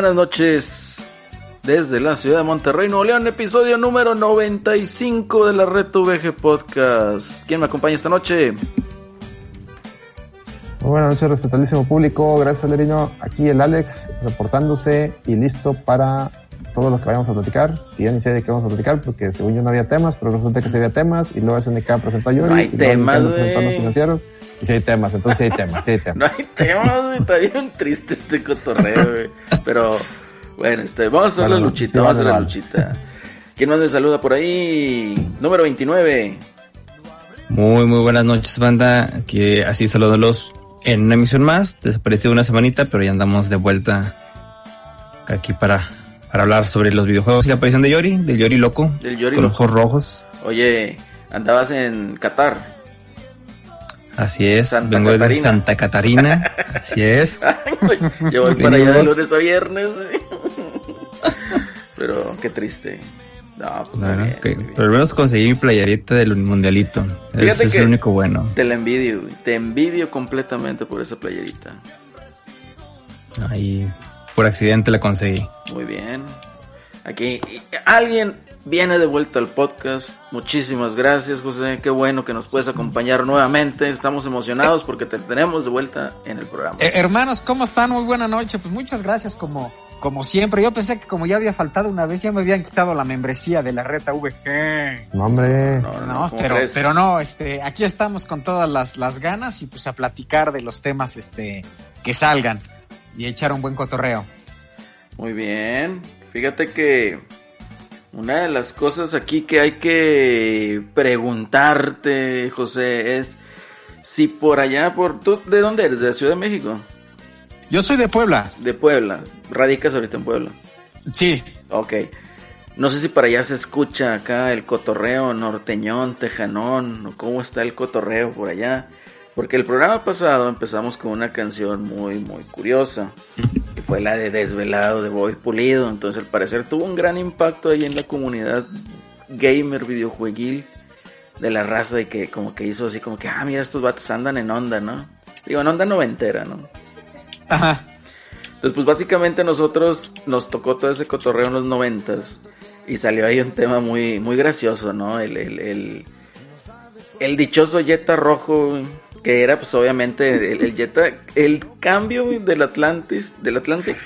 Buenas noches desde la ciudad de Monterrey, Nuevo León, episodio número 95 de la Red VG Podcast. ¿Quién me acompaña esta noche? Muy buenas noches, respetabilísimo público. Gracias, Valerino. Aquí el Alex reportándose y listo para todo lo que vayamos a platicar. Y ya ni sé de qué vamos a platicar porque según yo no había temas, pero resulta que sí había temas y luego SNK presentó a Yuri. No hay y temas, los financieros. Y sí hay temas, entonces sí hay temas, sí hay temas. No hay temas, güey. Está bien triste este cotorreo, güey. Pero bueno, este, vamos a hacer Vale, la luchita, sí, vamos a hacer la luchita. ¿Quién más me saluda por ahí? Número 29. Muy, muy buenas noches, banda. Que así saludándolos en una emisión más. Desapareció una semanita, pero ya andamos de vuelta aquí para, para hablar sobre los videojuegos y la aparición de Yori, del Yori loco, Del Yori con loco. ojos rojos. Oye, andabas en Qatar. Así es, Santa vengo desde Catarina. Santa Catarina. Así es. Ay, Yo voy para allá de lunes a viernes. Pero qué triste. No, pues Bueno, bien. Pero al menos conseguí mi playerita del mundialito. Ese es el único bueno. Te la envidio. Te envidio completamente por esa playerita. Ahí por accidente la conseguí. Muy bien. Aquí alguien viene de vuelta al podcast. Muchísimas gracias, José. Qué bueno que nos puedes acompañar nuevamente. Estamos emocionados porque te tenemos de vuelta en el programa. Eh, hermanos, ¿cómo están? Muy buena noche. Pues muchas gracias como, como siempre. Yo pensé que como ya había faltado una vez, ya me habían quitado la membresía de la reta VG. No, hombre. No, no, No, ¿cómo pero, crees? pero no, este, aquí estamos con todas las, las ganas y pues a platicar de los temas este, que salgan y echar un buen cotorreo. Muy bien. Fíjate que una de las cosas aquí que hay que preguntarte, José, es si por allá, por tú, ¿de dónde eres? ¿De la Ciudad de México? Yo soy de Puebla. De Puebla. Radicas ahorita en Puebla. Sí. Ok. No sé si para allá se escucha acá el cotorreo norteñón, tejanón, o cómo está el cotorreo por allá. Porque el programa pasado empezamos con una canción muy, muy curiosa. Que fue la de Desvelado de Boy Pulido. Entonces al parecer tuvo un gran impacto ahí en la comunidad gamer videojueguil de la raza y que como que hizo así como que, ah, mira, estos vatos andan en onda, ¿no? Digo, en onda noventera, ¿no? Ajá. Entonces, pues básicamente nosotros nos tocó todo ese cotorreo en los noventas y salió ahí un tema muy, muy gracioso, ¿no? El, el, el, el dichoso Jetta rojo, que era pues obviamente el, el Jetta, el cambio del Atlantis, del Atlantic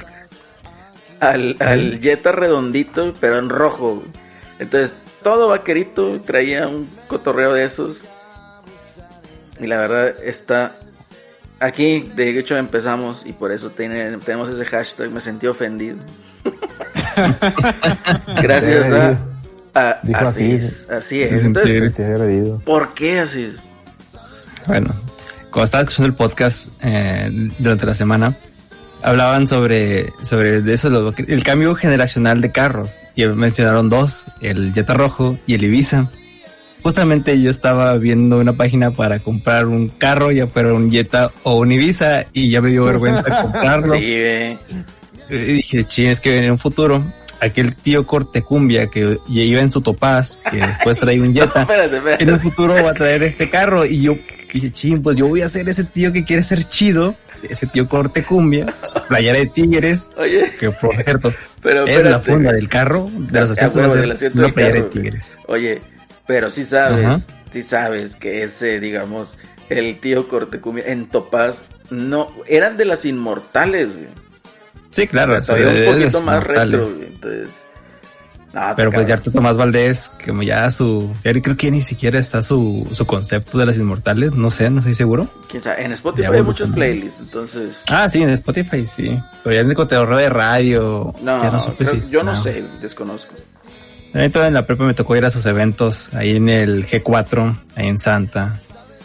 al, al Jetta redondito, pero en rojo. Entonces, todo vaquerito traía un cotorreo de esos. Y la verdad está Aquí, de hecho, empezamos y por eso tiene- tenemos ese hashtag. Me sentí ofendido. Gracias a, a Dijo así, así. es, Entonces. ¿por qué así es? Bueno, cuando estaba escuchando el podcast eh, durante la semana, hablaban sobre, sobre eso, el cambio generacional de carros. Y mencionaron dos, el Jetta Rojo y el Ibiza. Justamente yo estaba viendo una página para comprar un carro, ya fuera un Jetta o un Ibiza, y ya me dio vergüenza comprarlo. Sí, ve. Y dije, ching, es que en un futuro, aquel tío Cortecumbia que iba en su Topaz, que después trae un Jetta, Espérate, espérate. en un futuro va a traer este carro. Y yo dije, ching, pues yo voy a ser ese tío que quiere ser chido, ese tío corte cumbia, su playera de tigres, Oye, que por cierto, pero es la funda del carro, de los asientos huevo, a del ser asiento una del playera de carro, tigres. Oye, pero sí sabes, Ajá. sí sabes que ese, digamos, el tío Cortecumbia en Topaz, no, eran de las inmortales, güey. Sí, claro, Todavía un poquito más retro, güey. Entonces, no, Pero pues ya. Tomás Valdés, como ya su, creo que ni siquiera está su, su concepto de las inmortales, no sé, no estoy seguro. ¿Quién sabe? En Spotify Ya hay muchos playlists, entonces. Ah, sí, en Spotify sí, pero ya en el cotorreo de radio, No, ya no supe creo- si- yo no, sé, desconozco. Ahorita en la prepa me tocó ir a sus eventos, ahí en el G4, ahí en Santa,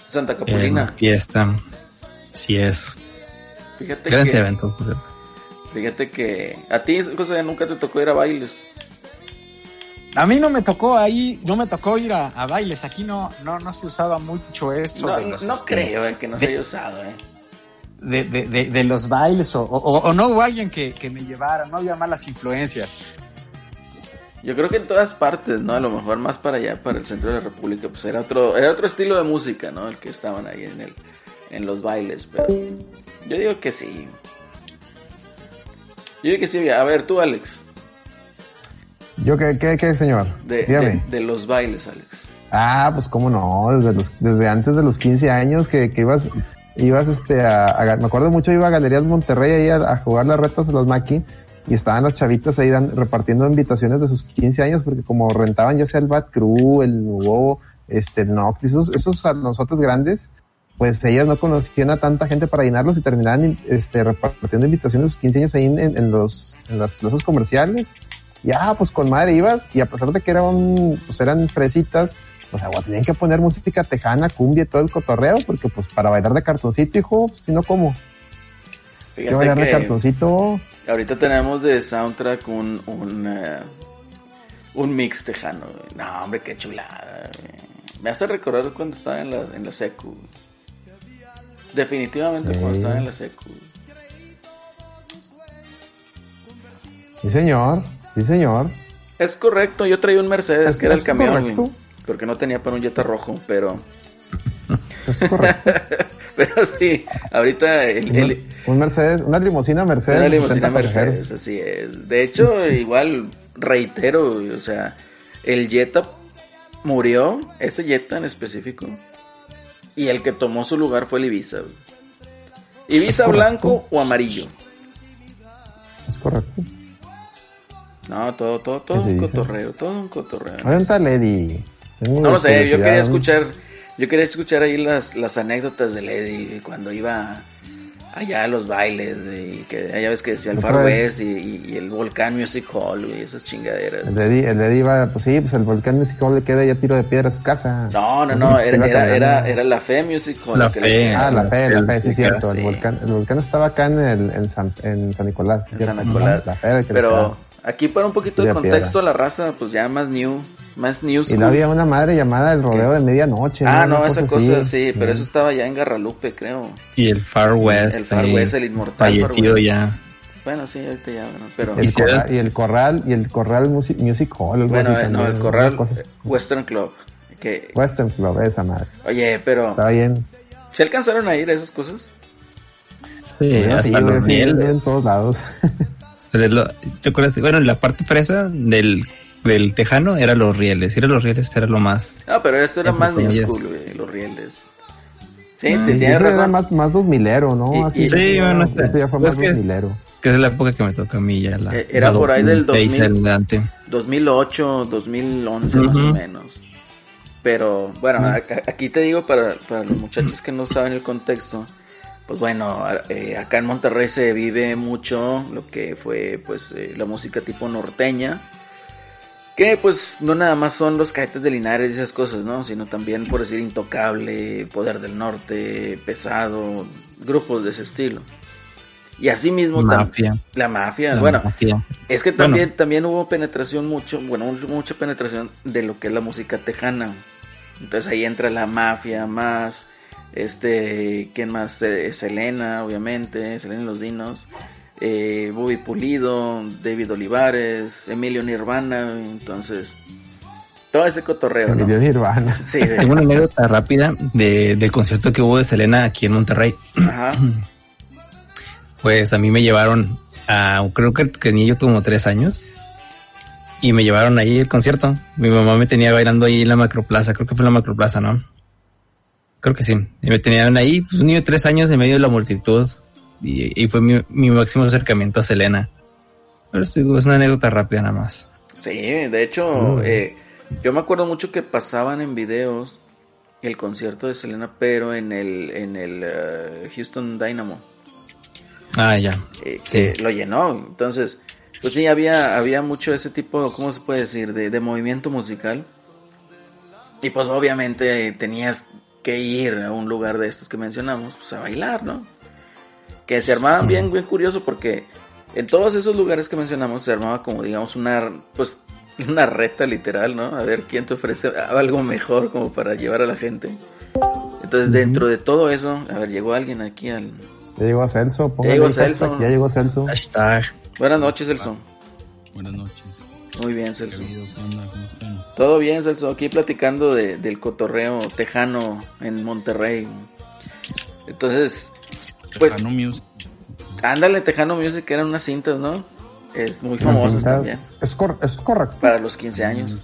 Santa Capulina. fiesta. Sí es. Fíjate Grandes que, eventos. por fíjate que a ti, José, nunca te tocó ir a bailes. A mí no me tocó ahí, no me tocó ir a, a bailes. Aquí no, no, no se usaba mucho eso. No, este, creo eh, que no se haya usado, eh. De, de, de, de los bailes o, o, o no hubo alguien que, que me llevara, no había malas influencias. Yo creo que en todas partes, ¿no? A lo mejor más para allá, para el centro de la República, pues era otro, era otro estilo de música, ¿no? El que estaban ahí en el, en los bailes, pero yo digo que sí. Yo dije que sí. A ver, tú, Alex. ¿Yo qué, qué, qué señor? De, Dígame. de, de los bailes, Alex. Ah, pues cómo no, desde, los, desde antes de los 15 años que, que ibas, ibas este, a, a- me acuerdo mucho, iba a Galerías Monterrey ahí a, a jugar las retas de los Maki y estaban las chavitas ahí dan- repartiendo invitaciones de sus 15 años porque como rentaban ya sea el Bad Crew, el Nuevo, este, el Noctis, esos, esos a nosotros grandes, pues ellas no conocían a tanta gente para llenarlos y terminaban este, repartiendo invitaciones de sus 15 años ahí en- en los, en las plazas comerciales. Y ah, pues con madre ibas, y a pesar de que era un, pues eran fresitas, pues, tenían que poner música tejana, cumbia y todo el cotorreo, porque pues para bailar de cartoncito, hijo, pues, si no, ¿cómo? Es que bailar de cartoncito, ahorita tenemos de soundtrack un, un, eh, un mix tejano. No, hombre, qué chulada. Me hace recordar cuando estaba en la, en la secu. Definitivamente cuando estaba en la secu. sí señor, sí señor. Es correcto, yo traía un Mercedes Es- que era el camión, correcto. porque no tenía para un Jetta rojo, pero Es correcto. pero sí, ahorita el, el- un, Mercedes, una limusina Mercedes. una limusina 70 pasajeros. Mercedes, así es. De hecho, igual reitero, o sea, el Jetta murió, ese Jetta en específico, y el que tomó su lugar fue el Ibiza. Ibiza blanco o amarillo. Es correcto. No, todo, todo, todo ¿Qué un cotorreo, todo un cotorreo. ¿Dónde está Lady? Tengo No lo sé, yo quería escuchar, yo quería escuchar ahí las, las anécdotas de Lady cuando iba allá a los bailes, y que ya ves que decía el Far. West y, y- y el Volcán Music Hall y esas chingaderas. El Lady, el Lady iba, pues sí, pues el volcán Music Hall le queda ya tiro de piedra a su casa. No, no, no, era, era, era, era la Fe Music Hall. La que Fe. le- Ah, la fe, la fe, sí, Sí, es cierto. sí. El volcán, el volcán estaba acá en, el, en, San, en San Nicolás. en ¿cierto? San Nicolás. La fe era el que Pero. Aquí para un poquito de piedra. contexto a la raza, pues ya más new, más news. Y no había una madre llamada el rodeo de medianoche. Ah, Una no, esa cosa así. sí, pero eso estaba ya en Garralupe, creo. Y el Far West. El Far ahí, West, el inmortal Fallecido ya. Bueno, sí, ahorita ya, bueno, pero... El corral, y el corral, y el corral music, music Hall. algo Bueno, así eh, no, el corral cosa- Western Club. Que, Western Club, esa madre. oye, pero Estaba bien. ¿se alcanzaron a ir a esas cosas? Sí, Bueno, hasta sí, los sí, en todos lados. Pero lo- ¿te acuerdas? Bueno, en la parte presa del, del tejano era los rieles. Ir a los rieles era lo más. No, pero esto era más new school, güey, los rieles. Sí, Ah, te tienes ese era razón. más, más dos milero, ¿no? Y- Así, y- Sí, bueno, eso ya fue pues más que- dos milero. Que es la época que me toca a mí ya. La, Eh, era la por ahí del 2006 2000. adelante. 2008, 2011 más o menos. Pero bueno, a- a- aquí te digo para, para los muchachos que no saben el contexto, pues bueno, eh, acá en Monterrey se vive mucho lo que fue pues eh, la música tipo norteña, que pues no nada más son los cadetes de Linares y esas cosas, ¿no? Sino también por decir Intocable, Poder del Norte, Pesado, grupos de ese estilo. Y así mismo tam- Mafia. la mafia, La bueno, mafia. es que Bueno. también, también hubo penetración mucho, bueno, mucha penetración de lo que es la música tejana. Entonces ahí entra la mafia más, este, ¿quién más? Eh, Selena, obviamente, Selena y los Dinos, eh, Bobby Pulido, David Olivares, Emilio Nirvana, entonces, todo ese cotorreo, ¿no? Emilio Nirvana. Sí, de- Tengo una anécdota rápida de, del concierto que hubo de Selena aquí en Monterrey. ajá, Pues a mí me llevaron a, creo que tenía yo como tres años. Y me llevaron ahí el concierto. Mi mamá me tenía bailando ahí en la macroplaza, creo que fue en la macroplaza, ¿no? Creo que sí. Y me tenían ahí, pues un niño de tres años en medio de la multitud. Y, y fue mi, mi máximo acercamiento a Selena. Pero sí, es una anécdota rápida nada más. Sí, de hecho, Mm. eh, yo me acuerdo mucho que pasaban en videos el concierto de Selena, pero en el, en el eh, Houston Dynamo, Ah, ya. eh, Sí. lo llenó. Entonces, pues sí, había, había mucho ese tipo, ¿cómo se puede decir?, de, de movimiento musical. Y pues obviamente tenías que ir a un lugar de estos que mencionamos, pues a bailar, ¿no? Que se armaban bien, bien curioso porque en todos esos lugares que mencionamos se armaba como digamos una, pues una reta literal, ¿no? A ver quién te ofrece algo mejor como para llevar a la gente. Entonces dentro de todo eso, a ver, llegó alguien aquí al... Ya llegó Celso, póngale llegó Celso. Ya llegó Celso. Hashtag. Buenas noches, Celso. Buenas noches. Muy bien, Celso. Querido, ¿qué onda? ¿Cómo están? Todo bien, Celso. Aquí platicando de, del cotorreo tejano en Monterrey. Entonces, Pues- Tejano Music. Ándale, Tejano Music eran unas cintas, ¿no? Es muy famoso también. Es, cor- es correcto. Para los 15 años.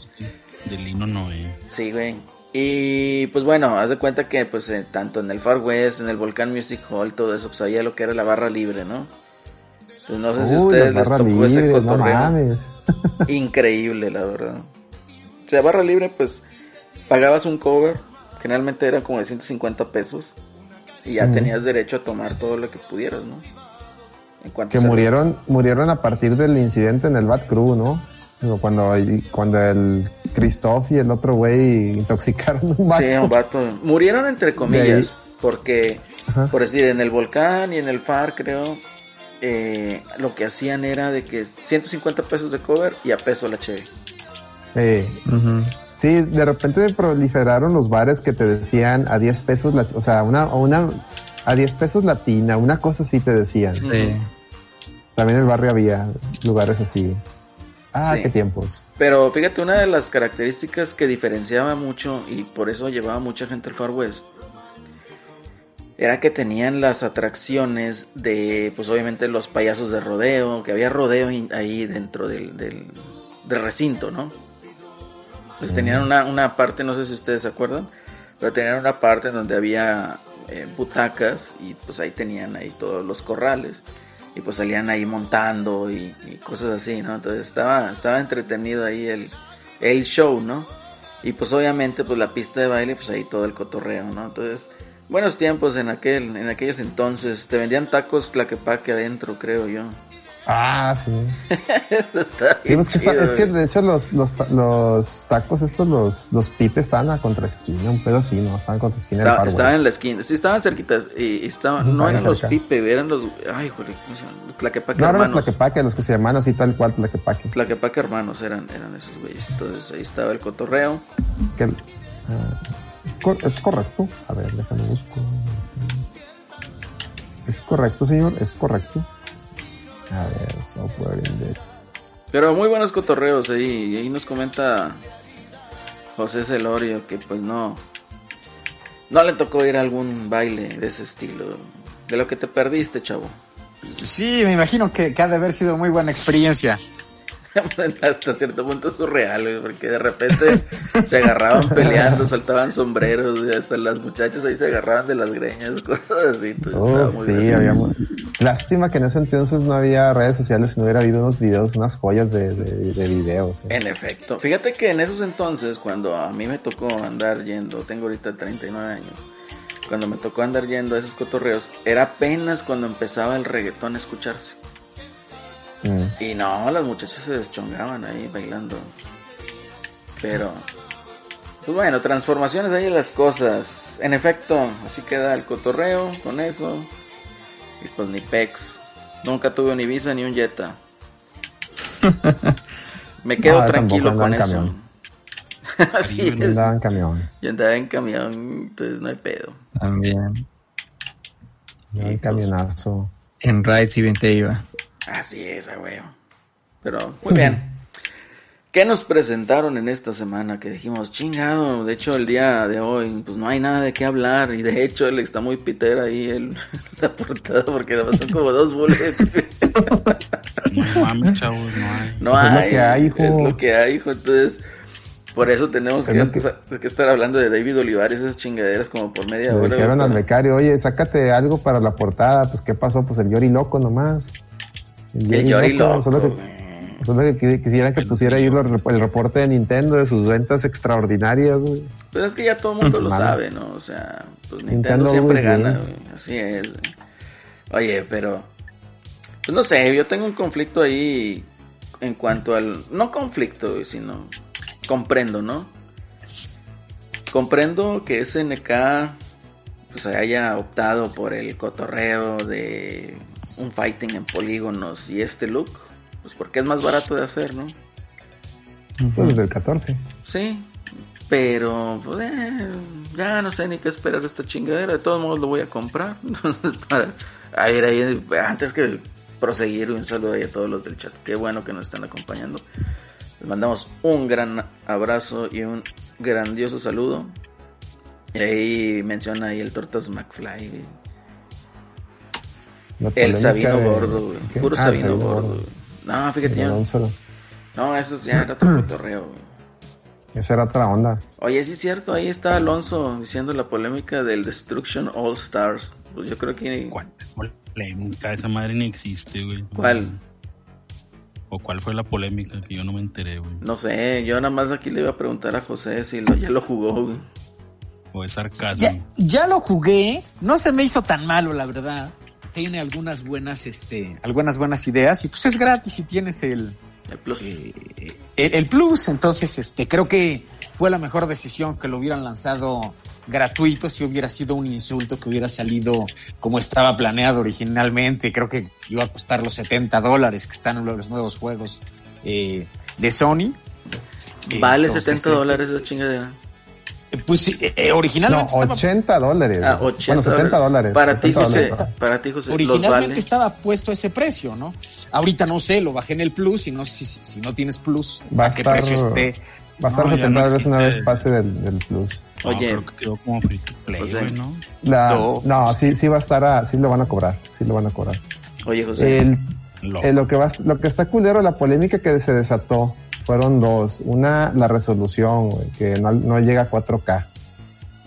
De Lino Noé. Sí, güey. Y pues bueno, haz de cuenta que pues eh, tanto en el Far West, en el Volcán Music Hall, todo eso, pues había lo que era la barra libre, ¿no? Pues no sé si a ustedes las les tocó ese libres, no cotorreo. mames. Increíble, la verdad. O sea, barra libre, pues pagabas un cover, generalmente era como de 150 pesos, y ya tenías derecho a tomar todo lo que pudieras, ¿no? En Que murieron, murieron a partir del incidente en el Bat Crew, ¿no? Cuando, cuando el Christoph y el otro güey intoxicaron un vato. Sí, un vato. Murieron entre comillas, porque, Ajá. por decir, en el volcán y en el FAR, creo, eh, lo que hacían era de que 150 pesos de cover y a peso la cheve. Eh, sí, de repente proliferaron los bares que te decían a 10 pesos, la- o sea, una, una, a 10 pesos latina, una cosa así te decían. Sí. También en el barrio había lugares así. Ah, Sí. qué tiempos. Pero fíjate, una de las características que diferenciaba mucho y por eso llevaba mucha gente al Far West era que tenían las atracciones de, pues obviamente los payasos de rodeo, que había rodeo ahí dentro del, del, del recinto, ¿no? Pues tenían una, una parte, no sé si ustedes se acuerdan, pero tenían una parte donde había eh, butacas y pues ahí tenían ahí todos los corrales y pues salían ahí montando y, y cosas así, ¿no? Entonces estaba, estaba entretenido ahí el, el show, ¿no? Y pues obviamente pues la pista de baile, pues ahí todo el cotorreo, ¿no? Entonces, buenos tiempos en aquel, en aquellos entonces, te vendían tacos tlaquepaque adentro, creo yo. Ah, sí. Está Sí, bien que está- chido, es que de hecho los, los, los tacos estos, los, los pipes estaban a contra esquina, un pedo así, ¿no? Estaban contra esquina Estaba, Far estaba West. en la esquina, sí, estaban cerquitas y, estaban, no eran los cerca. pipe, eran los, ay, joder, ¿cómo se llaman? Los tlaquepaque No eran los hermanos. tlaquepaque, los que se llaman así tal cual tlaquepaque. Tlaquepaque hermanos eran, eran esos güeyes. Entonces ahí estaba el cotorreo. Que, es, cor- es correcto. A ver, déjame busco. Es correcto, señor, es correcto. A ver, software index. Pero muy buenos cotorreos ahí. Y ahí nos comenta José Celorio que pues no. No le tocó ir a algún baile de ese estilo. De lo que te perdiste, chavo. Sí, me imagino que, que ha de haber sido muy buena experiencia. Hasta cierto punto surreal, güey, porque de repente se agarraban peleando, saltaban sombreros, y hasta las muchachas ahí se agarraban de las greñas, cosas así. estaba Oh, sí, Lástima que en ese entonces no había redes sociales, no hubiera habido unos videos, unas joyas de, de, de videos. eh. En efecto. Fíjate que en esos entonces, cuando a mí me tocó andar yendo, tengo ahorita 39 años, cuando me tocó andar yendo a esos cotorreos, era apenas cuando empezaba el reggaetón a escucharse. Mm. Y no, las muchachas se deschongaban ahí bailando. Pero, pues bueno, transformaciones ahí de las cosas. En efecto, así queda el cotorreo con eso. Y pues ni pex. Nunca tuve ni visa ni un Jetta. Me quedo tranquilo con eso. en camión. Así es. Andaba en camión. Yo andaba en camión, entonces no hay pedo. También. andaba en camionazo. En Ride si bien te iba. Así es, a huevo. Pero, muy bien. ¿Qué nos presentaron en esta semana? Que dijimos, chingado, de hecho el día de hoy, pues no hay nada de qué hablar. Y de hecho él está muy pitera ahí el, la portada porque además son como dos bullets. No mames, chavos, no hay. No Pues es lo hay, que hay, hijo. Es lo que hay, hijo. Entonces, por eso tenemos Es que, que- que estar hablando de David Olivares, esas chingaderas como por media Le hora. dijeron güey, al becario, oye, sácate algo para la portada. Pues, ¿qué pasó? Pues el Yori Loco nomás. El Yori loco, Solo que, solo que qui- quisieran que pusiera ahí el reporte de Nintendo de sus ventas extraordinarias, güey. Pues es que ya todo el mundo lo sabe, ¿no? O sea, pues Nintendo, Nintendo siempre gana, güey. Así es. güey. Oye, pero... Pues no sé, yo tengo un conflicto ahí en cuanto al... No conflicto, güey, sino... Comprendo, ¿no? Comprendo que SNK pues haya optado por el cotorreo de un fighting en polígonos y este look, pues porque es más barato de hacer, ¿no? Pues desde el 14. Sí, pero pues, eh, ya no sé ni qué esperar de esta chingadera. De todos modos lo voy a comprar. Entonces, para a ver ahí, antes que proseguir, un saludo ahí a todos los del chat. Qué bueno que nos están acompañando. Les mandamos un gran abrazo y un grandioso saludo. Y ahí menciona ahí el Tortas McFly. La El polémica Sabino de- Gordo, güey. Puro Ah, Sabino Gordo. güey. No, fíjate, ya- no, eso ya era otro cotorreo, güey. Esa era otra onda. Oye, sí es cierto, ahí está Alonso diciendo la polémica del Destruction All Stars. Pues yo creo que... ¿Cuál polémica? Esa madre ni existe, güey. ¿Cuál? ¿O cuál fue la polémica que yo no me enteré, güey? No sé, yo nada más aquí le iba a preguntar a José si lo, ya lo jugó, güey. ¿O es sarcasmo? Ya, ya lo jugué, no se me hizo tan malo, la verdad. Tiene algunas buenas, este, algunas buenas ideas y pues es gratis y tienes el, El plus. eh, el, el plus. Entonces, este, creo que fue la mejor decisión que lo hubieran lanzado gratuito si hubiera sido un insulto que hubiera salido como estaba planeado originalmente. Creo que iba a costar los 70 dólares que están en los nuevos juegos eh, de Sony. Vale Entonces, 70 este, dólares esa chingadera. Pues sí, eh, eh, No, originalmente estaba 80 dólares. Ah, güey. 80 bueno, 70 dólares. Para ti, 70 José, dólares. para ti, José, Originalmente vale. estaba puesto ese precio, ¿no? Ahorita no sé, lo bajé en el plus y no sé si, si no tienes plus, Va a a qué estar- precio esté. Va a estar No, ya 70 no dólares una existe. vez pase del, del plus. No, Oye. creo que quedó como free to play, José. ¿no? La, No. no, sí, sí va a estar, a- sí lo van a cobrar, sí lo van a cobrar. Oye, José. El, Lo- eh, lo que va, lo que está culero, la polémica que se desató fueron dos. Una, la resolución, güey, que no, no llega a 4K.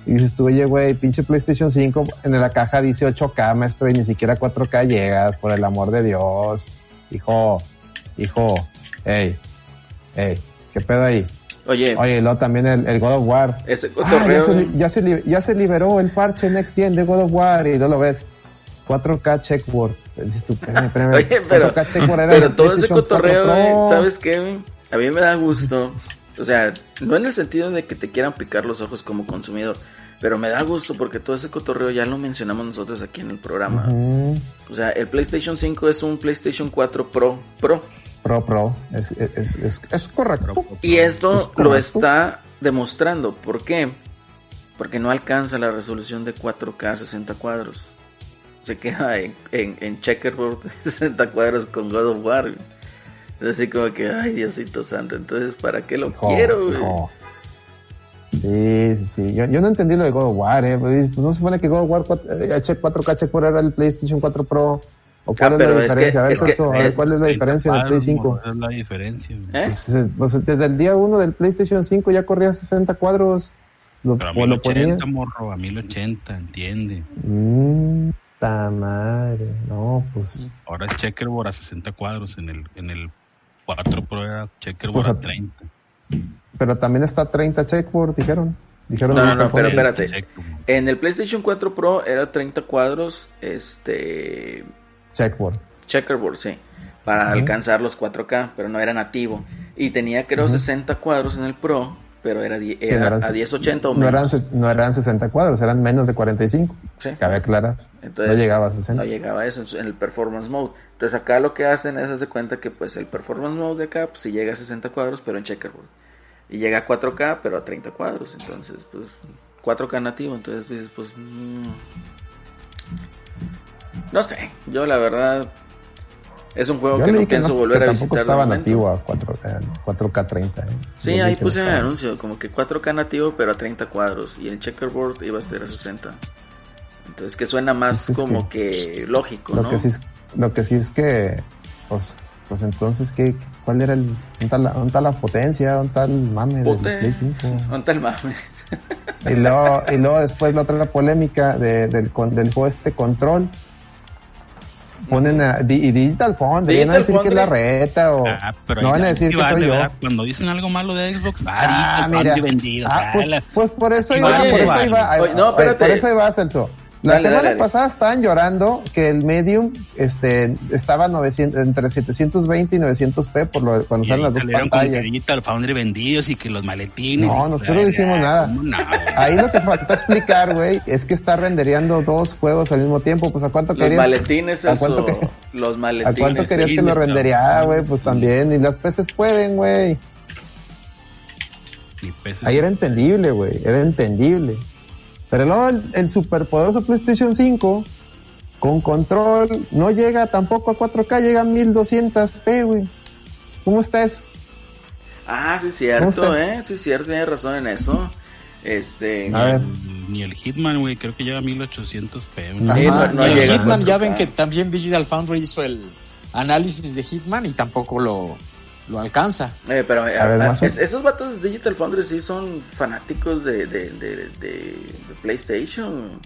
Y dices tú, oye, güey, pinche PlayStation 5 en la caja dice 8K, maestro, y ni siquiera 4K llegas, por el amor de Dios. Hijo, hijo, hey, hey, ¿qué pedo ahí? Oye, Oye, y luego también el, el God of War. ese Ah, ya, cotorreo. se, ya, se li- ya se liberó el parche Next Gen de God of War y no lo ves. 4K checkword. Dices tú, espérame, espérame. Oye, pero, 4K checkword era pero el todo ese PlayStation 4 cotorreo, güey, ¿sabes qué? A mí me da gusto. O sea, no en el sentido de que te quieran picar los ojos como consumidor, pero me da gusto porque todo ese cotorreo ya lo mencionamos nosotros aquí en el programa. O sea, el PlayStation 5 es un PlayStation 4 Pro Pro. Pro, Pro. Es, es, es, es correcto. Y esto Es correcto. lo está demostrando. ¿Por qué? Porque no alcanza la resolución de 4K 60 cuadros. Se queda en, en, en checkerboard 60 cuadros con God of War. Así como que, ay Diosito Santo, entonces ¿para qué lo quiero? güey? hijo. Sí, sí, sí. Yo, yo no entendí lo de God of War, eh. Pues no se supone que God of War 4, eh, 4K checkword era el PlayStation 4 Pro. ¿O cuál Ah, es la es diferencia? que- a ver, es que- a ver, eh, ¿cuál es la diferencia del Play 5? Esa es la diferencia. ¿Eh? Pues, eh, pues, desde el día 1 del PlayStation 5 ya corría 60 cuadros. Lo, Pero a o lo ponía. 1080, morro, a 1080, entiende. Mm, ta madre. No, pues. Ahora es checkerboard a 60 cuadros. En el, en el 4 Pro era checkerboard Pues, a a- 30. Pero también está 30 checkboard, dijeron. Dijeron No, no, no, pero espérate. Checkerboard. En el PlayStation 4 Pro era 30 cuadros, este, Checkboard. checkerboard, sí, para Ujú. alcanzar los 4K, pero no era nativo. Y tenía creo Ujú. 60 cuadros en el Pro, pero era, era no eran- a 1080 o No eran, menos. no eran 60 cuadros, eran menos de 45. Sí. Cabe aclarar. Entonces, no llegaba a 60. No llegaba a eso en el performance mode. Entonces acá lo que hacen es hacer cuenta que pues el performance mode de acá pues sí llega a 60 cuadros pero en checkerboard. Y llega a 4K pero a 30 cuadros. Entonces pues 4K nativo. Entonces dices pues... mm, no sé. Yo la verdad... Es un juego Yo que no que, pienso no, volver que a tampoco visitar. de estaba nativo a 4, eh, 4K 30. eh. Sí, Yo ahí puse el anuncio, como que 4K nativo, pero a 30 cuadros. Y el checkerboard iba a ser a 60. Entonces, que suena más Pues es como que, lógico, Lo, ¿no? que sí es, lo que sí es que, pues, pues entonces, ¿qué, ¿cuál era el. ¿Dónde está la, dónde está la potencia? ¿Dónde está el mame del Pote. Play 5? ¿Dónde está el mame? Y luego, y luego después la otra polémica de, del, con- del juego este control. Ponen a, di- y Digital Foundry, Digital van a decir que es la reta o Ah, pero no van a decir que soy yo. ¿verdad? Cuando dicen algo malo de Xbox, Ah, ah, mira. vendido. Ah, pues, pues por eso iba, por eso iba. no, por eso iba, Celso. La Dale, semana dale, dale. pasada estaban llorando que el Medium este, estaba 900, entre 720 y 900p por lo, cuando salen las dos con pantallas. que Digital Foundry vendidos y que los maletines. No, nosotros no dijimos nada. Ahí lo que faltó explicar, güey, es que está rendereando dos juegos al mismo tiempo. Pues a cuánto Los querías, maletines, ¿a cuánto que- Los a maletines. cuánto querías sí, que lo rendereara, güey, pues también. Y las peces pueden, güey. Ahí era entendible, güey, era entendible. Pero luego el, el superpoderoso PlayStation 5 con control no llega tampoco a 4K, llega a 1200p, güey. ¿Cómo está eso? Ah, sí, ¿Cómo cierto? ¿eh? Sí, cierto, tiene razón en eso. Este. A ver. El ni el Hitman, güey, creo que llega a 1800p. Sí, ¿no? no- Ajá, no el llega. Hitman, ya ven que también Digital Foundry hizo el análisis de Hitman y tampoco lo, lo alcanza. Eh, pero eh, A ver, a- más o- es- esos vatos de Digital Foundry sí son fanáticos de, de, de, de- de PlayStation.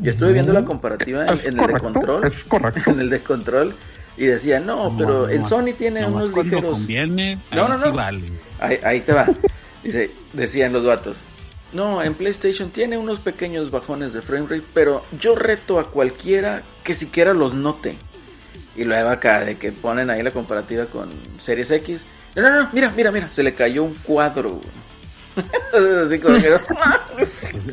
Yo estuve viendo la comparativa en, el de control. es correcto. En el de control. Y decía, no, pero en Nomás- Sony tiene unos ligeros. conviene, No, no, sí no. vale. Ahí, ahí te va. Dice, decían los vatos. No, en PlayStation tiene unos pequeños bajones de frame rate, pero yo reto a cualquiera que siquiera los note. Y luego acá de que ponen ahí la comparativa con Series X. No, no, no, mira, mira, mira, se le cayó un cuadro. Entonces, así como que no,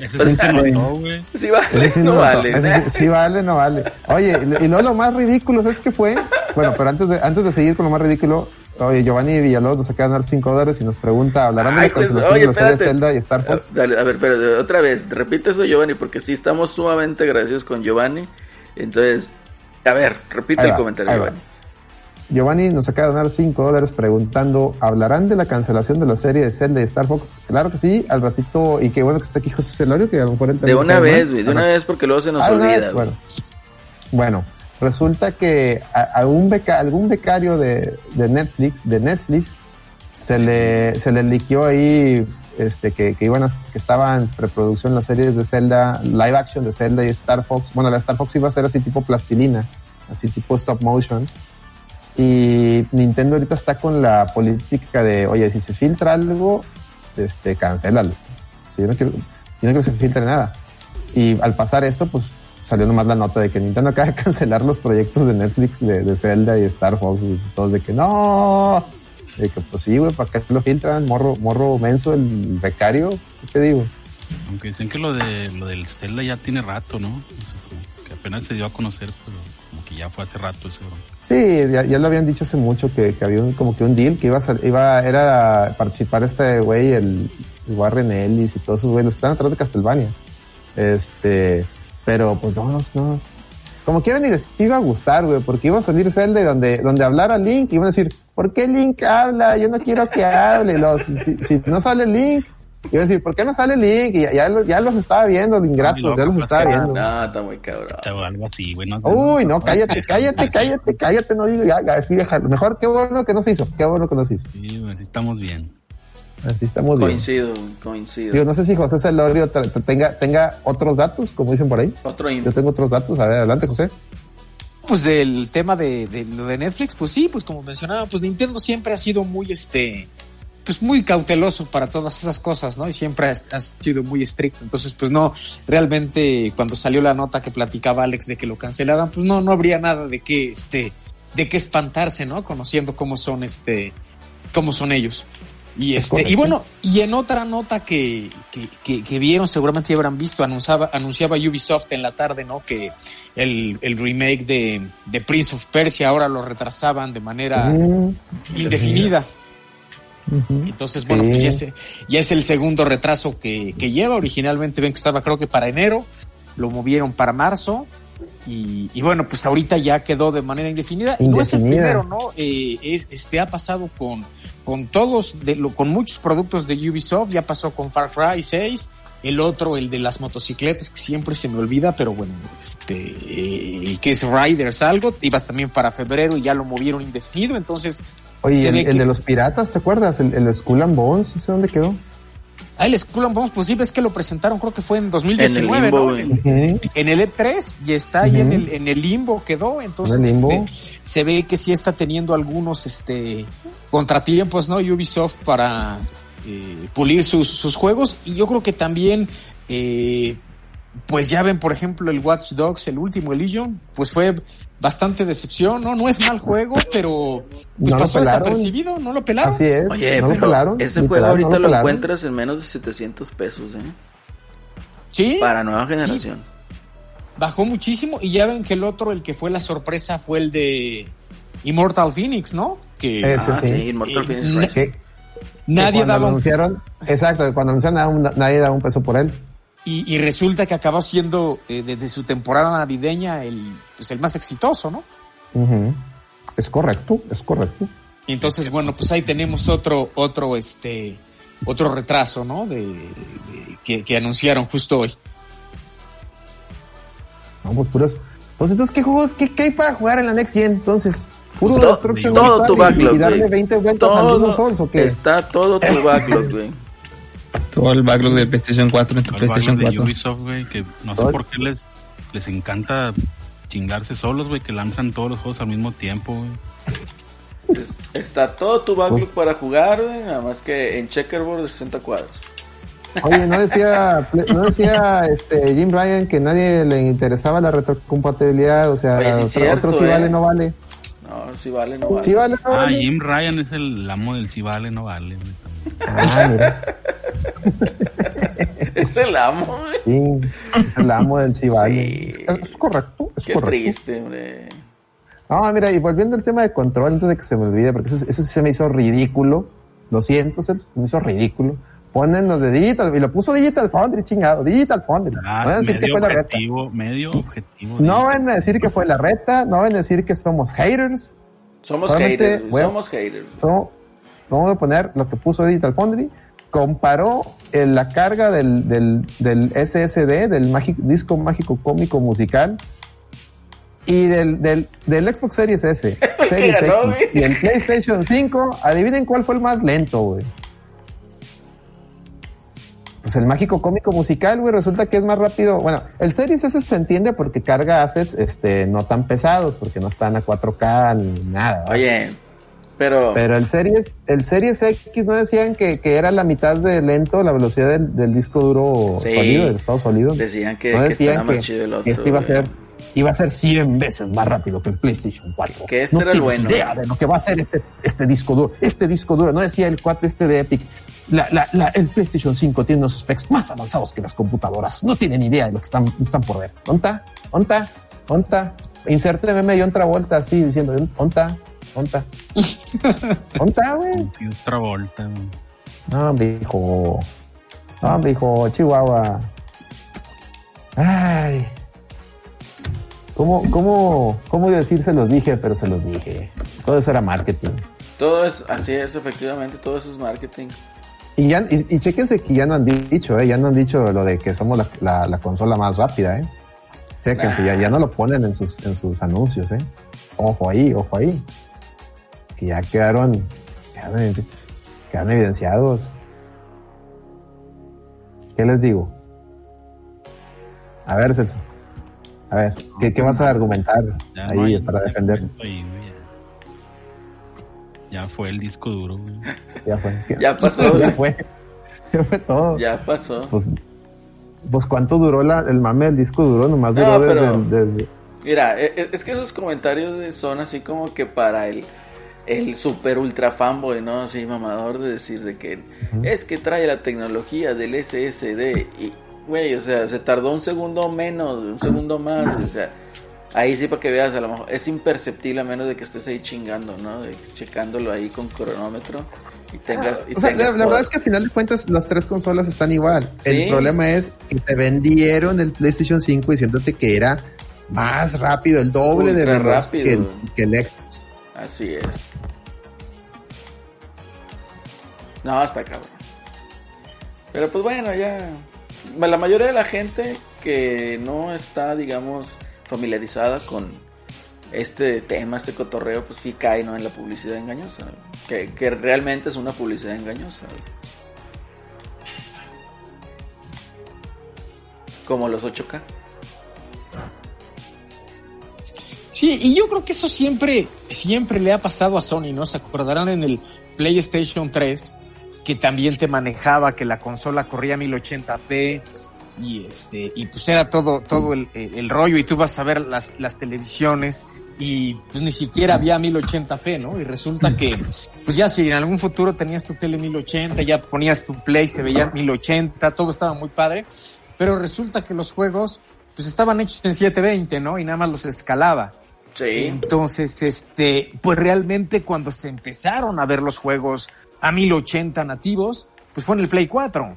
Ese sí se notó, güey. sí vale, sí no no, vale. sí, sí vale, no vale. Oye, y luego lo más ridículo, es que fue? Bueno, pero antes de, antes de seguir con lo más ridículo, oye, Giovanni Villalobos nos acaba de dar 5 dólares y nos pregunta, ¿hablarán de la pues, cancelación oye, de la serie espérate. Zelda y Star Fox? Ah, Dale, a ver, pero de- otra vez, repite eso, Giovanni, porque sí estamos sumamente agradecidos con Giovanni. Entonces, a ver, repite Ahí el va, comentario. Giovanni. Giovanni nos acaba de dar 5 dólares preguntando, ¿hablarán de la cancelación de la serie de Zelda y Star Fox? Claro que sí, al ratito, y qué bueno que está aquí José Celorio, que a lo mejor él De una vez, más. de una vez porque luego se nos Ah, olvida. vez, bueno. Bueno, resulta que a, a un beca, algún becario de, de Netflix, de Netflix, se le, se le liqueó ahí este, que, que iban a, que estaba en preproducción las series de Zelda, live action de Zelda y Star Fox. Bueno, la Star Fox iba a ser así tipo plastilina, así tipo stop motion. Y Nintendo ahorita está con la política de, oye, si se filtra algo, este, cancélalo. Si yo no quiero, yo no quiero que se filtre nada. Y al pasar esto, pues salió nomás la nota de que Nintendo acaba de cancelar los proyectos de Netflix de, de Zelda y Star Fox todos de que no. De que pues sí, güey, ¿para qué lo filtran? Morro, morro menso, el becario, pues, ¿qué te digo? Aunque dicen que lo de lo del Zelda ya tiene rato, ¿no? Que apenas se dio a conocer, pero como que ya fue hace rato ese bro. Sí, ya, ya lo habían dicho hace mucho que, que había un, como que un deal que iba a, iba era participar este güey, el, el Warren Ellis y todos esos güeyes, los que están atrás de Castlevania. Este, pero pues no, no. Como quieran ni les iba a gustar, güey, porque iba a salir Zelda y donde, donde hablara Link, iban a decir, ¿por qué Link habla? Yo no quiero que hable. Los, si, si no sale Link, iba a decir, ¿por qué no sale Link? Y ya, ya, los, ya los estaba viendo, de ingratos, loco, ya los estaba viendo. No, está muy cabrón. O algo así, güey. No, Uy, no, cállate, cállate, cállate, cállate, no digo, ya, ya, así déjalo. Mejor, qué bueno que no se hizo, qué bueno que no se hizo. Sí, güey, sí estamos bien. Así estamos bien. Coincido, coincido. Digo, no sé si José Celorio tenga, tenga otros datos, como dicen por ahí. Otro Yo tengo otros datos, a ver, adelante, José. Pues del tema de, de de Netflix, pues sí, pues como mencionaba, pues Nintendo siempre ha sido muy este, pues muy cauteloso para todas esas cosas, ¿no? Y siempre ha, ha sido muy estricto. Entonces, pues no, realmente cuando salió la nota que platicaba Alex de que lo cancelaran, pues no, no habría nada de qué, este, de qué espantarse, ¿no? Conociendo cómo son este, cómo son ellos. Y Es este, y bueno, y en otra nota que, que, que, que vieron, seguramente ya habrán visto, anunciaba, anunciaba Ubisoft en la tarde, ¿no? Que el, el remake de, de Prince of Persia ahora lo retrasaban de manera Mm, indefinida. Entonces, bueno, Sí. pues ya es, ya es el segundo retraso que, que lleva. Originalmente ven que estaba creo que para enero, lo movieron para marzo. Y, y bueno, pues ahorita ya quedó de manera indefinida. Y no es el primero, ¿no? Eh, es, este ha pasado con, con todos, de, lo, con muchos productos de Ubisoft. Ya pasó con Far Cry 6. El otro, el de las motocicletas, que siempre se me olvida, pero bueno, este, eh, el que es Riders algo, ibas también para febrero y ya lo movieron indefinido. Entonces, Oye, el, ve el que- de los piratas, ¿te acuerdas? El, el Skull and Bones, ¿ese dónde quedó? Ah, el Skull and Bones, pues sí, ves que lo presentaron, creo que fue en 2019, En el limbo, ¿no? En, el- Ujú. en el E3 y está ahí en el, en el limbo quedó, entonces En el limbo. este, se ve que sí está teniendo algunos este contratiempos, ¿no? Ubisoft para eh, pulir sus, sus juegos y yo creo que también eh, pues ya ven, por ejemplo, el Watch Dogs, el último, el Legion, pues fue bastante decepción, ¿no? No es mal juego, pero pues No lo pasó desapercibido, ¿no lo pelaron? Así es. Oye, no lo pero pelaron. ese juego pelaron, ahorita no lo, encuentras en menos de 700 pesos, ¿eh? Sí. Para nueva generación. bajó muchísimo y ya ven que el otro, el que fue la sorpresa fue el de Immortal Phoenix, ¿no? Que Ese ah, sí. sí, Immortal Eh, Phoenix. Que- nadie que cuando daba lo un- anunciaron, exacto, cuando anunciaron nadie daba un peso por él. y, y resulta que acabó siendo eh, desde su temporada navideña el pues el más exitoso, ¿no? Ujú. Es correcto, es correcto. Y entonces, bueno, pues ahí tenemos otro, otro, este, otro retraso, ¿no? De, de- que, que anunciaron justo hoy. Pues puros. Pues entonces, ¿qué juegos, qué, qué hay para jugar en la Next Gen? Entonces, puro Todo- Destruction todo All-Star tu backlog, y, darle güey. 20 vueltas al mismo Souls, ¿o qué? Está todo tu backlog, güey. Todo el backlog de PlayStation 4 en tu PlayStation backlog de 4. Ubisoft, güey, que no sé por qué les, les encanta chingarse solos, güey, que lanzan todos los juegos al mismo tiempo, güey. Es- Está todo tu backlog para jugar, güey. Nada más que en checkerboard de 60 cuadros. Oye, no decía, no decía este Jim Ryan que nadie le interesaba la retrocompatibilidad, o sea, Oye, sí es otro, cierto, otro sí eh. vale, no vale. No, si vale, no vale. Sí vale, no Ah, vale. Jim Ryan es el amo del si vale, no vale. Ah, mira. Es el amo, güey. Sí, el amo del sí vale. Sí. Es, es correcto, es Qué correcto. triste, hombre. No, mira, y volviendo al tema de control, antes de que se me olvide, porque eso, eso sí se me hizo ridículo. Lo siento, se me hizo ridículo. Ponen lo de Digital, y lo puso Digital Foundry, chingado, Digital Foundry. Ah, no van a decir que fue la reta. objetivo, medio objetivo. No van a decir que fue la reta, no van a decir que somos haters. Somos Solamente, haters, bueno. somos haters. So, vamos a poner lo que puso Digital Foundry. Comparó eh, la carga del, del, del SSD, del mágico- disco mágico cómico musical, y del, del, del Xbox Series S, Series X, y el PlayStation 5. Adivinen cuál fue el más lento, güey. Pues el mágico cómico musical, güey, resulta que es más rápido. Bueno, el Series S se entiende porque carga assets este, no tan pesados, porque no están a 4K ni nada. ¿verdad? Oye, pero, Pero el Series, el Series X no decían que, que era la mitad de lento la velocidad del, del disco duro Sí. sólido, del estado sólido. decían que, no que decían que, más chido el otro. que este iba a ser, iba a ser 100 veces más rápido que el PlayStation 4. Que este no era el bueno. idea de lo que va a ser este, este disco duro. Este disco duro, no decía el cuate este de Epic. La, la, la, el PlayStation 5 tiene unos specs más avanzados que las computadoras. No tienen idea de lo que están, están por ver. ¿Onta? ¿Onta? ¿Onta? Inserte meme y otra vuelta así diciendo, ¿onta? ¿Onta? ¿Onta, güey? Y otra vuelta. No, hombre, hijo. No, hombre, hijo, Chihuahua. Ay. ¿Cómo, cómo, cómo decir se los dije, pero se los dije? Todo eso era marketing. Todo es, así es, efectivamente, todo eso es marketing. Y ya, y, y chéquense que ya no han dicho, eh, ya no han dicho lo de que somos la, la, la consola más rápida, eh. Chéquense, ya, ya no lo ponen en sus, en sus anuncios, eh. Ojo ahí, ojo ahí. Que ya quedaron, quedaron, evidenci- quedaron evidenciados. ¿Qué les digo? A ver, Celso. A ver, ¿qué, qué vas a argumentar Ya ahí no hay- para defender? Ya fue el disco duro, güey. Ya fue. Ya pasó, ya güey. fue. Ya fue todo. Ya pasó. Pues, pues cuánto duró la, el mame del disco duro, nomás No, duró desde, pero- desde- Mira, e- e- es que esos comentarios son así como que para el, el super ultra fanboy, ¿no? Así mamador de decir de que es que trae la tecnología del SSD y, güey, o sea, se tardó un segundo menos, un segundo más, o sea, ahí sí para que veas, a lo mejor es imperceptible a menos de que estés ahí chingando, ¿no? De- checándolo ahí con cronómetro y tengas... y O sea, la, tengas la verdad es que al final de cuentas las tres consolas están igual. El problema es que te vendieron el PlayStation 5 diciéndote que era más rápido, el doble de veloz que, que el Xbox. Así es. No, está cabrón. Pero pues bueno, ya. La mayoría de la gente que no está, digamos, familiarizada con este tema, este cotorreo, pues sí cae ¿no? en la publicidad engañosa. Que, que realmente es una publicidad engañosa. Como los 8K. Sí, y yo creo que eso siempre, siempre le ha pasado a Sony, ¿no? Se acordarán en el PlayStation 3 que también te manejaba que la consola corría 1080p y este y pues era todo todo el, rollo y tú vas a ver las, las televisiones y pues ni siquiera había 1080p, ¿no? Y resulta que pues ya si en algún futuro tenías tu tele 1080, ya ponías tu Play, se veía 1080, todo estaba muy padre, pero resulta que los juegos pues estaban hechos en 720, ¿no? Y nada más los escalaba. Sí. Entonces, este, pues realmente cuando se empezaron a ver los juegos a 1080 nativos, pues fue en el Play 4.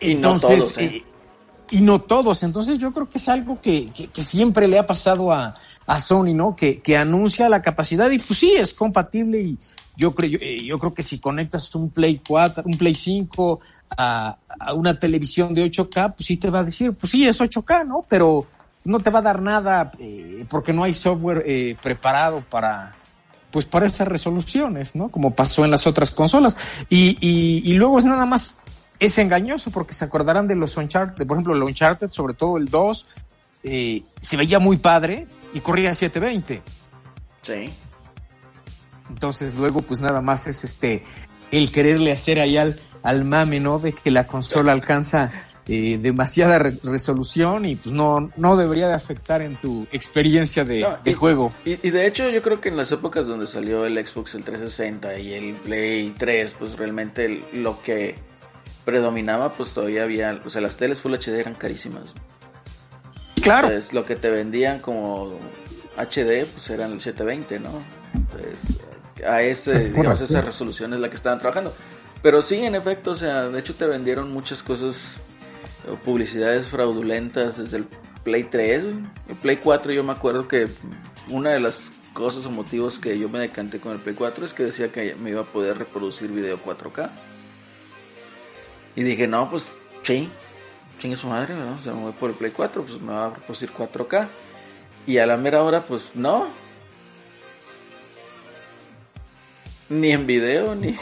Y no todos, y no todos. Entonces yo creo que es algo que, que- que siempre le ha pasado a, a Sony, ¿no? Que, que anuncia la capacidad y pues sí, es compatible y yo creo, yo, eh, yo creo que si conectas un Play 4, un Play 5 a, a, una televisión de 8K, pues sí te va a decir, pues sí, es 8K, ¿no? Pero no te va a dar nada eh, porque no hay software eh, preparado para, pues para esas resoluciones, ¿no? Como pasó en las otras consolas. Y, y, y luego es nada más, es engañoso porque se acordarán de los Uncharted, por ejemplo, el Uncharted, sobre todo el 2, eh, se veía muy padre y corría a 720. Sí. Entonces luego pues nada más es este el quererle hacer ahí al, al mame, ¿no? De que la consola alcanza eh, demasiada re resolución y pues no, no debería de afectar en tu experiencia de, No, de y- juego. Y, y de hecho yo creo que en las épocas donde salió el Xbox el 360 y el Play 3, pues realmente el- lo que predominaba pues todavía había, o sea, las teles Full HD eran carísimas. Claro. Entonces lo que te vendían como HD pues eran el 720, ¿no? Entonces a ese, Es digamos, esa resolución es la que estaban trabajando. Pero sí, en efecto, o sea, de hecho te vendieron muchas cosas, publicidades fraudulentas desde el Play 3. güey. El Play 4 yo me acuerdo que una de las cosas o motivos que yo me decanté con el Play 4 es que decía que me iba a poder reproducir video 4K. Y dije, no, pues sí, chingue su madre, ¿no? O sea, me voy por el Play 4, pues me va a reproducir 4K. Y a la mera hora, pues no. Ni en video, ni,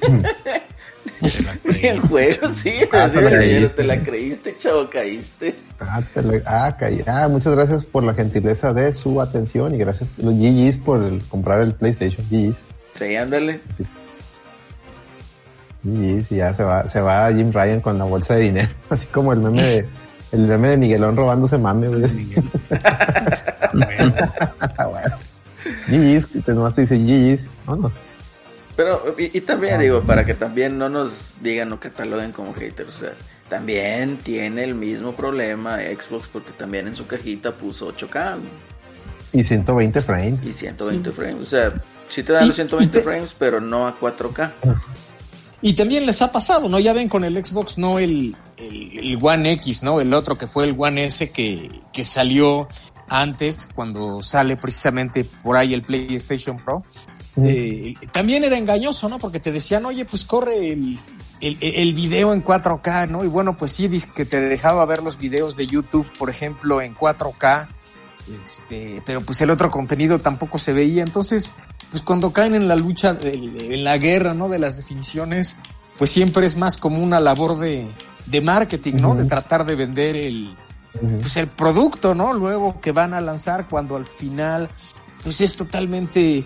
la ni en juego, sí. Ah, así te la creíste. te la creíste, chavo, caíste. Ah, te le- ah, calla. Ah, muchas gracias por la gentileza de su atención y gracias los GG's por el- comprar el PlayStation. GG's. Sí, ándale. GG's y ya se va, se va Jim Ryan con la bolsa de dinero. Así como el meme de, el meme de Miguelón robándose mame, güey. Bueno, Ah. GG's, que te nomás te dice GG's. Vámonos. Pero, y, y también digo, para que también no nos digan o cataloguen como haters, o sea, también tiene el mismo problema Xbox porque también en su cajita puso 8K güey, Y 120 frames. y 120 frames, o sea, sí te dan los Y- y 120 te- frames, pero no a 4K. Y también les ha pasado, ¿no? Ya ven con el Xbox, no el, el, el One X, ¿no? El otro que fue el One S que, que salió antes, cuando sale precisamente por ahí el PlayStation Pro. Eh, también era engañoso, ¿no? Porque te decían, oye, pues corre el, el, el video en 4K, ¿no? Y bueno, pues sí, que te dejaba ver los videos de YouTube, por ejemplo, en 4K. Este, pero pues el otro contenido tampoco se veía. Entonces, pues cuando caen en la lucha, de- en la guerra, ¿no? De las definiciones, pues siempre es más como una labor de, de marketing, ¿no? De tratar de vender el, pues el producto, ¿no? Luego que van a lanzar cuando al final, pues es totalmente,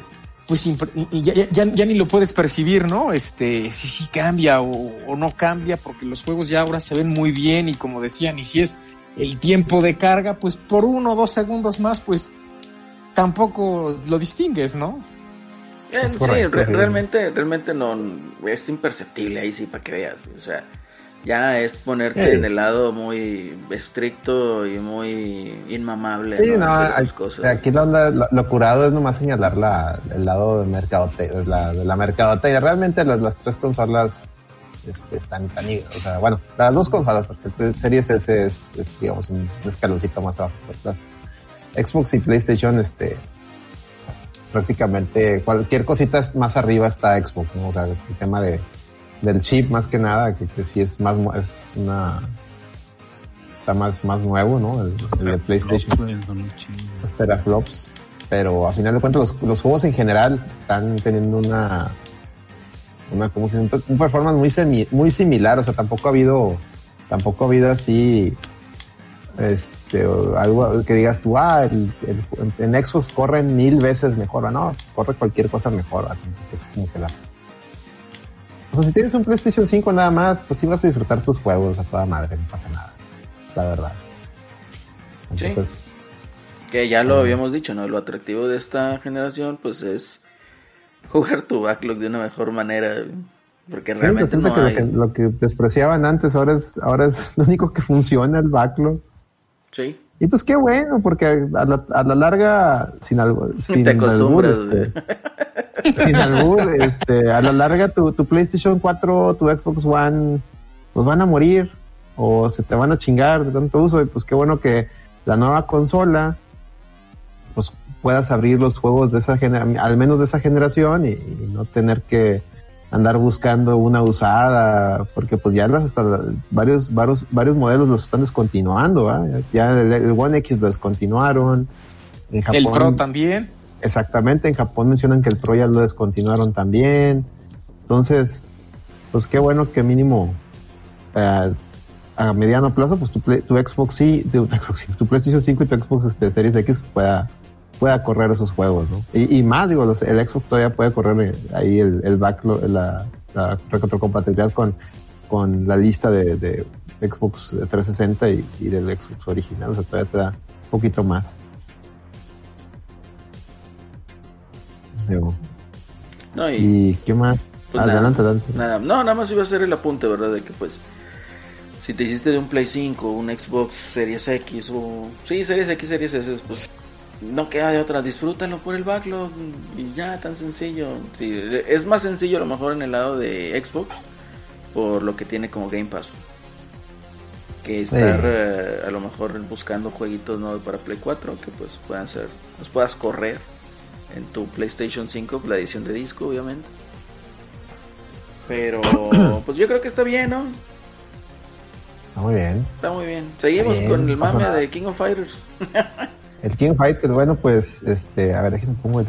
pues ya, ya- ya- ya ni lo puedes percibir, ¿no? Este, si sí cambia o, o no cambia, porque los juegos ya ahora se ven muy bien y como decían, y si es el tiempo de carga, pues por uno o dos segundos más, pues tampoco lo distingues, ¿no? Eh, sí, re- realmente, realmente no, es imperceptible ahí sí, para que veas, o sea, ya es ponerte en el lado muy estricto y muy inmamable, Sí, ¿no? hay- cosas. aquí onda- lo, lo curado es nomás señalar la, el lado de mercadotecnia, la, de la mercadotecnia. Realmente las, las tres consolas este, están tan, o sea, bueno, las dos consolas, porque el Series S es, es, digamos, un escaloncito más abajo. las Xbox y PlayStation, este, prácticamente cualquier cosita más arriba está Xbox, ¿no? O sea, el tema de, del chip más que nada, que, que sí es más, es una, está más, más nuevo, ¿no? El, el de PlayStation los teraflops, pero a final de cuentas los, los juegos en general están teniendo una una como si un performance muy semi- muy similar, o sea, tampoco ha habido tampoco ha habido así este o algo que digas tú, ah, el, el- en Xbox corre mil veces mejor, no, corre cualquier cosa mejor, es como que la o sea, si tienes un PlayStation 5 nada más, pues sí vas a disfrutar tus juegos a toda madre, no pasa nada, la verdad. Sí. Entonces, Que ya lo habíamos dicho, ¿no? Lo atractivo de esta generación, pues es jugar tu backlog de una mejor manera. Porque Sí, realmente resulta no que lo, que lo que despreciaban antes ahora es, ahora es lo único que funciona el backlog. Sí. Y pues qué bueno, porque a la, a la larga, sin algo, sin Te albur, acostumbras. este, sin albur, este, a la larga tu, tu PlayStation 4, tu Xbox One, pues van a morir o se te van a chingar de tanto uso. Y pues qué bueno que la nueva consola, pues puedas abrir los juegos de esa generación, al menos de esa generación, y, y no tener que andar buscando una usada, porque pues ya las hasta varios, varios, varios modelos los están descontinuando, ya el, el One X lo descontinuaron. En Japón, El Pro también. Exactamente, en Japón mencionan que el Pro ya lo descontinuaron también. Entonces, pues qué bueno que mínimo eh, a mediano plazo, pues tu, tu Xbox sí, tu, tu PlayStation 5 y tu Xbox este, Series X pueda, pueda correr esos juegos, ¿no? Y, y más, digo, los- el Xbox todavía puede correr eh, ahí el, el backlog, la, la retrocompatibilidad con, con la lista de, de Xbox 360 y, y del Xbox original, o sea, todavía te da un poquito más. Digo, No, y, ¿Y qué más? Pues adelante, nada, adelante. nada. No, nada más iba a ser el apunte, ¿verdad? De que pues, si te hiciste de un Play 5, un Xbox Series X o... Sí, Series X, Series S, pues no queda de otra. Disfrútalo por el backlog y ya, tan sencillo. Sí, es más sencillo a lo mejor en el lado de Xbox por lo que tiene como Game Pass. Que estar Sí. eh, a lo mejor buscando jueguitos ¿no? para Play 4 que pues puedan ser, los puedas correr en tu PlayStation 5, la edición de disco obviamente. Pero pues yo creo que está bien, ¿no? Está muy bien. Está muy bien. Seguimos Bien, con el mame de King of Fighters. El King Fighter, bueno, pues, este, a ver, déjenme pongo el,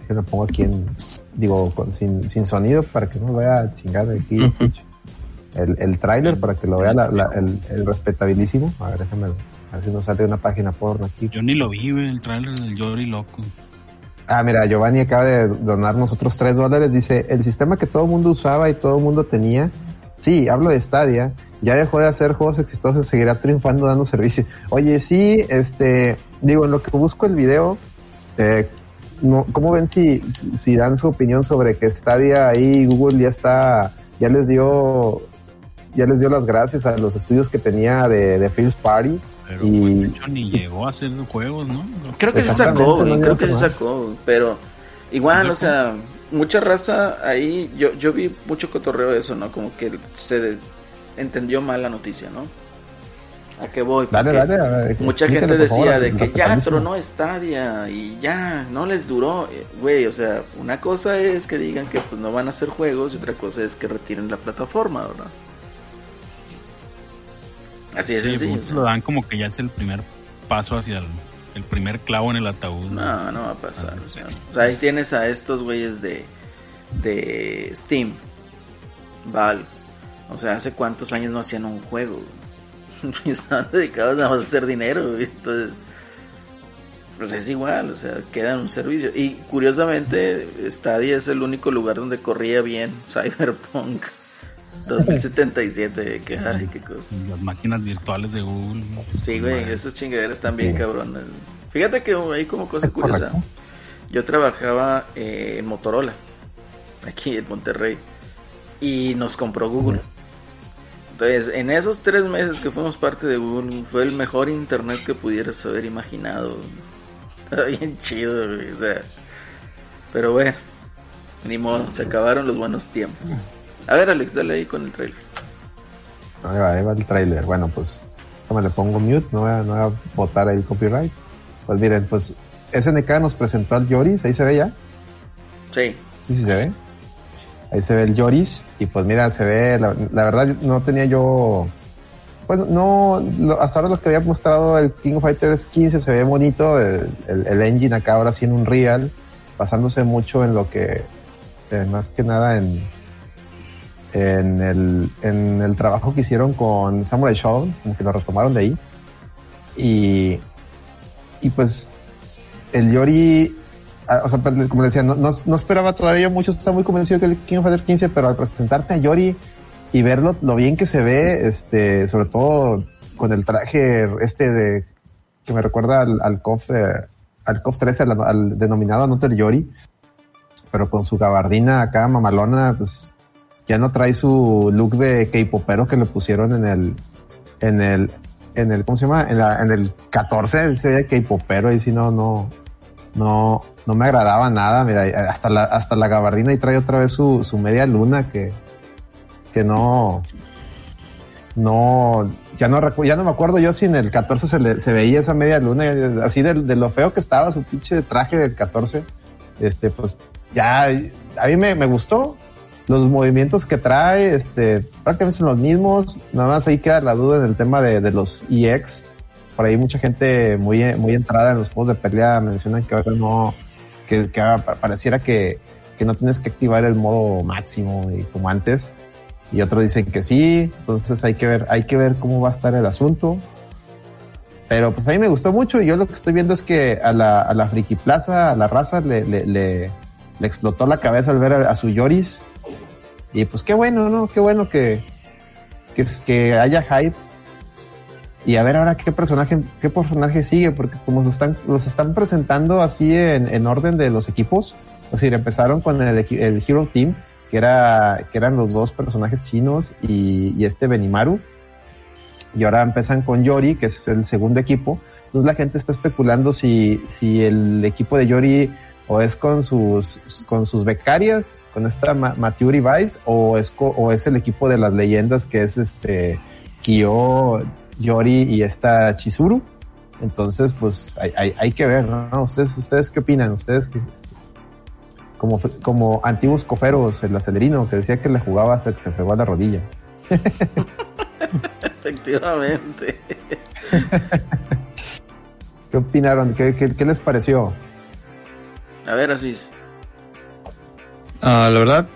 déjenme pongo aquí en, digo, con, sin, sin sonido para que no vaya a chingar aquí el, el tráiler para que lo vea la- la- el, el respetabilísimo. A ver, déjenme, a ver si nos sale una página porno aquí. Yo ni lo vi, el trailer del Yori loco. Ah, mira, Giovanni acaba de donarnos otros tres dólares. Dice, el sistema que todo el mundo usaba y todo el mundo tenía. Sí, hablo de Stadia. Ya dejó de hacer juegos exitosos, seguirá triunfando dando servicio. Oye, sí, este, digo, en lo que busco el video, eh, no, ¿cómo ven si, si dan su opinión sobre que Stadia ahí Google ya está, ya les dio, ya les dio las gracias a los estudios que tenía de, de First Party? Pero Y- pues, de hecho ni llegó a hacer juegos, ¿no? Creo que se sacó, no creo que se sacó, pero igual, o sea, mucha raza ahí, yo, yo vi mucho cotorreo de eso, ¿no? Como que se entendió mal la noticia, ¿no? ¿A qué voy? Dale, Porque dale, a ver, Mucha gente favor, decía de que ya tronó Stadia y ya, no les duró. Eh, Güey, o sea, una cosa es que digan que pues no van a hacer juegos y otra cosa es que retiren la plataforma, ¿verdad? Así es Sí, sencillo. muchos lo dan como que ya es el primer paso hacia el, el primer clavo en el ataúd. ¿no? No, no va a pasar. O sea, o sea, ahí tienes a estos güeyes de, de Steam, Valve. O sea, hace cuántos años no hacían un juego. Y Estaban dedicados nada más a hacer dinero. güey. Entonces, pues es igual, o sea, queda en un servicio. Y curiosamente, Stadia es el único lugar donde corría bien Cyberpunk 2077. Que, ay, qué cosa. Las máquinas virtuales de Google. Sí, güey, Madre. esas chingaderas están bien Sí. cabronas. Fíjate que hay como cosa curiosa. correcto. Yo trabajaba eh, en Motorola, aquí en Monterrey, y nos compró Google. Entonces, en esos tres meses que fuimos parte de Google, fue el mejor internet que pudieras haber imaginado. Está bien chido, güey, o sea. Pero bueno, ni modo, se acabaron los buenos tiempos. A ver, Alex, dale ahí con el trailer. Ahí va, ahí va el trailer. Bueno, pues, como le pongo mute, no voy a, no voy a botar ahí el copyright. Pues miren, pues, SNK nos presentó al Yoris, ahí se ve ya. Sí, Sí, sí se ve. Ahí se ve el Yoris. Y pues mira, se ve, la, verdad no tenía yo... Pues no, hasta ahora lo que había mostrado el King of Fighters 15 se ve bonito, el, el- engine acá ahora sí en un real, basándose mucho en lo que, eh, más que nada en, en el, en el trabajo que hicieron con Samurai Shodown, como que lo retomaron de ahí. Y, y pues el Yori, o sea, pues, como decía, no, no, no esperaba todavía mucho, estaba muy convencido que el King of Fighters 15, pero al presentarte a Yori y verlo, lo bien que se ve, este, sobre todo con el traje este de, que me recuerda al, al KOF, eh, al KOF 13, al, al denominado Anoter Yori, pero con su gabardina acá mamalona, pues ya no trae su look de K-popero que le pusieron en el, en el, en el, ¿cómo se llama? En, la, en el 14, se veía K-popero y si no, no, no, no me agradaba nada. Mira, hasta la, hasta la gabardina y trae otra vez su, su media luna que, que no, no, ya no ya no me acuerdo yo si en el 14 se, veía esa media luna, así de, de, lo feo que estaba su pinche traje del 14. Este, pues ya, a mí me, me gustó. Los movimientos que trae, este, prácticamente son los mismos. Nada más ahí queda la duda en el tema de, de los EX. Por ahí mucha gente muy, muy entrada en los juegos de pelea mencionan que ahora no, que, que pareciera que, que no tienes que activar el modo máximo y como antes y otros dicen que sí, entonces hay que ver, hay que ver cómo va a estar el asunto. Pero pues a mí me gustó mucho y yo lo que estoy viendo es que a la, a la Friki Plaza, a la raza, le, le, le, le explotó la cabeza al ver a, a, su Yoris. Y pues qué bueno, ¿no? Qué bueno que, que, que haya hype. Y a ver ahora qué personaje, qué personaje sigue, porque como los están, los están presentando así en, en orden de los equipos, es decir, empezaron con el, el Hero Team, que, era, que eran los dos personajes chinos y, y este Benimaru. Y ahora empiezan con Yori, que es el segundo equipo. Entonces la gente está especulando si, si el equipo de Yori o es con sus, con sus becarias, con esta Maturi Vice, o es, o es el equipo de las leyendas que es este Kyo, Yori y esta Chizuru. Entonces, pues hay, hay, hay que ver, ¿no? ¿Ustedes, ¿Ustedes qué opinan? ¿Ustedes qué, como, como antiguos coferos, el acelerino, que decía que le jugaba hasta que se fregó a la rodilla. Efectivamente. ¿Qué opinaron? ¿Qué, qué, qué les pareció? A ver, Asís. Uh, la verdad,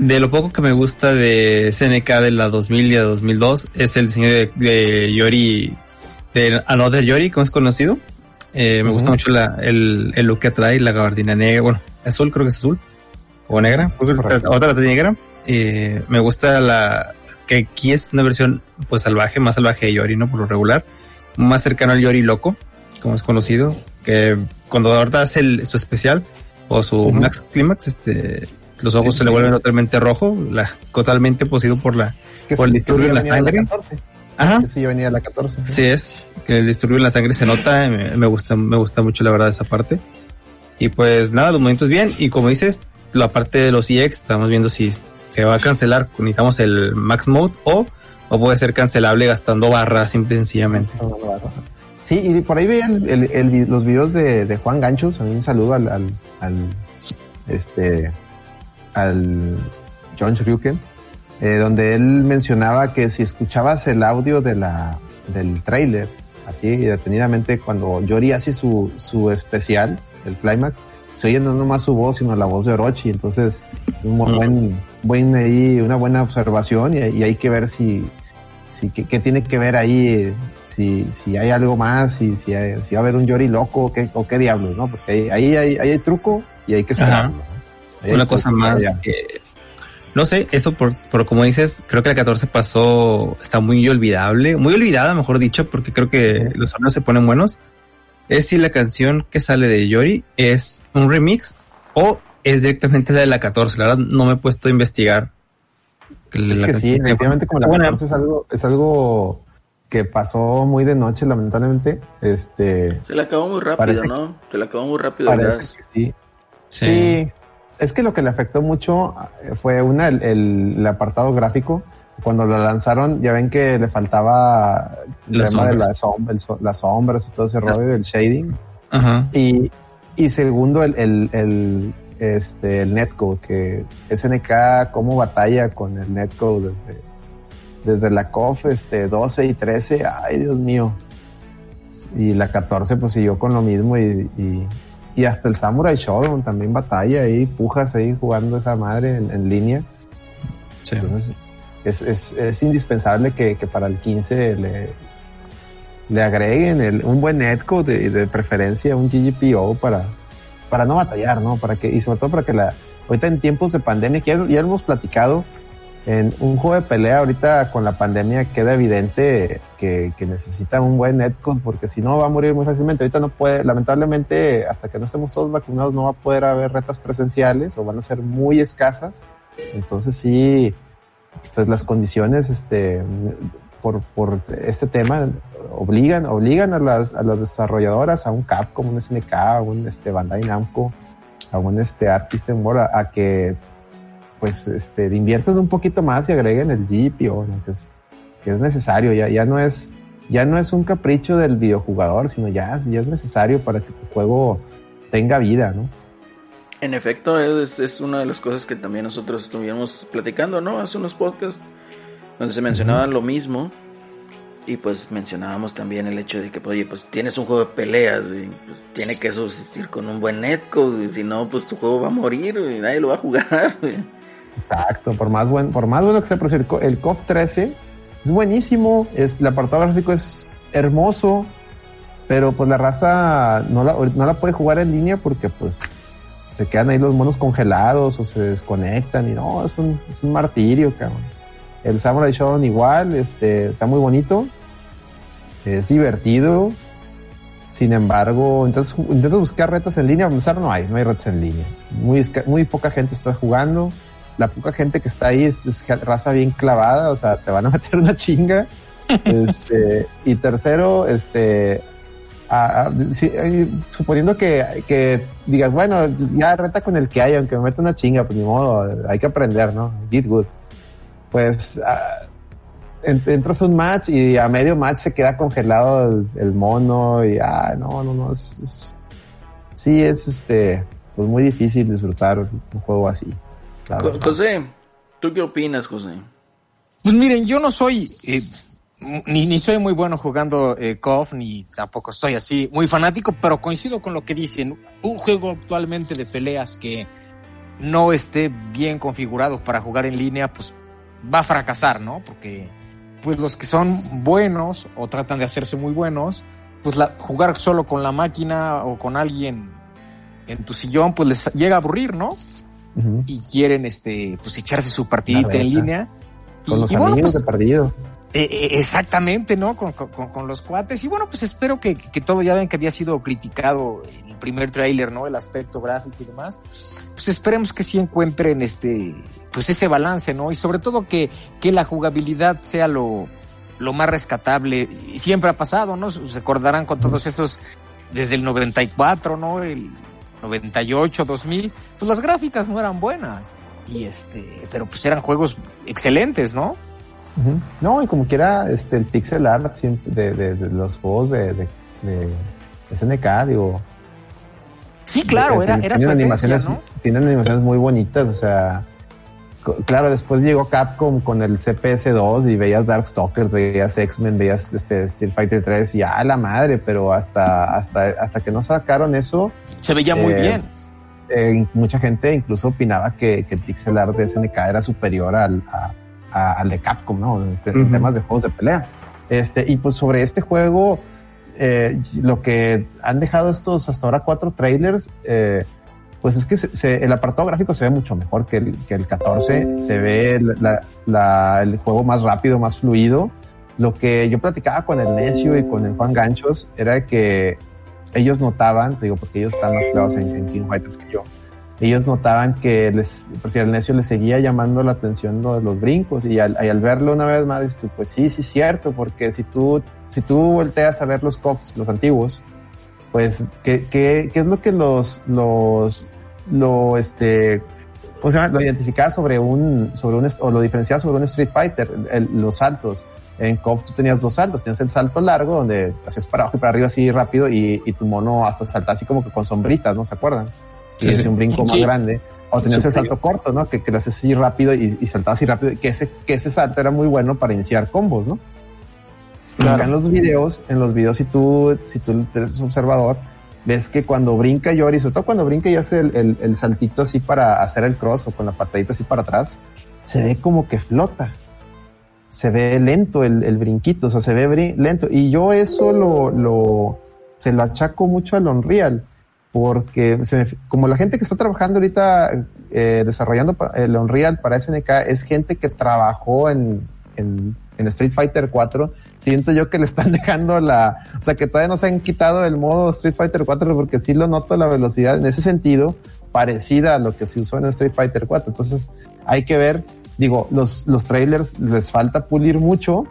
de lo poco que me gusta de SNK de la 2000 y de 2002 es el diseño de, de Yori, de Another Yori, como es conocido. Eh, me uh -huh. gusta mucho la, el, el, look que trae, la gabardina negra, bueno, azul, creo que es azul, o negra, otra la trae negra. Eh, me gusta la, que aquí es una versión pues salvaje, más salvaje de Yori, ¿no? Por lo regular, más cercano al Yori loco, como es conocido, que cuando ahorita hace el, su especial o su uh -huh. Max Climax, este, los ojos sí, se le vuelven totalmente rojo, la, totalmente poseído por la, que por el disturbio en la sangre. Ajá. Sí, yo venía de la 14. ¿no? Sí es, que el disturbio en la sangre se nota, me, me, gusta, me gusta mucho la verdad esa parte. Y pues nada, los movimientos bien, y como dices, la parte de los EX, estamos viendo si se va a cancelar, necesitamos el Max Mode o, o puede ser cancelable gastando barras simple y sencillamente. Sí, y por ahí veían el, el, el, los videos de, de, Juan Ganchos, a mí un saludo al, al, al este, al John Shuriken, eh, donde él mencionaba que si escuchabas el audio de la, del trailer, así detenidamente cuando Yori hace su, su especial, el climax, se oye no nomás su voz, sino la voz de Orochi, entonces es un buen, buen ahí, una buena observación y, y hay que ver si, si qué, qué, tiene que ver ahí, si, si hay algo más, si, si, hay, si va a haber un Yori loco o qué, o qué diablos, ¿no? Porque ahí, ahí, hay, ahí hay truco y hay que esperarlo. Una cosa más que no sé, eso por, por como dices, creo que la 14 pasó, está muy olvidable, muy olvidada, mejor dicho, porque creo que sí. los sonidos se ponen buenos. Es si la canción que sale de Yori es un remix o es directamente la de la 14. La verdad, no me he puesto a investigar. Es que sí, definitivamente como la 14 es algo, es algo que pasó muy de noche, lamentablemente. Este. Se la acabó muy rápido, ¿no? Se la acabó muy rápido. Parece que sí. sí. sí es que lo que le afectó mucho fue una el, el, el, apartado gráfico. Cuando lo lanzaron, ya ven que le faltaba el las tema sombras. de la sombra, el, las sombras y todo ese rollo del shading. Ajá. Y, y segundo, el, el, el, este, el netcode, que SNK cómo batalla con el netcode desde, desde la COF este, 12 y 13. Ay, Dios mío. Y la 14 pues siguió con lo mismo y, y y hasta el Samurai Shodown también batalla ahí, pujas ahí jugando esa madre en, en línea. Sí. Entonces, es, es, es indispensable que, que, para el 15 le, le agreguen el, un buen netcode de, de, preferencia, un GGPO para, para no batallar, ¿no? Para que, y sobre todo para que la, ahorita en tiempos de pandemia, que ya, ya hemos platicado, en un juego de pelea ahorita con la pandemia queda evidente que, que necesita un buen netcode porque si no va a morir muy fácilmente. Ahorita no puede, lamentablemente, hasta que no estemos todos vacunados no va a poder haber retas presenciales o van a ser muy escasas. Entonces sí, pues las condiciones, este, por, por este tema obligan, obligan a las, a las desarrolladoras, a un Capcom, un SNK, a un este, Bandai Namco, a un este Art System World, a, a que pues este inviertan un poquito más y agreguen el GPO, ¿no? que es, que es necesario, ya, ya no es, ya no es un capricho del videojugador, sino ya, ya es necesario para que tu juego tenga vida, ¿no? En efecto, es, es una de las cosas que también nosotros estuvimos platicando, ¿no? Hace unos podcasts donde se mencionaba lo mismo. Y pues mencionábamos también el hecho de que, oye, pues tienes un juego de peleas y pues tiene que subsistir con un buen netcode. Y si no, pues tu juego va a morir y nadie lo va a jugar. Exacto, por más, buen, por más bueno que sea, por decir, el COF 13 es buenísimo, es, el apartado gráfico es hermoso, pero pues la raza no la, no la puede jugar en línea porque pues se quedan ahí los monos congelados o se desconectan y no, es un, es un martirio, cabrón. El Samurai Shodown igual, este, está muy bonito, es divertido. Sin embargo, entonces intentas buscar retas en línea, a empezar no hay, no hay retas en línea. Muy, muy poca gente está jugando. La poca gente que está ahí es, raza bien clavada, o sea, te van a meter una chinga. Este, y tercero, este, suponiendo que, digas, bueno, ya reta con el que hay, aunque me meta una chinga, pues ni modo, hay que aprender, ¿no? Get good. Pues ah, en- entras a un match y a medio match se queda congelado el, mono y, ah, no, no, no, es- sí, es este, pues muy difícil disfrutar un juego así. Verdad. José, ¿tú qué opinas, José? Pues miren, yo no soy, eh, ni, ni soy muy bueno jugando eh, KOF, ni tampoco soy así muy fanático, pero coincido con lo que dicen. Un juego actualmente de peleas que no esté bien configurado para jugar en línea, pues va a fracasar, ¿no? Porque pues los que son buenos o tratan de hacerse muy buenos, pues la, jugar solo con la máquina o con alguien en tu sillón, pues les llega a aburrir, ¿no? Y quieren, este, pues echarse su partidita en línea. Con Y- los y bueno, amigos pues, de perdido. eh, eh, exactamente, ¿no? Con, con- con- con los cuates. Y bueno, pues espero que, que todo, ya ven que había sido criticado el primer tráiler, ¿no? El aspecto gráfico y demás. Pues esperemos que sí encuentren este, pues ese balance, ¿no? Y sobre todo que, que la jugabilidad sea lo, lo más rescatable. Y siempre ha pasado, ¿no? Se acordarán con todos esos, desde el 94, ¿no? El 98, 2000. Pues las gráficas no eran buenas. Y este, pero pues eran juegos excelentes, ¿no? No, y como quiera, este, el pixel art de, de- de los juegos de, de, de SNK, digo. Sí, claro, era, tienen- era su tienen esencia, animaciones, ¿no? Tienen animaciones muy bonitas, o sea. Claro, después llegó Capcom con el CPS2 y veías Darkstalkers, veías X-Men, veías este Street Fighter 3 y a la madre, pero hasta, hasta, hasta que no sacaron eso, Se veía muy Eh, bien. eh, mucha gente incluso opinaba que, que el pixel art de SNK era superior al, a- a- al de Capcom, ¿no? En, temas de juegos de pelea. Este, y pues sobre este juego, eh, lo que han dejado estos hasta ahora cuatro trailers, eh, pues es que el apartado gráfico se ve mucho mejor que el, que el 14, se ve el juego más rápido, más fluido. Lo que yo platicaba con el Necio y con el Juan Ganchos era que ellos notaban, digo, porque ellos están más clavados en, en King Fighters que yo, ellos notaban que les, por si al necio les seguía llamando la atención lo los brincos y al, y al verlo una vez más, dices tú, pues sí, sí, cierto, porque si tú, si tú volteas a ver los cops, los antiguos, pues, ¿qué, qué, qué es lo que los, los, lo, este, ¿cómo se llama? Lo identificaba sobre un, sobre un, o lo diferenciaba sobre un Street Fighter, el- los saltos. En COP tú tenías dos saltos, tenías el salto largo donde haces para abajo y para arriba así rápido y, y tu mono hasta saltaba así como que con sombritas, ¿no se acuerdan? Y Sí, hacía un brinco más grande. O tenías el salto corto, ¿no? Que, que lo haces así rápido y, y saltabas así rápido. Que ese, que ese salto era muy bueno para iniciar combos, ¿no? Claro. Acá en los videos, en los videos, si tú, si tú eres observador, ves que cuando brinca Yori, sobre todo cuando brinca y hace el, el- el saltito así para hacer el cross o con la patadita así para atrás, se ve como que flota. Se ve lento el, el brinquito, o sea, se ve lento. Y yo eso lo, lo, se lo achaco mucho al Unreal, porque se me- como la gente que está trabajando ahorita eh, desarrollando el Unreal para SNK es gente que trabajó en, en, en Street Fighter 4, siento yo que le están dejando la, o sea, que todavía no se han quitado el modo Street Fighter 4 porque sí lo noto la velocidad en ese sentido parecida a lo que se usó en Street Fighter 4. Entonces hay que ver, digo, los, los trailers les falta pulir mucho,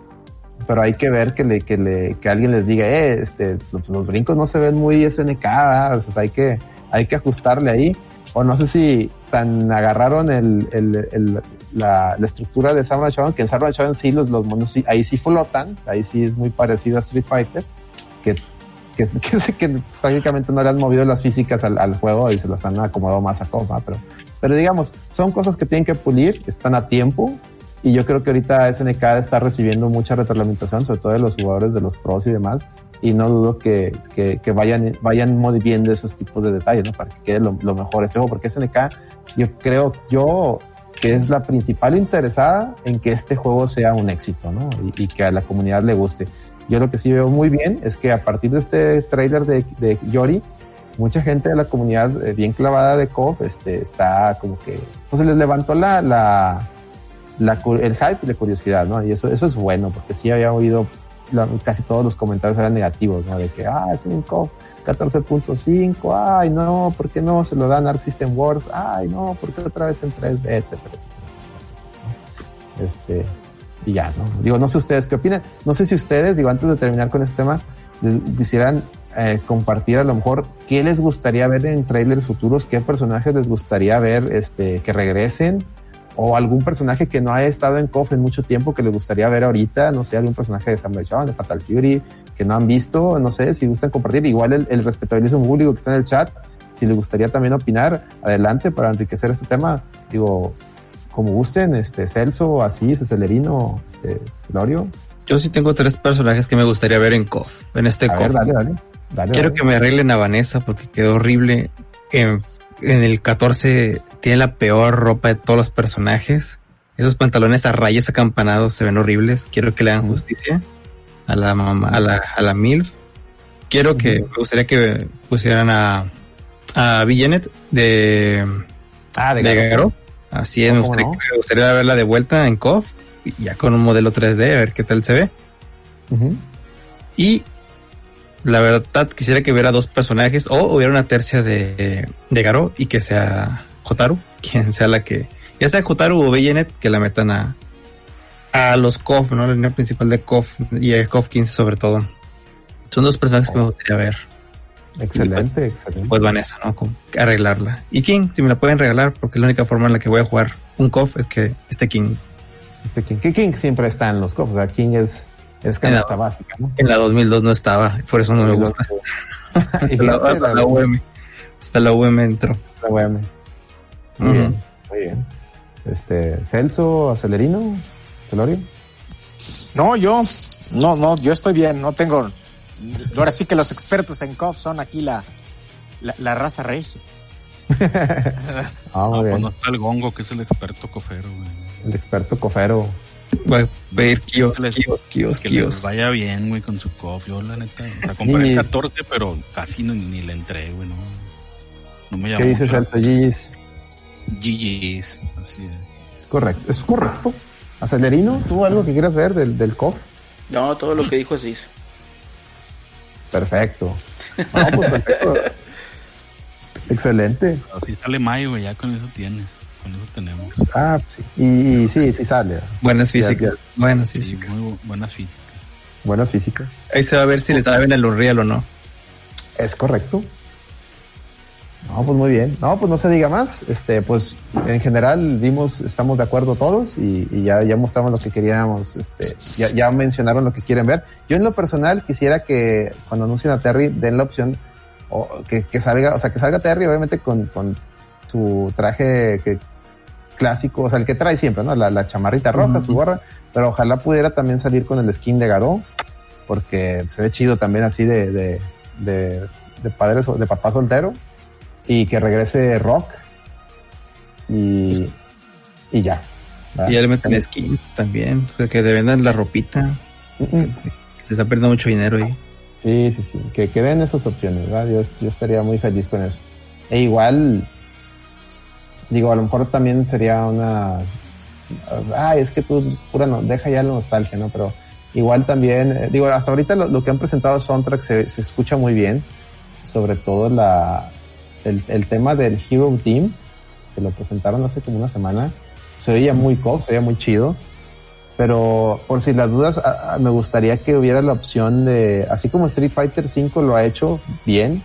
pero hay que ver que le, que le, que alguien les diga, eh, este, los, los brincos no se ven muy SNK, ¿verdad? Hay que, hay que ajustarle ahí. O no sé si tan agarraron el, el, el la, la, estructura de Samurai Shodown, que en Samurai Shodown sí los, los monos sí, ahí sí flotan, ahí sí es muy parecido a Street Fighter, que, que, que, que prácticamente no le han movido las físicas al, al, juego y se las han acomodado más a coma, pero, pero digamos, son cosas que tienen que pulir, están a tiempo, y yo creo que ahorita SNK está recibiendo mucha retroalimentación, sobre todo de los jugadores de los pros y demás, y no dudo que, que, que vayan, vayan moviendo esos tipos de detalles, ¿no? Para que quede lo, lo mejor ese juego, porque SNK, yo creo, yo que es la principal interesada en que este juego sea un éxito, ¿no? Y, y, que a la comunidad le guste. Yo lo que sí veo muy bien es que a partir de este tráiler de, de, Yori, mucha gente de la comunidad eh, bien clavada de KOF este, está como que, pues les levantó la, la, la, el hype y la curiosidad, ¿no? Y eso, eso es bueno, porque sí había oído casi todos los comentarios eran negativos, ¿no? De que, ah, es un KOF 14.5, ay no, ¿por qué no se lo dan Arc System Wars? Ay no, ¿por qué otra vez en 3D, etcétera, etcétera? Este, y ya, ¿no? Digo, no sé ustedes qué opinan, no sé si ustedes, digo, antes de terminar con este tema, les quisieran eh, compartir a lo mejor qué les gustaría ver en trailers futuros, qué personajes les gustaría ver este, que regresen, o algún personaje que no haya estado en KOF en mucho tiempo que les gustaría ver ahorita, no sé, algún personaje de Samurai Shodown, de Fatal Fury, que no han visto, no sé, si gustan compartir, igual el, el respetabilísimo público que está en el chat, si les gustaría también opinar, adelante para enriquecer este tema, digo, como gusten, este, Celso, Asís, Celerino, este, Celorio. Yo sí tengo tres personajes que me gustaría ver en KOF, en este A KOF. ver, dale, dale, dale, Quiero que me arreglen a Vanessa porque quedó horrible. En, en el 14 tiene la peor ropa de todos los personajes. Esos pantalones a rayas acampanados se ven horribles. Quiero que le hagan justicia a la mamá, a la, a la MILF. Quiero que, me gustaría que pusieran a, a Villanet de, Ah, de de Garo. Así es, me ¿Cómo gustaría, no? me gustaría verla de vuelta en KOF, y ya con un modelo 3D, a ver qué tal se ve. Y la verdad quisiera que hubiera dos personajes o hubiera una tercia de, de Garo y que sea Jotaru, quien sea la que, ya sea Jotaru o Bayonet, que la metan a, a los KOF, ¿no? La línea principal de KOF y el KOF 15 sobre todo. Son dos personajes que me gustaría ver. Excelente, excelente. Pues Vanessa, ¿no? Que arreglarla. Y King, si me la pueden regalar, porque es la única forma en la que voy a jugar un KOF es que esté King. Este King, que King siempre está en los cofres, o sea, King es, es canasta básica, ¿no? En la 2002 no estaba, por eso no me gusta. Y Hasta la, fíjate, hasta la- la UM. Hasta la UM entró. la UM. Muy bien, muy bien. Este, Celso, Acelerino, Celorio. No, yo, no, no, yo estoy bien, no tengo. Ahora sí que los expertos en COP son aquí la, la, la raza rey. Ah, No, pues bien. no está el Gongo, que es el experto cofero, güey. El experto cofero. Voy a pedir kios, Les- kios, kios, Que les vaya bien, güey, con su cof. Yo, la neta, o sea, compré el 14, pero casi ni, ni le entré, güey, no. No me llamó ¿Qué dices. Celso Gigis? GG's, así es. Es correcto, es correcto. Acelerino, ¿tú algo que quieras ver del, del COF? No, todo lo que dijo así. Perfecto. No, pues perfecto. Excelente. Así sale Mayo, güey, ya con eso tienes. Con eso tenemos. Ah, pues sí. Y, y sí, sí sale. Buenas Ya, físicas. Buenas Sí, físicas. muy bu- buenas físicas. Buenas físicas. Ahí se va a ver si le saben el Unreal o no. Es correcto. No, pues muy bien. No, pues no se diga más. Este, pues en general vimos, estamos de acuerdo todos y, y ya, ya mostramos lo que queríamos, este, ya, ya mencionaron lo que quieren ver. Yo en lo personal quisiera que cuando anuncien a Terry den la opción o que, que salga, o sea, que salga Terry obviamente con, con su traje que, clásico, o sea, el que trae siempre, ¿no? La, la chamarrita roja, su gorra, pero ojalá pudiera también salir con el skin de Garou, porque se ve chido también así de, de, de, de padre, de papá soltero, y que regrese Rock, y, y ya. ¿verdad? Y ya le meten skins también. O sea, que te vendan la ropita. Mm. Que se está perdiendo mucho dinero ahí. Sí, sí, sí, que, que den esas opciones, ¿verdad? Yo, yo estaría muy feliz con eso. E igual, digo, a lo mejor también sería una, ay, es que tú, pura no, deja ya la nostalgia, ¿no? Pero igual también, eh, digo, hasta ahorita lo, que han presentado Soundtrack se, escucha muy bien, sobre todo la, el, el tema del Hero Team, que lo presentaron hace como una semana, se veía muy cool, se veía muy chido pero por si las dudas, a- me gustaría que hubiera la opción de, así como Street Fighter V lo ha hecho bien,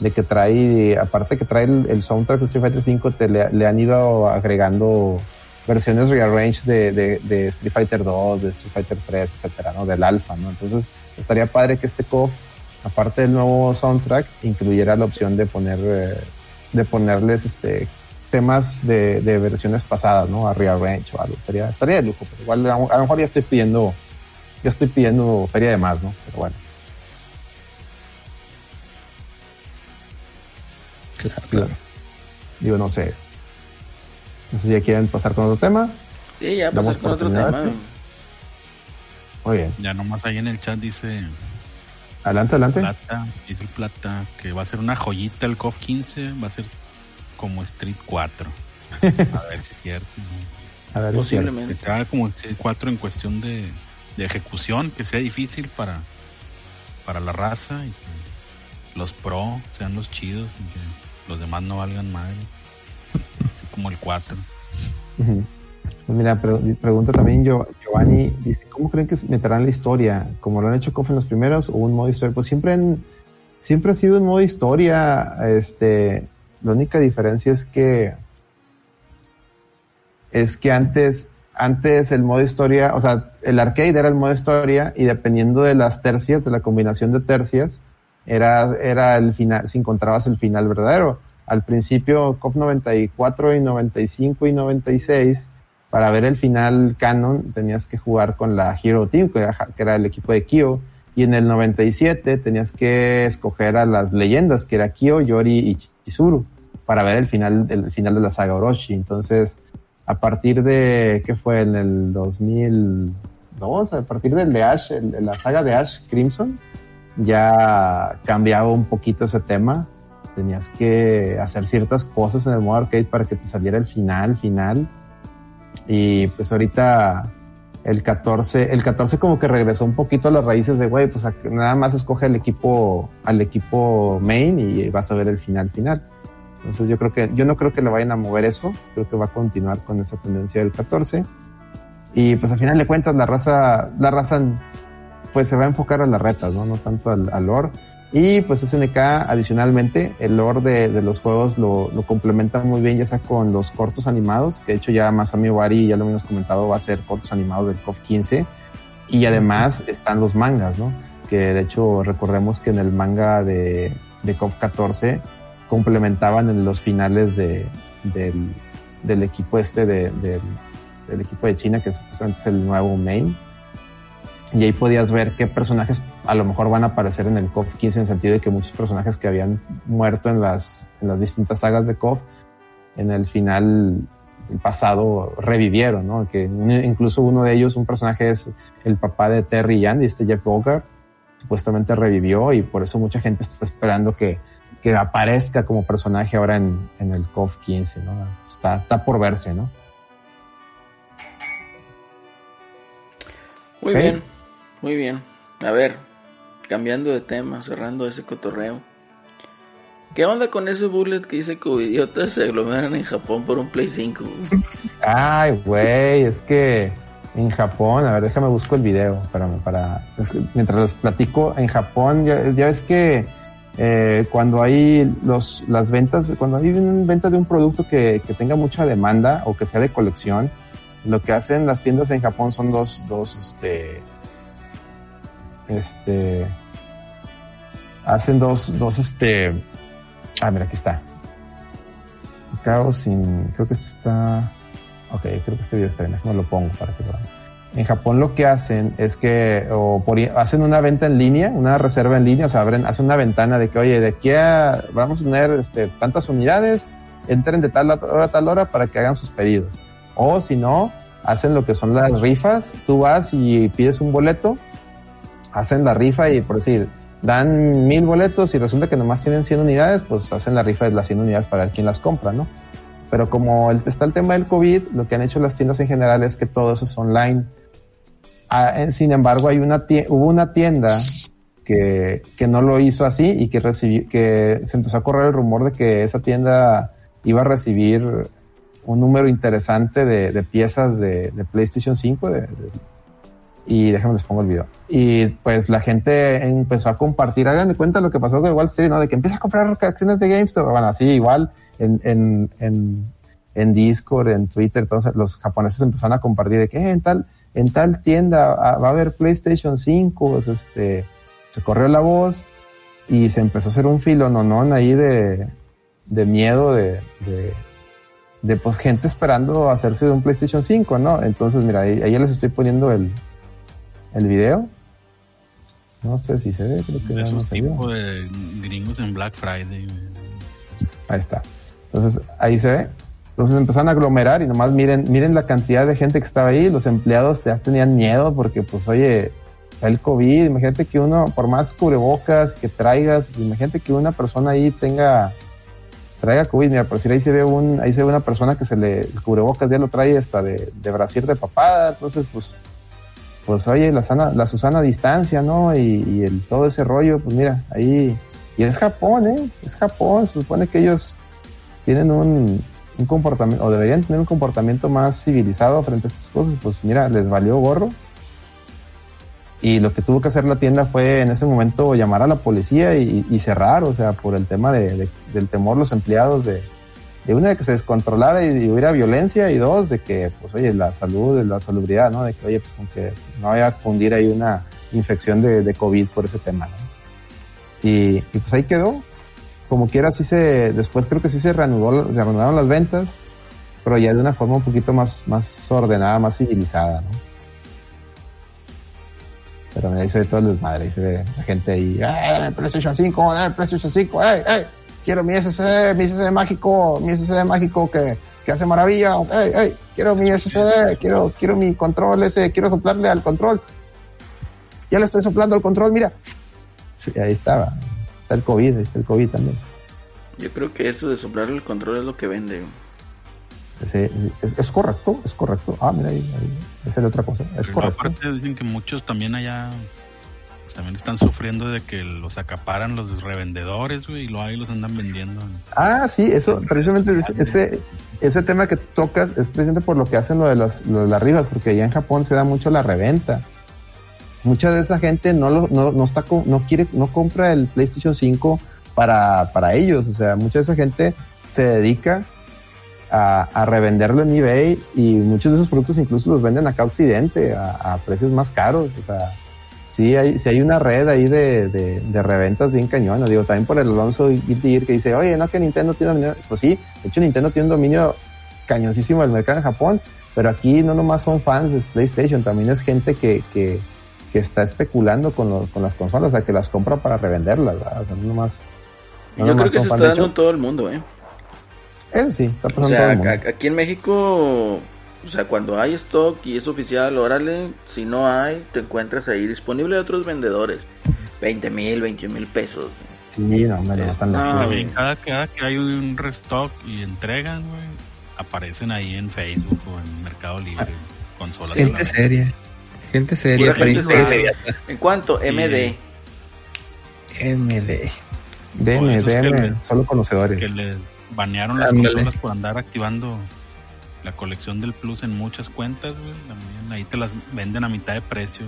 de que trae, aparte que trae el, soundtrack de Street Fighter 5, te le, han ido agregando versiones rearranged de, de, de, Street Fighter 2, de Street Fighter 3, etcétera, ¿no? Del alfa, ¿no? Entonces, estaría padre que este KOF, aparte del nuevo soundtrack, incluyera la opción de poner, eh, de ponerles este temas de, de versiones pasadas, ¿no? A rearrange o algo. Estaría, estaría de lujo, pero igual a, lo mejor ya estoy pidiendo, ya estoy pidiendo feria de más, ¿no? Pero bueno. Claro. Digo, no sé. No sé si ya quieren pasar con otro tema. Sí, ya pasar con otro tema. Muy bien. Ya nomás ahí en el chat dice. Adelante, adelante. Plata, dice el Plata que va a ser una joyita el COF 15, va a ser como Street 4. A ver si es cierto. A ver, Posiblemente. Que haga como Street 4 en cuestión de, de, ejecución, que sea difícil para, para la raza y que los pro sean los chidos y que los demás no valgan mal. Como el 4. Pues mira, pregunta también Giovanni, dice, ¿cómo creen que meterán la historia? ¿Como lo han hecho KOF en los primeros o un modo historia? Pues siempre, siempre ha sido un modo historia. Este, la única diferencia es que es que antes, antes el modo historia, o sea, el arcade era el modo historia y dependiendo de las tercias, de la combinación de tercias, era, era el final, si encontrabas el final verdadero. Al principio, COP 94 y 95 y 96, para ver el final canon, tenías que jugar con la Hero Team, que era, el equipo de Kyo. Y en el 97 tenías que escoger a las leyendas, que era Kyo, Yori y Chizuru, para ver el final, el final de la saga Orochi. Entonces, a partir de, ¿qué fue? En el 2002, a partir del de Ash, la saga de Ash Crimson, ya cambiaba un poquito ese tema. Tenías que hacer ciertas cosas en el modo arcade para que te saliera el final, final. Y pues ahorita el 14, el 14 como que regresó un poquito a las raíces de, güey, pues nada más escoge al equipo, al equipo main y vas a ver el final, final. Entonces yo creo que, yo no creo que le vayan a mover eso, creo que va a continuar con esa tendencia del 14. Y pues al final de cuentas la raza, la raza pues se va a enfocar a las retas, ¿no? No tanto al, al lore. Y pues SNK adicionalmente, el lore de, los juegos lo, complementa muy bien ya sea con los cortos animados, que de hecho ya Masami Owari, ya lo hemos comentado, va a ser cortos animados del KOF 15. Y además están los mangas, ¿no? Que de hecho recordemos que en el manga de, de KOF 14 complementaban en los finales de, del, equipo este de, del equipo de China, que supuestamente es el nuevo main y ahí podías ver qué personajes a lo mejor van a aparecer en el KOF 15 en el sentido de que muchos personajes que habían muerto en las, en las distintas sagas de KOF en el final pasado revivieron, ¿no? Que incluso uno de ellos, un personaje es el papá de Terry y Andy, este Jeff Bogart, supuestamente revivió y por eso mucha gente está esperando que, que aparezca como personaje ahora en, en el KOF 15, ¿no? Está, está por verse, ¿no? Muy bien. Muy bien. A ver, cambiando de tema, cerrando ese cotorreo. ¿Qué onda con ese bullet que dice que idiotas se aglomeran en Japón por un Play 5? Ay, güey, es que en Japón, a ver, déjame busco el video para, para mientras les platico, en Japón ya, ya ves que eh, cuando hay los, las ventas, cuando hay una venta de un producto que, que, tenga mucha demanda o que sea de colección, lo que hacen las tiendas en Japón son dos, dos, este, este, hacen dos, dos, este, ah, mira, aquí está. Caos sin, creo que este está, ok, creo que este video está bien, no lo pongo para que lo vean. En Japón lo que hacen es que o hacen una venta en línea, una reserva en línea, o sea, abren, hacen una ventana de que, oye, de aquí a, vamos a tener este, tantas unidades, entren de tal hora a tal hora para que hagan sus pedidos. O si no, hacen lo que son las rifas, tú vas y pides un boleto hacen la rifa y por decir, dan mil boletos y resulta que nomás tienen 100 unidades, pues hacen la rifa de las 100 unidades para ver quién las compra, ¿no? Pero como está el tema del COVID, lo que han hecho las tiendas en general es que todo eso es online. Ah, sin embargo, hay una hubo una tienda que, que no lo hizo así y que recibió, que se empezó a correr el rumor de que esa tienda iba a recibir un número interesante de, de piezas de, de, PlayStation 5, de, Y déjenme les pongo el video. Y pues la gente empezó a compartir, hagan de cuenta lo que pasó con Wall Street, ¿no? De que empieza a comprar acciones de GameStop. Bueno, así igual en, en, en, en Discord, en Twitter, entonces los japoneses empezaron a compartir de que eh, en tal, en tal tienda ah, va a haber PlayStation 5, pues, este, se corrió la voz y se empezó a hacer un filo nonón ahí de, de miedo de, de, de, pues gente esperando hacerse de un PlayStation 5, ¿no? Entonces, mira, ahí, ahí les estoy poniendo el, el video. No sé si se ve, creo que De ya no esos tipos de gringos en Black Friday. Ahí está. Entonces, ahí se ve. Entonces empezaron a aglomerar y nomás miren, miren la cantidad de gente que estaba ahí. Los empleados ya tenían miedo porque, pues, oye, el COVID. Imagínate que uno, por más cubrebocas que traigas, imagínate que una persona ahí tenga, traiga COVID. Mira, por decir, ahí se ve un, ahí se ve una persona que se le, el cubrebocas ya lo trae hasta de, de brasier de papada. Entonces, pues, pues, oye, la sana, la Susana distancia, ¿no? Y, y el, todo ese rollo, pues mira, ahí, y es Japón, ¿eh? Es Japón. Se supone que ellos tienen un, un comportamiento, o deberían tener un comportamiento más civilizado frente a estas cosas, pues mira, les valió gorro. Y lo que tuvo que hacer la tienda fue en ese momento llamar a la policía y, y cerrar, o sea, por el tema de, de- del temor los empleados de, de una de que se descontrolara y, hubiera violencia y dos de que, pues oye, la salud, la salubridad, ¿no? De que, oye, pues como que no vaya a fundir ahí una infección de, de COVID por ese tema, ¿no? Y, pues ahí quedó, como quiera, sí se, después creo que sí se reanudó, se reanudaron las ventas, pero ya de una forma un poquito más, más ordenada, más civilizada, ¿no? Pero ahí se ve todo el desmadre, ahí se ve la gente ahí, ¡ay, dame el PlayStation 5, dame el PlayStation 5, ¡ay, ay! Quiero mi SSD, mi SSD mágico, mi SSD mágico que, que hace maravillas, ¡ay, ay! Quiero mi SSD, quiero, quiero mi control ese, quiero soplarle al control. Ya le estoy soplando al control, mira. Y ahí estaba, está el COVID, ahí está el COVID también. Yo creo que eso de soplar el control es lo que vende. Ese- es, es correcto, es correcto. Ah, mira, ahí, ahí, esa es otra cosa. Es Pero correcto. aparte dicen que muchos también allá también están sufriendo de que los acaparan los revendedores, güey, y luego ahí los andan vendiendo. Ah, sí, eso, precisamente ese- ese, tema que tocas es precisamente por lo que hacen lo de las, lo de las rifas, porque allá en Japón se da mucho la reventa. Mucha de esa gente no lo, no, no está, no quiere, no compra el PlayStation 5 para, para ellos. O sea, mucha de esa gente se dedica a, a revenderlo en eBay y muchos de esos productos incluso los venden acá a Occidente a, a precios más caros. O sea, sí hay, sí hay una red ahí de, de, de reventas bien cañona. Digo, también por el Alonso Gear que dice, oye, no que Nintendo tiene dominio. Pues sí, de hecho Nintendo tiene un dominio cañoncísimo del mercado en Japón, pero aquí no nomás son fans de PlayStation, también es gente que, que, que está especulando con, lo- con las consolas, o sea, que las compra para revenderlas, ¿verdad? O sea, no nomás... no Yo creo que se está dando en todo el mundo, ¿eh? Eso sí, está pasando O todo el mundo. aquí en México, o sea, cuando hay stock y es oficial, órale, si no hay, te encuentras ahí disponible de otros vendedores. 20 mil, 21 mil pesos. Sí, no, hombre, no, están No, cada, cada que hay un restock y entregan, güey, aparecen ahí en Facebook o en Mercado Libre, consolas. a la Gente seria. Gente seria. Pura gente. ¿En cuánto? Sí. MD. MD. Que DM, le- solo Que conocedores. le banearon las Ándale. consolas por andar activando la colección del Plus en muchas cuentas, güey. También ahí te las venden a mitad de precio.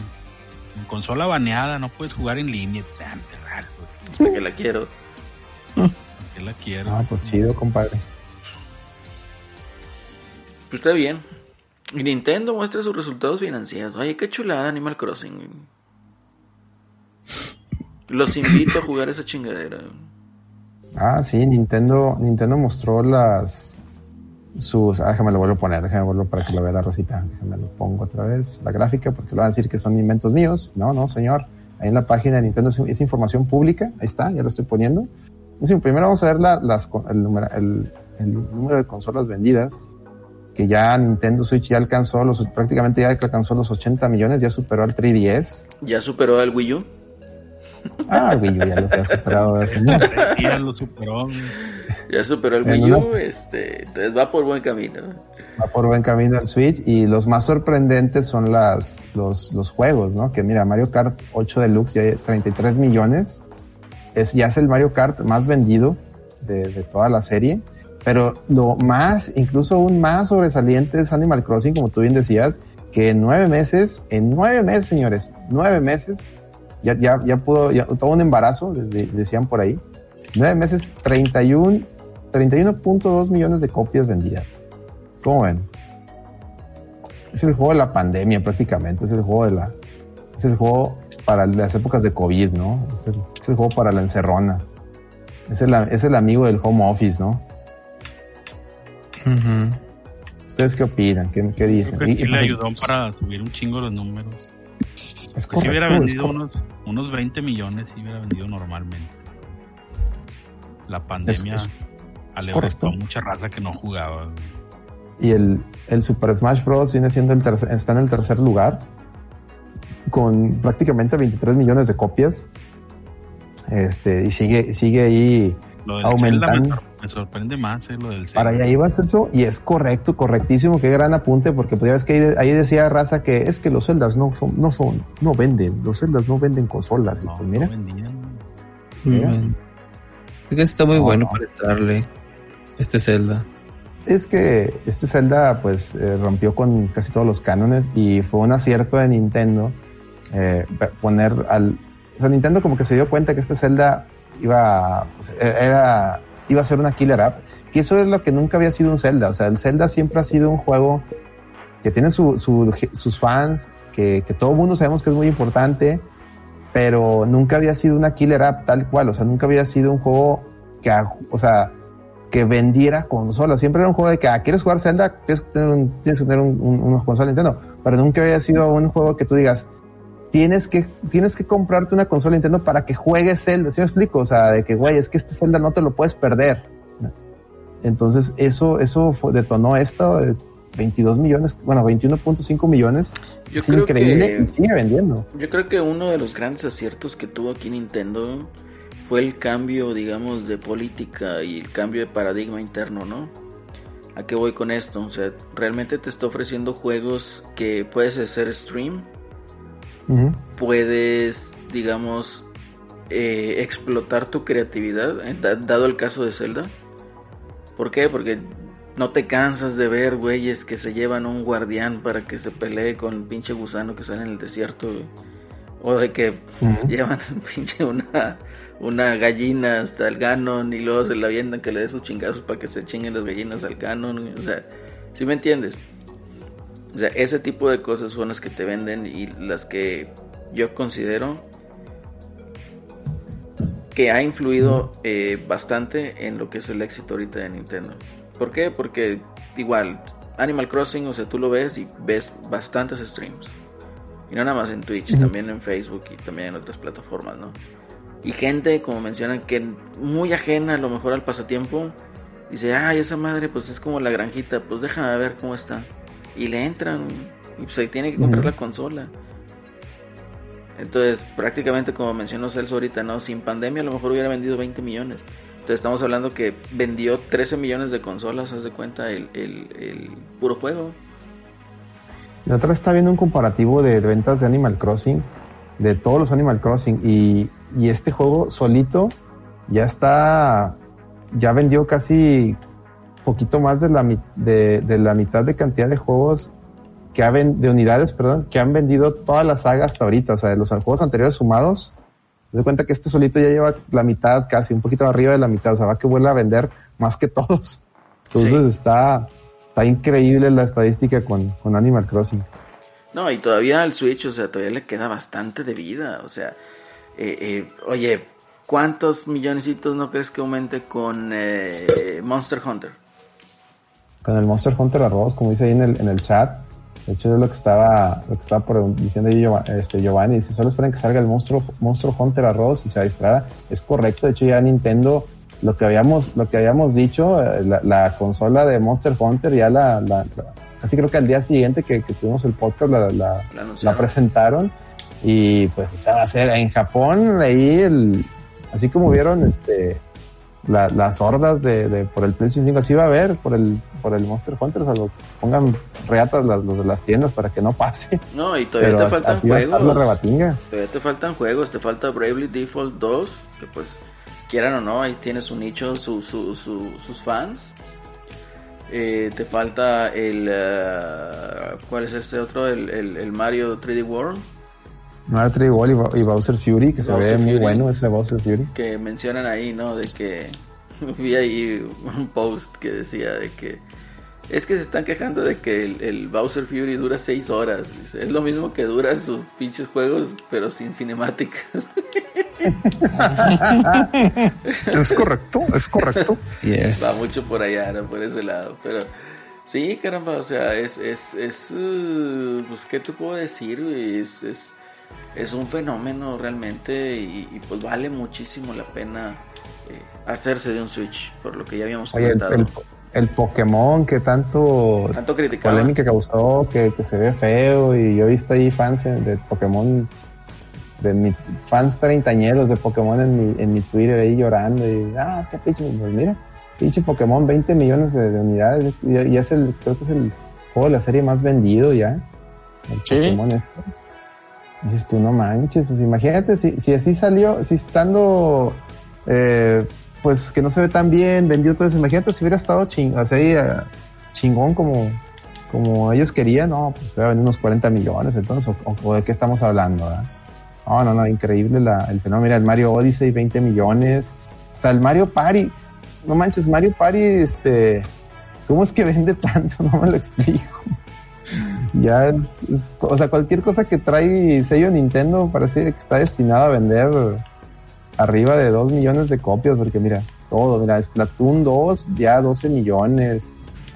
En consola baneada, no puedes jugar en línea. Ah, qué raro, güey. ¿Para qué la quiero? ¿Para qué la quiero? Ah, pues chido, compadre. Pues está bien. Nintendo muestra sus resultados financieros. Oye, qué chulada Animal Crossing. güey. Los invito a jugar esa chingadera. Ah, sí, Nintendo, Nintendo mostró las sus, ah, déjame lo vuelvo a poner, déjame volverlo para que lo vea la rosita, déjame lo pongo otra vez, la gráfica, porque lo van a decir que son inventos míos. No, no, señor. Ahí en la página de Nintendo es, es información pública, ahí está, ya lo estoy poniendo. Entonces, primero vamos a ver la- las, el, número, el, el número de consolas vendidas, que ya Nintendo Switch ya alcanzó los, prácticamente ya alcanzó los 80 millones, ya superó al 3DS. ¿Ya superó al Wii U? Ah, Wii U ya lo había superado días lo superó. Ya superó el Wii U, este, entonces va por buen camino. va por buen camino el Switch y los más sorprendentes son las los, los juegos, ¿no? Que mira, Mario Kart 8 Deluxe ya hay 33 millones. Es, ya es el Mario Kart más vendido de, de toda la serie. Pero lo más, incluso aún más sobresaliente es Animal Crossing, como tú bien decías, que en nueve meses, en nueve meses, señores, nueve meses, ya, ya, ya pudo, ya, todo un embarazo, decían por ahí, nueve meses, 31, 31.2 millones de copias vendidas. ¿Cómo ven? Es el juego de la pandemia prácticamente, es el juego de la, es el juego para las épocas de COVID, ¿no? Es el, es el juego para la encerrona. Es el, es el amigo del home office, ¿no? ¿Ustedes qué opinan? ¿Qué, qué dicen? Creo que sí le ayudó para subir un chingo los números. Es correcto, si hubiera vendido unos, unos 20 millones, si hubiera vendido normalmente. La pandemia es, a mucha raza que no jugaba. Y el, el Super Smash Bros. viene siendo el tercer, está en el tercer lugar con prácticamente 23 millones de copias. Este, y sigue, sigue ahí aumentando. Me, sorprende más eh, lo del Para allá iba Celso, y es correcto, correctísimo, qué gran apunte, porque pues, ya ves que ahí, decía Raza que es que los celdas no son, no son, no venden, los celdas no venden consolas. No, pues mira. No que está muy bueno para entrarle este Zelda. Es que este Zelda pues eh, rompió con casi todos los cánones y fue un acierto de Nintendo eh, poner al... O sea, Nintendo como que se dio cuenta que este Zelda iba, pues, e-, era, iba a ser una killer app. Y eso es lo que nunca había sido un Zelda. O sea, el Zelda siempre ha sido un juego que tiene su, sus fans, que, que todo el mundo sabemos que es muy importante, pero nunca había sido una killer app tal cual, o sea, nunca había sido un juego que, o sea, que vendiera consolas. Siempre era un juego de que, ah, ¿quieres jugar Zelda? Tienes que tener, un, tienes que tener un, una consola Nintendo. Pero nunca había sido un juego que tú digas, tienes que, tienes que comprarte una consola Nintendo para que juegues Zelda. ¿Sí me explico? O sea, de que, güey, es que este Zelda no te lo puedes perder. Entonces, eso, eso detonó esto. 22 millones, bueno, 21.5 millones. Yo es increíble y sigue vendiendo. Yo creo que uno de los grandes aciertos que tuvo aquí Nintendo fue el cambio, digamos, de política y el cambio de paradigma interno, ¿no? ¿A qué voy con esto? O sea, realmente te está ofreciendo juegos que puedes hacer stream, puedes, digamos, eh, explotar tu creatividad, eh, dado el caso de Zelda. ¿Por qué? Porque no te cansas de ver güeyes que se llevan un guardián para que se pelee con el pinche gusano que sale en el desierto, O de que llevan pinche una, una gallina hasta el Ganon y luego se la avientan que le dé sus chingazos para que se chinguen las gallinas al Ganon. O sea, ¿sí me entiendes? O sea, ese tipo de cosas son las que te venden y las que yo considero que ha influido eh, bastante en lo que es el éxito ahorita de Nintendo. ¿Por qué? Porque igual, Animal Crossing, o sea, tú lo ves y ves bastantes streams. Y no nada más en Twitch, también en Facebook y también en otras plataformas, ¿no? Y gente, como mencionan, que muy ajena a lo mejor al pasatiempo, dice, ay, esa madre pues es como la granjita, pues déjame ver cómo está. Y le entran y pues ahí tiene que comprar la consola. Entonces, prácticamente como mencionó Celso ahorita, ¿no? Sin pandemia a lo mejor hubiera vendido 20 millones. Entonces estamos hablando que vendió 13 millones de consolas, haz de cuenta, el, el, puro juego. La otra está viendo un comparativo de ventas de Animal Crossing, de todos los Animal Crossing, y, y este juego solito ya está, ya vendió casi poquito más de la, de, de la mitad de cantidad de juegos que ha de unidades, perdón, que han vendido toda la saga hasta ahorita, o sea, de los juegos anteriores sumados, se cuenta que este solito ya lleva la mitad, casi un poquito arriba de la mitad, o sea, va que vuelve a vender más que todos. Entonces está, está increíble la estadística con, con Animal Crossing. No, y todavía al Switch, o sea, todavía le queda bastante de vida, o sea, eh, eh, oye, ¿cuántos millonesitos no crees que aumente con eh, Monster Hunter? Con el Monster Hunter Arroz, como dice ahí en el, en el chat, de hecho, es lo que estaba, lo que estaba por, diciendo Giovanni, este, Giovanni. Dice, solo esperen que salga el monstruo, monstruo Hunter Arroz y se va a disparar. Es correcto. De hecho, ya Nintendo, lo que habíamos, lo que habíamos dicho, eh, la, consola de Monster Hunter, ya la, la, así creo que al día siguiente que, que tuvimos el podcast la, la, la, presentaron. Y pues esa va a ser en Japón, ahí el, así como vieron este las hordas de, de, por el PlayStation 5 así va a haber por el por el Monster Hunter, o que se pongan reatas las, los de las tiendas para que no pase. No, y todavía te faltan juegos. Todavía te faltan juegos, te falta Bravely Default 2, que pues quieran o no, ahí tiene su nicho, su, su, sus fans. Eh, te falta el. eh, ¿Cuál es este otro? El, el- el Mario 3D World. 3D World y y Bowser Fury, que se Bowser ve muy Fury. bueno ese Bowser Fury. Que mencionan ahí, ¿no? De que. Vi ahí un post que decía de que. Es que se están quejando de que el, el Bowser Fury dura 6 horas. Es lo mismo que dura sus pinches juegos, pero sin cinemáticas. Es correcto, es correcto. Sí es. Va mucho por allá, ¿no? Por ese lado. Pero sí, caramba, o sea, es, es, es, uh, pues, ¿qué te puedo decir? Es, es, es un fenómeno realmente y, y, pues vale muchísimo la pena eh, hacerse de un Switch, por lo que ya habíamos Oye, comentado. el, el Pokémon que tanto Tanto criticado. polémica causó, que, que se ve feo, y yo he visto ahí fans de Pokémon, de mi, fans treintañeros de Pokémon en mi, en mi Twitter ahí llorando, y, ah, es que pinche, pues mira, pinche Pokémon, 20 millones de, de unidades, y, y es el, creo que es el juego de la serie más vendido ya, el Sí. Pokémon este. Dices tú, no manches, pues imagínate si, si así salió, si estando, eh, pues que no se ve tan bien, vendió todo eso, imagínate si hubiera estado ching, así, eh, chingón como, como ellos querían, no, pues hubiera vendido unos 40 millones, entonces, o, o de qué estamos hablando, ¿verdad? No, no, no, increíble la, el fenómeno, mira, el Mario Odyssey, 20 millones, hasta el Mario Party, no manches, Mario Party, este, ¿cómo es que vende tanto? No me lo explico. Ya es, es- o sea, cualquier cosa que trae sello Nintendo parece que está destinado a vender arriba de 2 millones de copias, porque mira, todo, mira, Splatoon 2 ya 12 millones,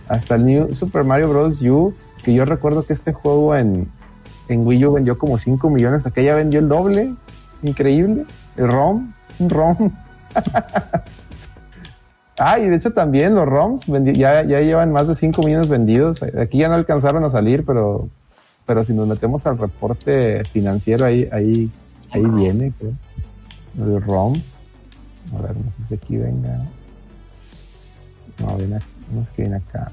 hasta el New Super Mario Bros. U, que yo recuerdo que este juego en, en Wii U vendió como 5 millones, ya vendió el doble, increíble, el ROM, un ROM. Ah, y de hecho también los ROMs ya, ya llevan más de 5 millones vendidos. Aquí ya no alcanzaron a salir, pero, pero si nos metemos al reporte financiero, ahí, ahí, ahí viene, creo. El ROM. A ver, no sé si aquí venga. No, viene, no qué viene acá.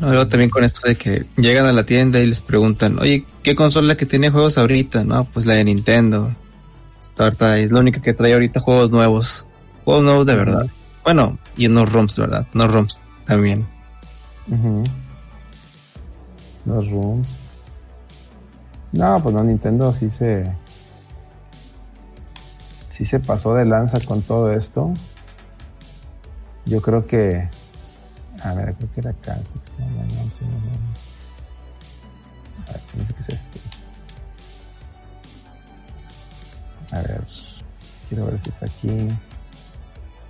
No, luego también con esto de que llegan a la tienda y les preguntan, oye, ¿qué consola que tiene juegos ahorita? No, pues la de Nintendo. Esta ahorita es la única que trae ahorita juegos nuevos. Juegos nuevos de verdad. Bueno, y unos ROMs, ¿verdad? No ROMs también. Ujú. Los rooms. No, pues no, Nintendo sí se. Sí se pasó de lanza con todo esto. Yo creo que. A ver, creo que era no, no, no, no, no. A ver, se me hace que es este. A ver. Quiero ver si es aquí.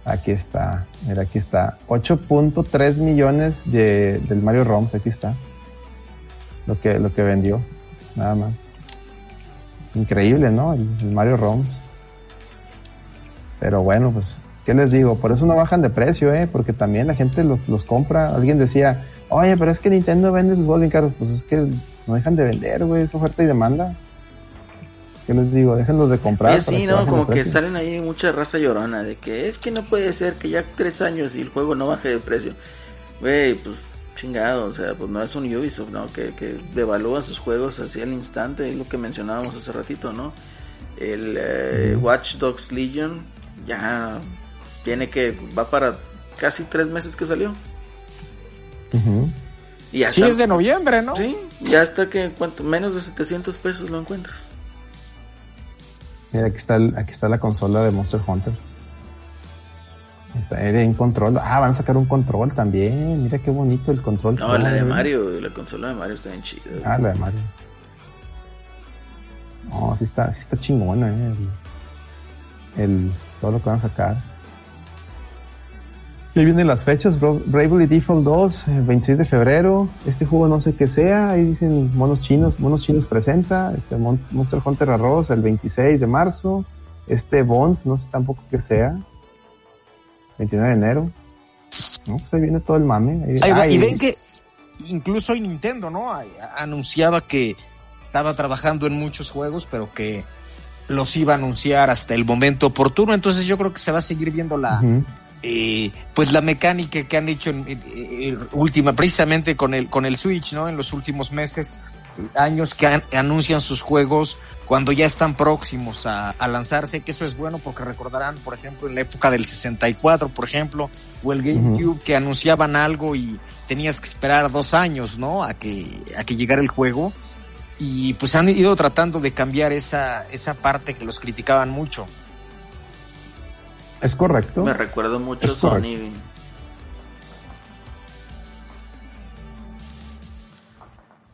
Aquí está, mira, aquí está. 8.3 millones de, del Mario ROMs, aquí está. Lo que, lo que vendió, nada más. Increíble, ¿no? El, Mario ROMs. Pero bueno, pues, ¿qué les digo? Por eso no bajan de precio, ¿eh? Porque también la gente los, los compra. Alguien decía, oye, pero es que Nintendo vende sus juegos bien caros. Pues es que no dejan de vender, güey, es oferta y demanda. ¿Qué les digo? Déjenlos de comprar. Oye, sí, ¿no? Como que salen ahí mucha raza llorona de que es que no puede ser que ya tres años y el juego no baje de precio. Güey, pues chingado, o sea, pues no es un Ubisoft, ¿no? Que, que devalúa sus juegos así al instante, es lo que mencionábamos hace ratito, ¿no? El eh, Watch Dogs Legion ya tiene que, va para casi tres meses que salió. Ujú. Y ya Sí, es de noviembre, ¿no? Sí, ya hasta que cuánto, menos de 700 pesos lo encuentras. Mira, aquí está, el- aquí está la consola de Monster Hunter. Está en control. Ah, van a sacar un control también. Mira qué bonito el control. No, la de Mario, la consola de Mario está bien chida. Ah, la de Mario. No, sí está, sí está chingona, eh. El, el- todo lo que van a sacar. Y ahí vienen las fechas, Bra- Bravely Default 2, el 26 de febrero. Este juego no sé qué sea, ahí dicen monos chinos, monos chinos presenta. Este Mon- Monster Hunter Arroz el 26 de marzo. Este Bonds, no sé tampoco qué sea. 29 de enero. No, pues ahí viene todo el mame. Ahí- Ahí va, y ven que incluso hoy Nintendo, ¿no? Anunciaba que estaba trabajando en muchos juegos, pero que los iba a anunciar hasta el momento oportuno. Entonces yo creo que se va a seguir viendo la. Eh, pues la mecánica que han hecho en, en- en- última, precisamente con el, con el Switch, ¿no? En los últimos meses, años que an- anuncian sus juegos cuando ya están próximos a, a lanzarse, que eso es bueno porque recordarán, por ejemplo, en la época del 64, por ejemplo, o el GameCube, que anunciaban algo y tenías que esperar dos años, ¿no? A que, a que llegara el juego. Y pues han ido tratando de cambiar esa, esa parte que los criticaban mucho. Es correcto. Me recuerdo mucho Es Sony. correcto.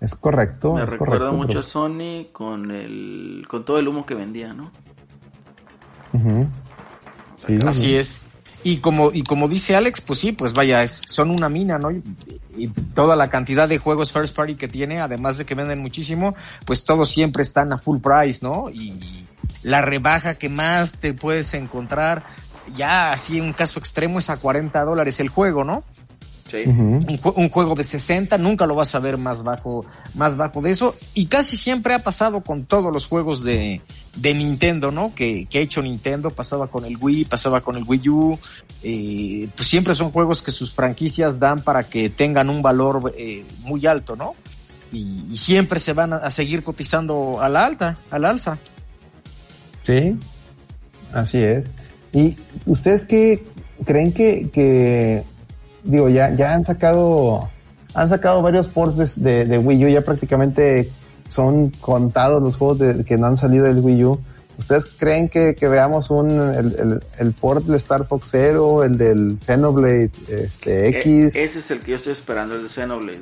Es correcto. Me es recuerdo correcto, mucho pero- a Sony con el con todo el humo que vendía, ¿no? Sí, Así sí. es. Y como, y como dice Alex, pues sí, pues vaya, es, son una mina, ¿no? Y, y toda la cantidad de juegos first party que tiene, además de que venden muchísimo, pues todos siempre están a full price, ¿no? Y la rebaja que más te puedes encontrar, ya así un caso extremo es a 40 dólares el juego, ¿no? Sí. Un, jue- un juego de 60 nunca lo vas a ver más bajo más bajo de eso y casi siempre ha pasado con todos los juegos de, de Nintendo no que, que ha hecho Nintendo pasaba con el Wii pasaba con el Wii U eh, pues siempre son juegos que sus franquicias dan para que tengan un valor eh, muy alto no y, y siempre se van a, a seguir cotizando a la alta a la alza Sí, así es. ¿Y ustedes qué creen que, que digo, ya, ya han sacado, han sacado varios ports de, de- Wii U, ya prácticamente son contados los juegos de- que no han salido del Wii U. ¿Ustedes creen que, que veamos un, el, el, el port del Star Fox Zero, el del Xenoblade este, X? E- ese es el que yo estoy esperando, el de Xenoblade.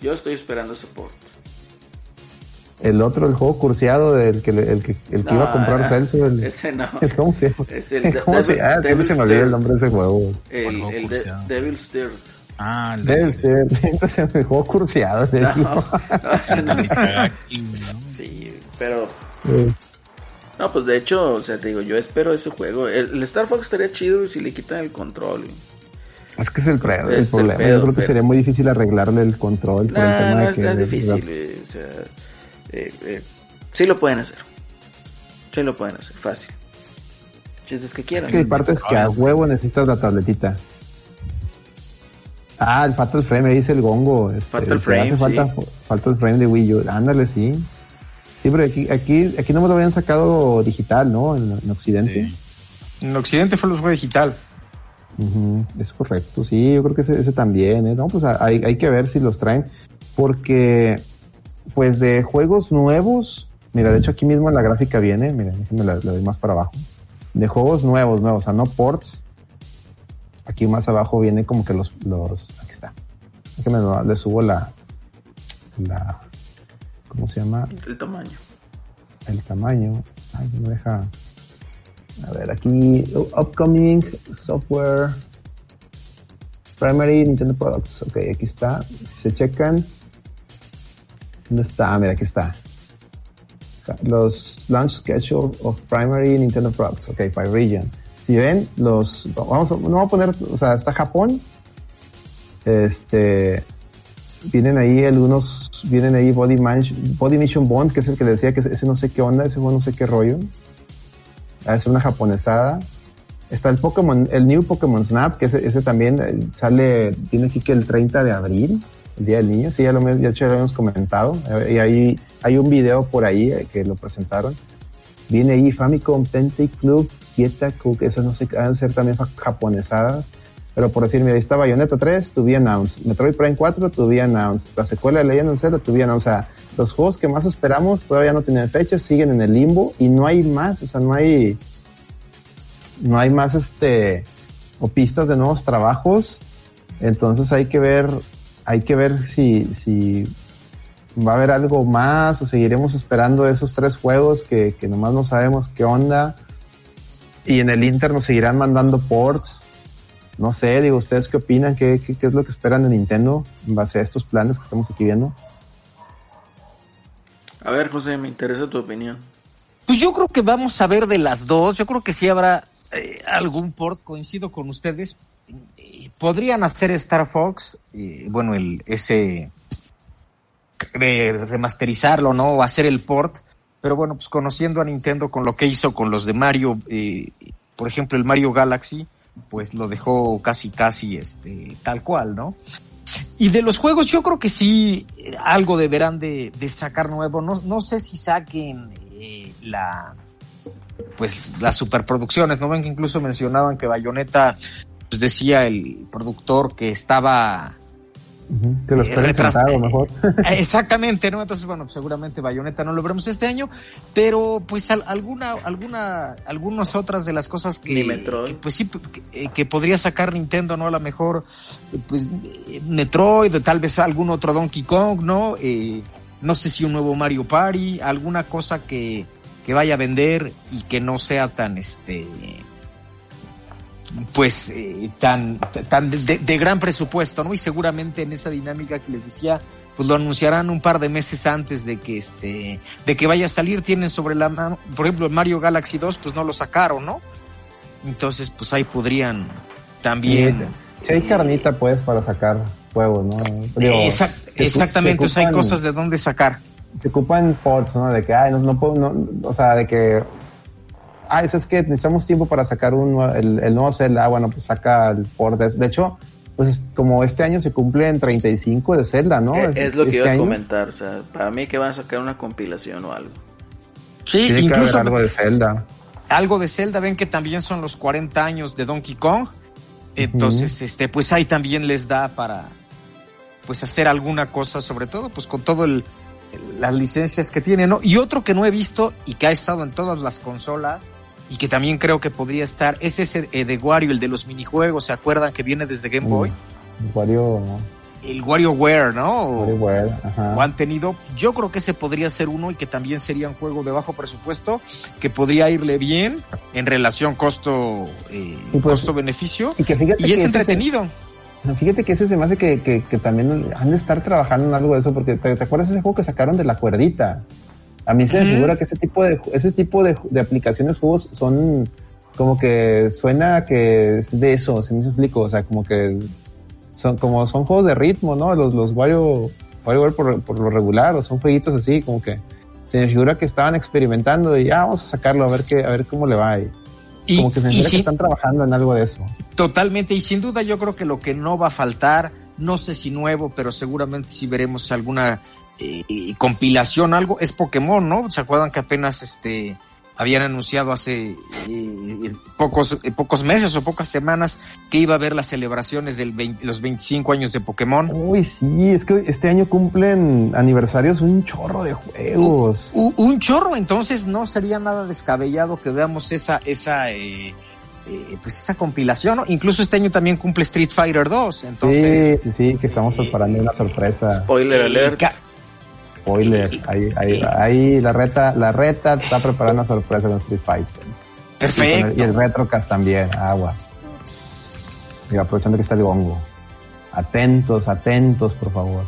Yo estoy esperando ese port. El otro, el juego curseado del que, le- el que, el que iba a No, comprar ah, Celso, el, Ese no. el- ¿cómo se llama? Es el ¿Cómo se Devil- llama? Ah, siempre se me olvida el nombre de ese juego. El, ¿Cuál juego el de? Devil's Third. Ah, el de- Debe ser, siempre se me juego curseado. No, no, ese no. ¿no? Sí, pero Eh, No, pues de hecho, o sea, te digo, yo espero ese juego. El, el Star Fox estaría chido si le quitan el control. güey. Es que es el, pre- Es el el problema. pedo, Yo creo que pero- sería muy difícil arreglarle el control por el Nah, tema no de es que. de- difícil, de- güey, o sea, eh, eh, sí lo pueden hacer. Sí lo pueden hacer, fácil. Chistes que quieran. Es que hay partes que a huevo necesitas la tabletita. Ah, el Fatal Frame, ahí dice el gongo. Este, Fatal Frame, hace falta, falta el frame de Wii U. Ándale, sí. Sí, pero aquí, aquí, aquí no me lo habían sacado digital, ¿no? En, en Occidente. Sí. en Occidente fue el juego digital es correcto, sí, yo creo que ese, ese también, ¿eh? No, pues hay, hay que ver si los traen, porque, pues de juegos nuevos, mira, de hecho aquí mismo en la gráfica viene, mira, déjenme la, la doy más para abajo, de juegos nuevos, nuevos, o sea, no ports, aquí más abajo viene como que los, los, aquí está, déjenme, le subo la, la, ¿cómo se llama? El tamaño. el tamaño. Ay, no me deja. A ver, aquí, upcoming software, primary Nintendo products. Ok, aquí está. Si se checan, ¿dónde está? Ah, mira, aquí está. Los launch schedule of primary Nintendo products. Ok, by region. Si ven, los, vamos a, no vamos a poner, o sea, está Japón. Este, vienen ahí algunos, vienen ahí Body, Man- Body Mission Bond, que es el que decía que ese no sé qué onda, ese no sé qué rollo. Ah, Es una japonesada. Está el Pokémon, el New Pokémon Snap, que ese, ese también eh, sale, tiene aquí que el 30 de abril, el Día del Niño, sí, ya lo, ya lo habíamos comentado. Eh, Y ahí hay un video por ahí eh, que lo presentaron. Viene ahí Famicom Tente Club, Kieta Cook, esas no sé, van a ser también japonesadas. Pero por decir, mira, ahí está Bayonetta 3, to be announced. Metroid Prime 4, to be announced. La secuela de Legend of Zelda, to be announced. O sea, los juegos que más esperamos todavía no tienen fecha, siguen en el limbo y no hay más, o sea, no hay, no hay más este, o pistas de nuevos trabajos. Entonces hay que ver, hay que ver si, si va a haber algo más o seguiremos esperando esos tres juegos que, que nomás no sabemos qué onda. Y en el Inter nos seguirán mandando ports. No sé, digo, ¿ustedes qué opinan? ¿Qué, qué, qué es lo que esperan de Nintendo en base a estos planes que estamos aquí viendo? A ver, José, me interesa tu opinión. Pues yo creo que vamos a ver de las dos. Yo creo que sí habrá eh, algún port. Coincido con ustedes. Podrían hacer Star Fox, bueno, el ese remasterizarlo, ¿no? O hacer el port. Pero bueno, pues conociendo a Nintendo con lo que hizo con los de Mario, eh, por ejemplo, el Mario Galaxy, pues lo dejó casi, casi, este, tal cual, ¿no? Y de los juegos, yo creo que sí, eh, algo deberán de, de sacar nuevo. No, no sé si saquen eh, la pues las superproducciones, ¿no ven que incluso mencionaban que Bayonetta, pues decía el productor que estaba Que los Eh, sentado mejor. Eh, Exactamente, ¿no? Entonces, bueno, seguramente Bayonetta no lo veremos este año, pero pues al- alguna, alguna, algunas otras de las cosas que, Ni Metroid. que, pues sí, que, eh, que podría sacar Nintendo, ¿no? A lo mejor, eh, pues, eh, Metroid, tal vez algún otro Donkey Kong, ¿no? Eh, no sé si un nuevo Mario Party, alguna cosa que, que vaya a vender y que no sea tan, este, pues eh, tan, tan de, de gran presupuesto, ¿no? Y seguramente en esa dinámica que les decía, pues lo anunciarán un par de meses antes de que este, de que vaya a salir, tienen sobre la mano, por ejemplo, el Mario Galaxy 2, pues no lo sacaron, ¿no? Entonces, pues ahí podrían también. Si hay carnita, pues, para sacar juegos, ¿no? Digo, Exact- se ocu- exactamente, o sea, hay cosas de dónde sacar. Se ocupan ports, ¿no? De que, ay, no, no puedo, no, o sea, de que, ay, es que necesitamos tiempo para sacar un, el, el nuevo Zelda, ah, bueno, pues saca el port. De, hecho, pues es- como este año se cumplen 35 de Zelda, ¿no? Eh, es lo que Este iba a año comentar. O sea, para mí que van a sacar una compilación o algo. Sí, Tiene que incluso haber algo de Zelda. algo de Zelda, ven que también son los 40 años de Donkey Kong. Entonces, este, pues ahí también les da para pues hacer alguna cosa, sobre todo pues con todo el las licencias que tiene, ¿no? Y otro que no he visto y que ha estado en todas las consolas y que también creo que podría estar es ese eh, de Wario, el de los minijuegos, ¿se acuerdan que viene desde Game Boy? Wario, El WarioWare, ¿no? WarioWare, ajá. o han tenido, yo creo que ese podría ser uno y que también sería un juego de bajo presupuesto, que podría irle bien en relación costo eh, Y pues- costo-beneficio Y que fíjate y que es entretenido. Fíjate que ese se me hace que, que, que también han de estar trabajando en algo de eso, porque ¿te, te acuerdas ese juego que sacaron de la cuerdita? A mí se me figura que ese tipo de ese tipo de, de aplicaciones, juegos son como que suena que es de eso, si me explico, o sea, como que son como son juegos de ritmo, ¿no? Los los Wario WarioWare por, por lo regular, o son jueguitos así, como que se me figura que estaban experimentando y ya vamos a sacarlo a ver qué a ver cómo le va y, Y, como que se me figura que están trabajando en algo de eso. totalmente, y sin duda yo creo que lo que no va a faltar, no sé si nuevo, pero seguramente sí veremos alguna eh, compilación, algo, es Pokémon, ¿no? ¿Se acuerdan que apenas este habían anunciado hace eh, pocos, eh, pocos meses o pocas semanas que iba a haber las celebraciones de los 25 años de Pokémon? Uy, sí, es que este año cumplen aniversarios un chorro de juegos. Un chorro, entonces no sería nada descabellado que veamos esa, esa, eh, eh, pues esa compilación, ¿no? Incluso este año también cumple Street Fighter 2, entonces... sí, sí, sí, que estamos preparando una sorpresa. Spoiler eh, alert. Spoiler. Ahí, ahí, ahí la reta, la reta está preparando una sorpresa con Street Fighter. Perfecto. y el Retrocast también, aguas. Y aprovechando que está el gongo. Atentos, atentos, por favor.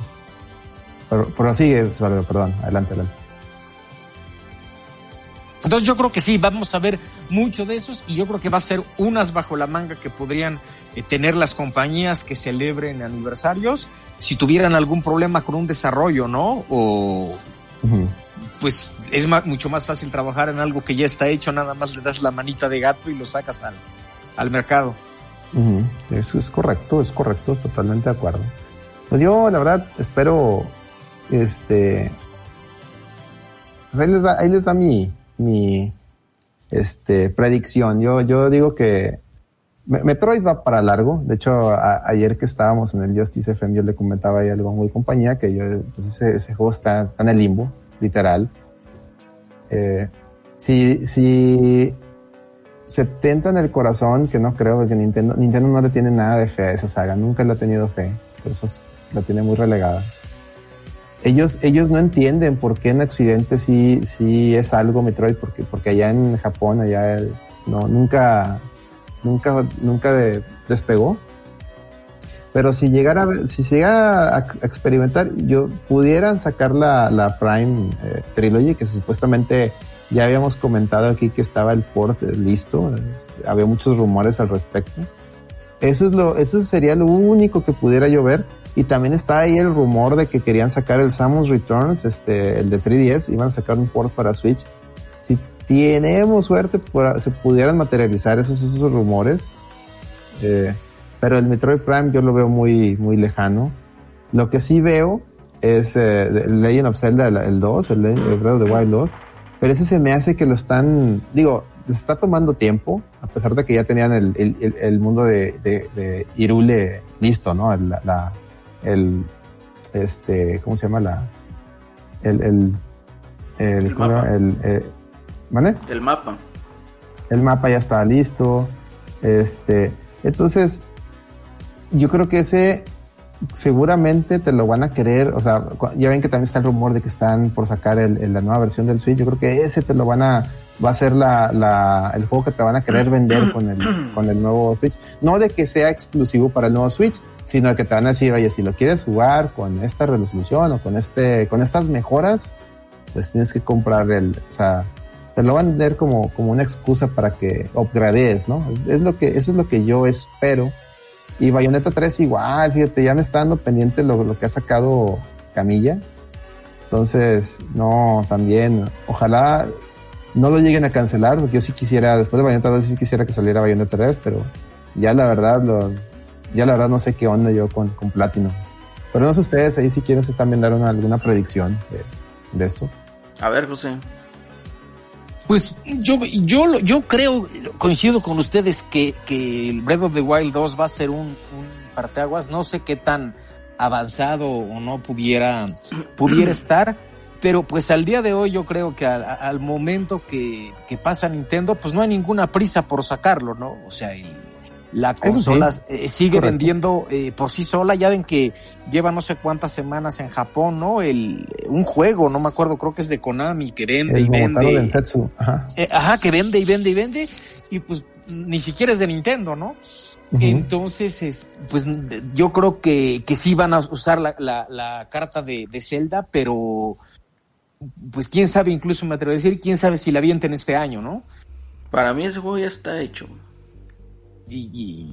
Pero, pero sigue, perdón, adelante, adelante. Entonces yo creo que sí, vamos a ver mucho de esos y yo creo que va a ser unas bajo la manga que podrían eh, tener las compañías que celebren aniversarios si tuvieran algún problema con un desarrollo, ¿no? O pues es mucho más fácil trabajar en algo que ya está hecho, nada más le das la manita de gato y lo sacas al, al mercado. Eso es correcto, es correcto, totalmente de acuerdo. Pues yo, la verdad, espero, este, pues ahí les da, ahí les da mi, mi, este, predicción. Yo, yo digo que Me- Metroid va para largo. De hecho, ayer que estábamos en el Justice FM, yo le comentaba ahí algo muy compañía que yo, pues ese, juego está, en el limbo, literal. Eh, si, si se tenta en el corazón, que no creo que Nintendo, Nintendo no le tiene nada de fe a esa saga, nunca le ha tenido fe, por eso es- la tiene muy relegada. Ellos, ellos no entienden por qué en Occidente sí, sí es algo Metroid, porque, porque allá en Japón, allá no, nunca, nunca, nunca de- despegó. Pero si llegara, si se llega a, experimentar, yo pudieran sacar la, la Prime eh, Trilogy, que supuestamente ya habíamos comentado aquí que estaba el port eh, listo, había muchos rumores al respecto. Eso es lo, eso sería lo único que pudiera yo ver. Y también está ahí el rumor de que querían sacar el Samus Returns, este, el de 3DS, iban a sacar un port para Switch. Si tenemos suerte, se pudieran materializar esos, esos rumores. Eh, pero el Metroid Prime yo lo veo muy, muy lejano. Lo que sí veo es eh, Legend of Zelda, el, el 2, el, el Breath of the Wild 2, pero ese se me hace que lo están, digo, les está tomando tiempo, a pesar de que ya tenían el, el, el mundo de, de, de, Irule listo, ¿no? El, la, el, este, ¿cómo se llama? La, el, el, el, El mapa. el, eh, ¿vale? El mapa. el mapa ya estaba listo. Este, entonces, yo creo que ese seguramente te lo van a querer. O sea, ya ven que también está el rumor de que están por sacar el, el- la nueva versión del Switch. Yo creo que ese te lo van a, va a ser la, la, el juego que te van a querer vender con el, con el nuevo Switch. No de que sea exclusivo para el nuevo Switch, sino que te van a decir, oye, si lo quieres jugar con esta resolución o con este, con estas mejoras, pues tienes que comprar el, o sea, te lo van a vender como, como una excusa para que upgrades, ¿no? Es, es lo que, eso es lo que yo espero. Y Bayonetta 3 igual, fíjate, ya me está dando pendiente lo, lo que ha sacado Camilla. Entonces, no, también, ojalá no lo lleguen a cancelar, porque yo sí quisiera, después de Bayonetta 2 sí quisiera que saliera Bayonetta 3, pero ya la verdad, lo, ya la verdad no sé qué onda yo con, con Platinum. Pero no sé ustedes ahí si quieren también dar una, alguna predicción de, de esto. A ver, José. Pues yo, yo, lo- yo creo, coincido con ustedes que, que el Breath of the Wild 2 va a ser un, un parteaguas. No sé qué tan avanzado o no pudiera, pudiera estar, pero pues al día de hoy yo creo que al, al momento que, que pasa Nintendo, pues no hay ninguna prisa por sacarlo, ¿no? O sea, el- la sí, consola eh, sigue correcto. vendiendo eh, por sí sola. Ya ven que lleva no sé cuántas semanas en Japón, ¿no? El, un juego, no me acuerdo, creo que es de Konami, que vende El y vende. Ajá. Eh, ajá, que vende y vende y vende, y pues ni siquiera es de Nintendo, ¿no? Entonces, es, pues yo creo que, que sí van a usar la, la, la carta de, de Zelda, pero pues quién sabe, incluso me atrevo a decir, quién sabe si la avienten este año, ¿no? Para mí ese juego ya está hecho. Y,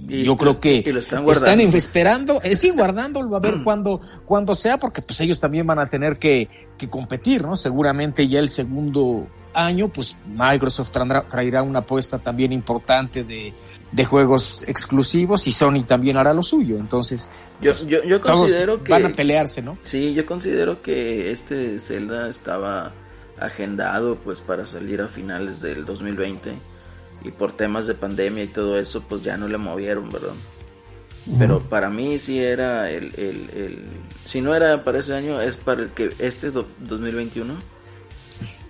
y Y yo creo que lo están esperando, eh, sí, guardándolo a ver cuándo, cuándo sea, porque pues ellos también van a tener que, que competir, ¿no? Seguramente ya el segundo año, pues Microsoft traerá, traerá una apuesta también importante de, de juegos exclusivos y Sony también hará lo suyo. Entonces, Yo, yo, yo todos considero que. van a pelearse, ¿no? Sí, yo considero que este Zelda estaba agendado pues para salir a finales del 2020 y por temas de pandemia y todo eso pues ya no le movieron, ¿verdad? Pero para mí sí era el, el, el- si no era para ese año es para el que este do- 2021.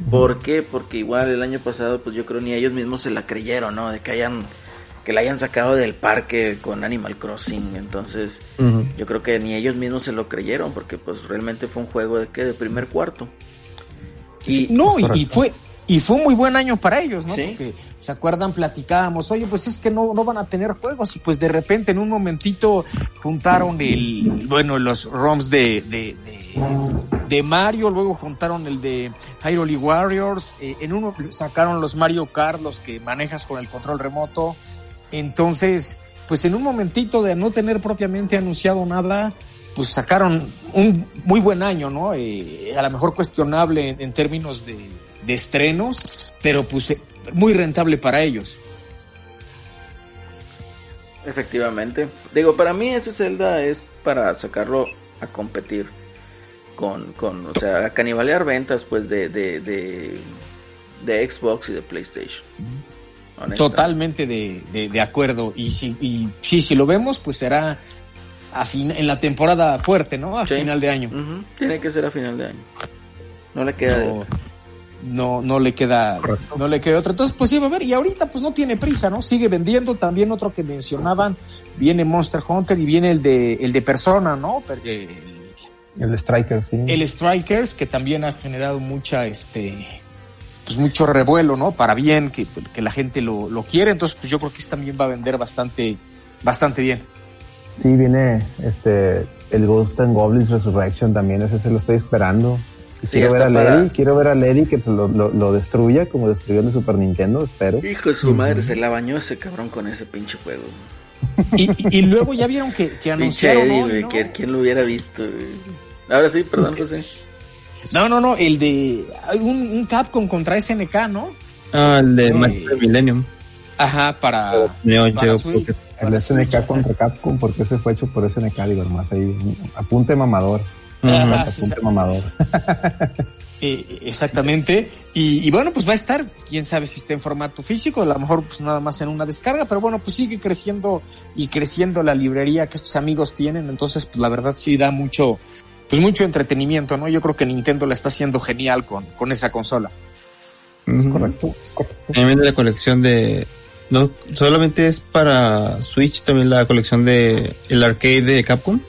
¿Por qué? Porque igual el año pasado pues yo creo ni ellos mismos se la creyeron, ¿no? De que hayan que la hayan sacado del parque con Animal Crossing, entonces yo creo que ni ellos mismos se lo creyeron porque pues realmente fue un juego de que de primer cuarto. Sí, Y no, y, fue y fue un muy buen año para ellos, ¿no? Sí. Porque se acuerdan, platicábamos, oye, pues es que no, no van a tener juegos y pues de repente en un momentito juntaron el, bueno, los ROMs de, de, de, de Mario, luego juntaron el de Hyrule Warriors, eh, en uno sacaron los Mario Kart, los que manejas con el control remoto, entonces, pues en un momentito de no tener propiamente anunciado nada, pues sacaron un muy buen año, ¿no? Eh, a lo mejor cuestionable en, en términos de, de estrenos, pero pues eh, muy rentable para ellos. efectivamente, digo, para mí ese Zelda es para sacarlo a competir con, con o sea, a canibalear ventas pues de, de, de, de Xbox y de PlayStation. Totalmente de, de, de acuerdo. Y si, y sí, si lo vemos, pues será a fin- en la temporada fuerte, ¿no? A Sí. final de año. Tiene que ser a final de año. No le queda de No. No, no le queda, no le queda otro. Entonces, pues sí, va a ver, y ahorita pues no tiene prisa, ¿no? Sigue vendiendo también otro que mencionaban, viene Monster Hunter y viene el de, el de Persona, ¿no? Porque el, El Striker, sí. el Strikers, que también ha generado mucha, este, pues mucho revuelo, ¿no? Para bien, que, que la gente lo, lo quiere, entonces pues yo creo que este también va a vender bastante, bastante bien. Sí, viene este el Ghost and Goblins Resurrection también, ese se lo estoy esperando. Sí, quiero ver para- Lady, quiero ver a Lady que se lo, lo, lo destruya como destruyó el Super Nintendo, espero. Hijo de su madre, se la bañó ese cabrón con ese pinche juego. Y, y- luego ya vieron que, que anunciaron Eddie, ¿quién lo hubiera visto? güey? Ahora sí, perdón, José. No, no, no, el de hay un, un Capcom contra SNK, ¿no? Ah, el de Este- Master Millennium. Ajá, para, Neo Geo. Pocket. El para SNK contra Capcom, porque ese fue hecho por SNK, digo, nomás ahí. un Apunte mamador. Ajá, Apunte sí, sí. mamador. Eh, exactamente. Y, y bueno, pues va a estar, quién sabe si está en formato físico, a lo mejor pues nada más en una descarga, pero bueno, pues sigue creciendo y creciendo la librería que estos amigos tienen, entonces pues la verdad sí da mucho, pues mucho entretenimiento, ¿no? Yo creo que Nintendo la está haciendo genial con, con esa consola. Correcto. También la colección de. No, solamente es para Switch, también la colección de el arcade de Capcom.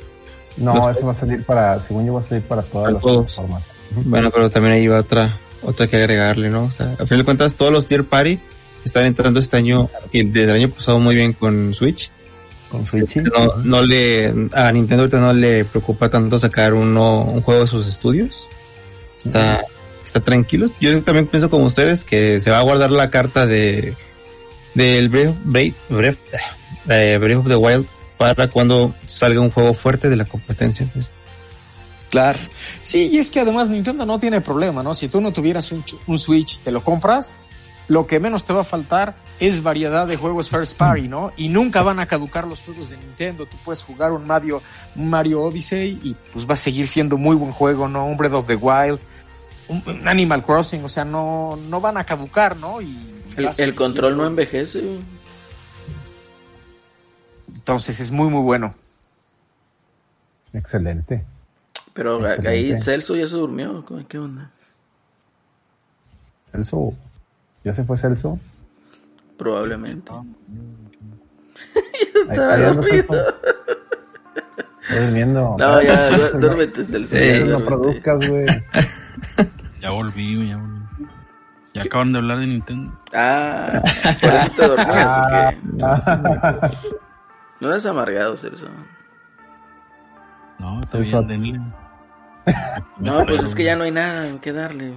No, Los- ese va a salir para, según yo va a salir para todas Para las plataformas. Bueno, pero también ahí va otra, otra que agregarle, ¿no? O sea, al final de cuentas, todos los Tier Party están entrando este año y desde el año pasado muy bien con Switch. Con Switch. No, no le, a Nintendo ahorita no le preocupa tanto sacar uno, un juego de sus estudios. Está, está tranquilo. Yo también pienso como ustedes que se va a guardar la carta de, del Breath, Breath, Breath, eh, Breath of the Wild para cuando salga un juego fuerte de la competencia. Pues. Claro. Sí, y es que además Nintendo no tiene problema, ¿no? Si tú no tuvieras un, un Switch, te lo compras, lo que menos te va a faltar es variedad de juegos first party, ¿no? Y nunca van a caducar los juegos de Nintendo. Tú puedes jugar un Mario, un Mario Odyssey y pues va a seguir siendo muy buen juego, ¿no? Un Breath of the Wild, un, un Animal Crossing, o sea, no, no van a caducar, ¿no? Y El, control no envejece. Entonces es muy, muy bueno. Excelente. Pero Excelente. ahí Celso ya se durmió. ¿Qué onda? Celso. ¿Ya se fue Celso? Probablemente. Ahí- ahí anda Celso. Estoy durmiendo. No, ya, du- duérmete, Celso. ya, Sí, No produzcas, güey. Ya volví, ya volví. Ya acaban de hablar de Nintendo. Ah, por eso te dormías, ¿o qué? No eres amargado, Celso. No, está bien, denle. No, pues es que ya no hay nada en que darle.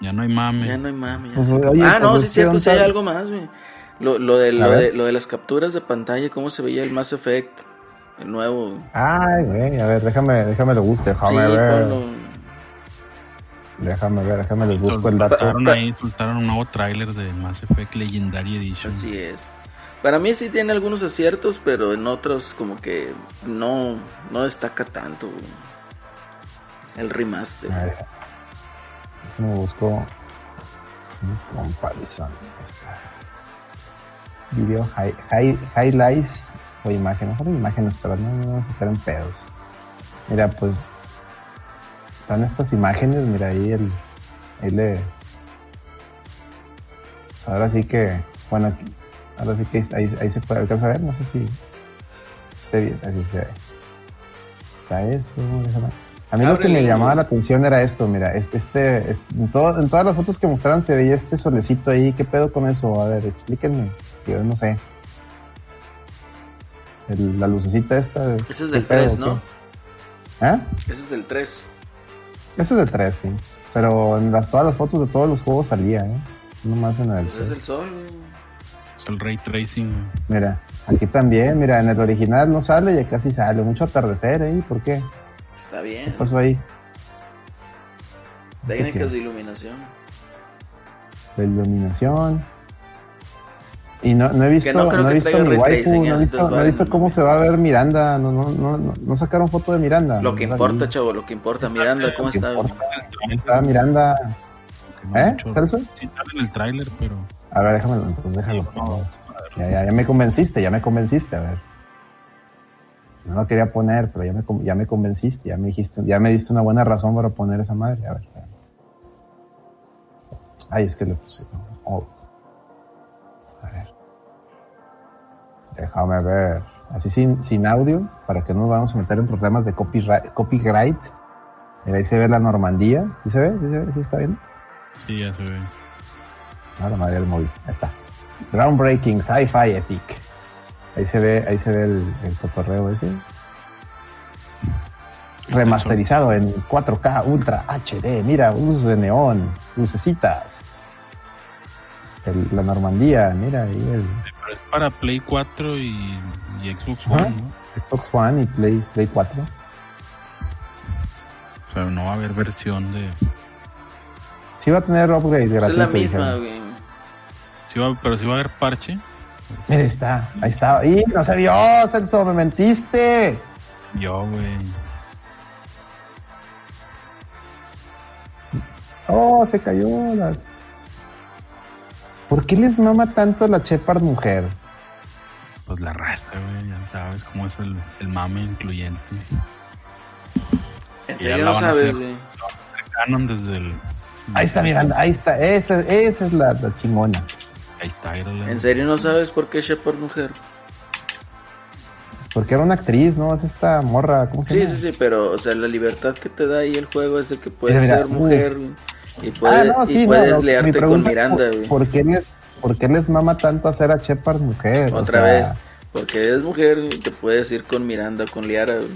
Ya no hay mame. Ya no hay mami. ya. Pues, oye, ah, no, pues, sí es es que cierto, ¿dónde sí hay algo más, güey. Lo, lo, de, lo, de, lo de las capturas de pantalla, cómo se veía el Mass Effect, el nuevo. Ay, güey, a ver, déjame, déjame lo Sí, déjame ver. ponlo. Déjame ver, déjame les busco el dato. Ahí, soltaron un nuevo tráiler de Mass Effect Legendary Edition. Así es. Para mí sí tiene algunos aciertos, pero en otros como que no, no destaca tanto. El remaster. Déjame busco un comparison. Esta. Video hi- hi- highlights o imágenes, mejor imágenes, pero no, no vamos a estar en pedos. Mira, pues están estas imágenes, mira ahí el, le, pues ahora sí que, bueno, ahora sí que ahí, ahí se puede alcanzar a ver, no sé si, si esté bien, así se ve. Está eso, déjame. A mí lo que me llamaba la atención era esto, mira, este, este, este- en, todo- en todas las fotos que mostraron se veía este solecito ahí, ¿qué pedo con eso? A ver, explíquenme, yo no sé. El- la lucecita esta. Ese es ¿qué del pedo, 3, o ¿no? qué? ¿Eh? Ese es del 3. Ese es de 3, sí. Pero en las, todas las fotos de todos los juegos salía, ¿eh? No más en el... Pues es el sol, el Ray Tracing. Mira, aquí también, mira, en el original no sale y acá sí sale. Mucho atardecer, ¿eh? ¿Por qué? Está ¿Qué bien. pasó ahí? Técnicas de iluminación. La iluminación. Y no, no he visto, no he visto mi waifu, tracing, no he visto, no he visto cómo se va a ver Miranda. No, no, no, no, no sacaron foto de Miranda. Lo que importa, chavo, lo que importa. Miranda, ¿cómo está? importa. Está Miranda. ¿Eh? mucho- ¿Celso? Sí, sale en el tráiler, pero A ver, déjame, entonces déjalo. Ya, me convenciste, ya me convenciste, a ver. No lo quería poner, pero ya me, ya me convenciste, ya me dijiste, ya me diste una buena razón para poner esa madre, a ver. Ay, es que le puse. oh. A ver. Déjame ver. Así sin, sin audio, para que no nos vamos a meter en problemas de copyright. copyright. Mira, ahí se ve la Normandía. ¿Sí se ve? ¿Sí se ve? ¿Sí está bien? sí, ya se ve. Ah, la madre del móvil. Ahí está. Groundbreaking, sci-fi epic. Ahí se ve, ahí se ve el, el cotorreo ese. Remasterizado en 4K Ultra HD. Mira, luces de neón, lucecitas. El- la Normandía, mira ahí el Pero es para Play 4 y, y Xbox Ajá. One, ¿no? Xbox One y Play, Play 4. O sea, no va a haber versión de... Sí va a tener upgrade Es gratuito. la misma, güey. Va, pero sí va a haber parche. Mira, ahí está, ahí está. ¡Y no se vio, Celso! ¡Me mentiste! Yo, güey. Oh, se cayó. La... ¿Por qué les mama tanto la Shepard mujer? Pues la raza, güey, ya sabes cómo es el, el mame incluyente. Ya serio la van a sabes, hacer. güey. Canon desde el. Ahí está, Miranda, ahí está. Esa, esa es la, la chingona. Ahí está, mírala. En serio no sabes por qué Shepard mujer. Porque era una actriz, ¿no? Es esta morra, ¿cómo se Sí, llama? sí, sí, pero, o sea, la libertad que te da ahí el juego es de que puedes Mira, mira, ser mujer güey, y, puede- Ah, no, sí, y puedes no, liarte con Miranda, por- güey. ¿por, qué les, ¿Por qué les mama tanto hacer a Shepard mujer? O Otra sea, vez, porque eres mujer y te puedes ir con Miranda con Liara. güey.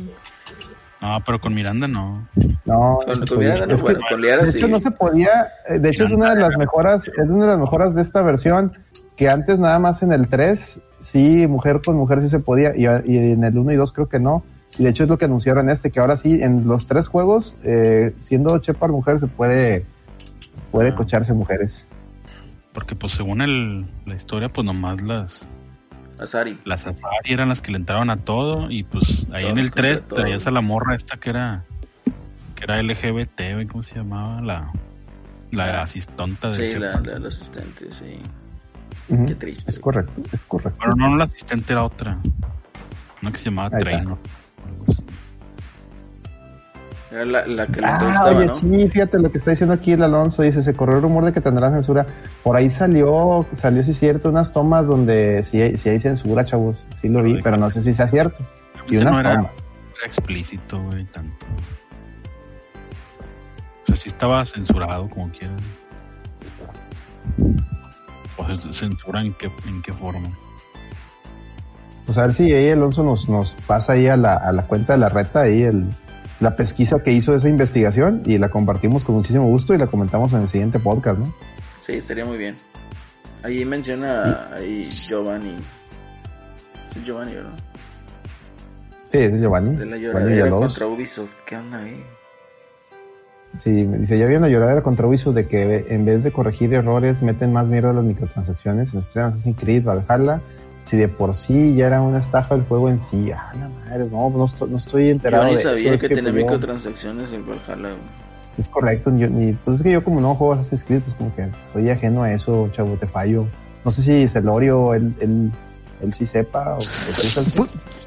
No, pero con Miranda no. No, Con, no se con Miranda no, podía. Es que, bueno, con Liara de sí. hecho, no se podía. eh, De hecho, es una de las mejoras, es una de las mejoras de esta versión. Que antes nada más en el 3, sí, mujer con mujer sí se podía. Y, y en el 1 y 2 creo que no. Y de hecho es lo que anunciaron este, que ahora sí, en los tres juegos, eh, siendo Shepard mujer, se puede, puede Ah. cocharse mujeres. Porque, pues, según el, la historia, pues nomás las. Las Safari eran las que le entraban a todo. Y pues ahí en el 3 contra todos. traías a la morra esta que era. Que era LGBT, ¿cómo se llamaba? La. La asistonta de. Sí, la, Shepard. la, la asistente, sí. Ujú. Qué triste. Es correcto, es correcto. Pero no, no, la asistente era otra. Una que se llamaba Ahí Era la, la que le Ah, oye, ¿no? sí, fíjate lo que está diciendo aquí el Alonso. Dice, se corrió el rumor de que tendrá censura. Por ahí salió, salió, sí, cierto, unas tomas donde sí hay, sí hay censura, chavos. Sí lo vi, pero no sé si sea cierto. Y unas no era, tomas. era explícito, güey, tanto. O sea, sí estaba censurado, como quieran. Pues censura en qué, en qué forma. Pues a ver si ahí Alonso nos, nos pasa ahí a la, a la cuenta de la reta, ahí el, la pesquisa que hizo esa investigación y la compartimos con muchísimo gusto y la comentamos en el siguiente podcast, ¿no? Sí, estaría muy bien. Ahí menciona ahí Giovanni. Sí, Giovanni, ¿verdad? Sí, ese es Giovanni. De la Giovanni lloradera Villalobos. contra Ubisoft. ¿Qué onda ahí? Sí, me dice, ya había una lloradera contra Ubisoft de que en vez de corregir errores meten más mierda a las microtransacciones, en especial Assassin's Creed, Valhalla, si de por sí ya era una estafa el juego en sí, ah, la madre, no, no estoy, no estoy enterado Yo ni de sabía eso, es que, tenía pues, microtransacciones en Valhalla. güey. Es correcto, yo, ni, pues es que yo como no juego Assassin's Creed, pues como que estoy ajeno a eso, chavo, te fallo. No sé si Celorio, él, él, él sí sepa, o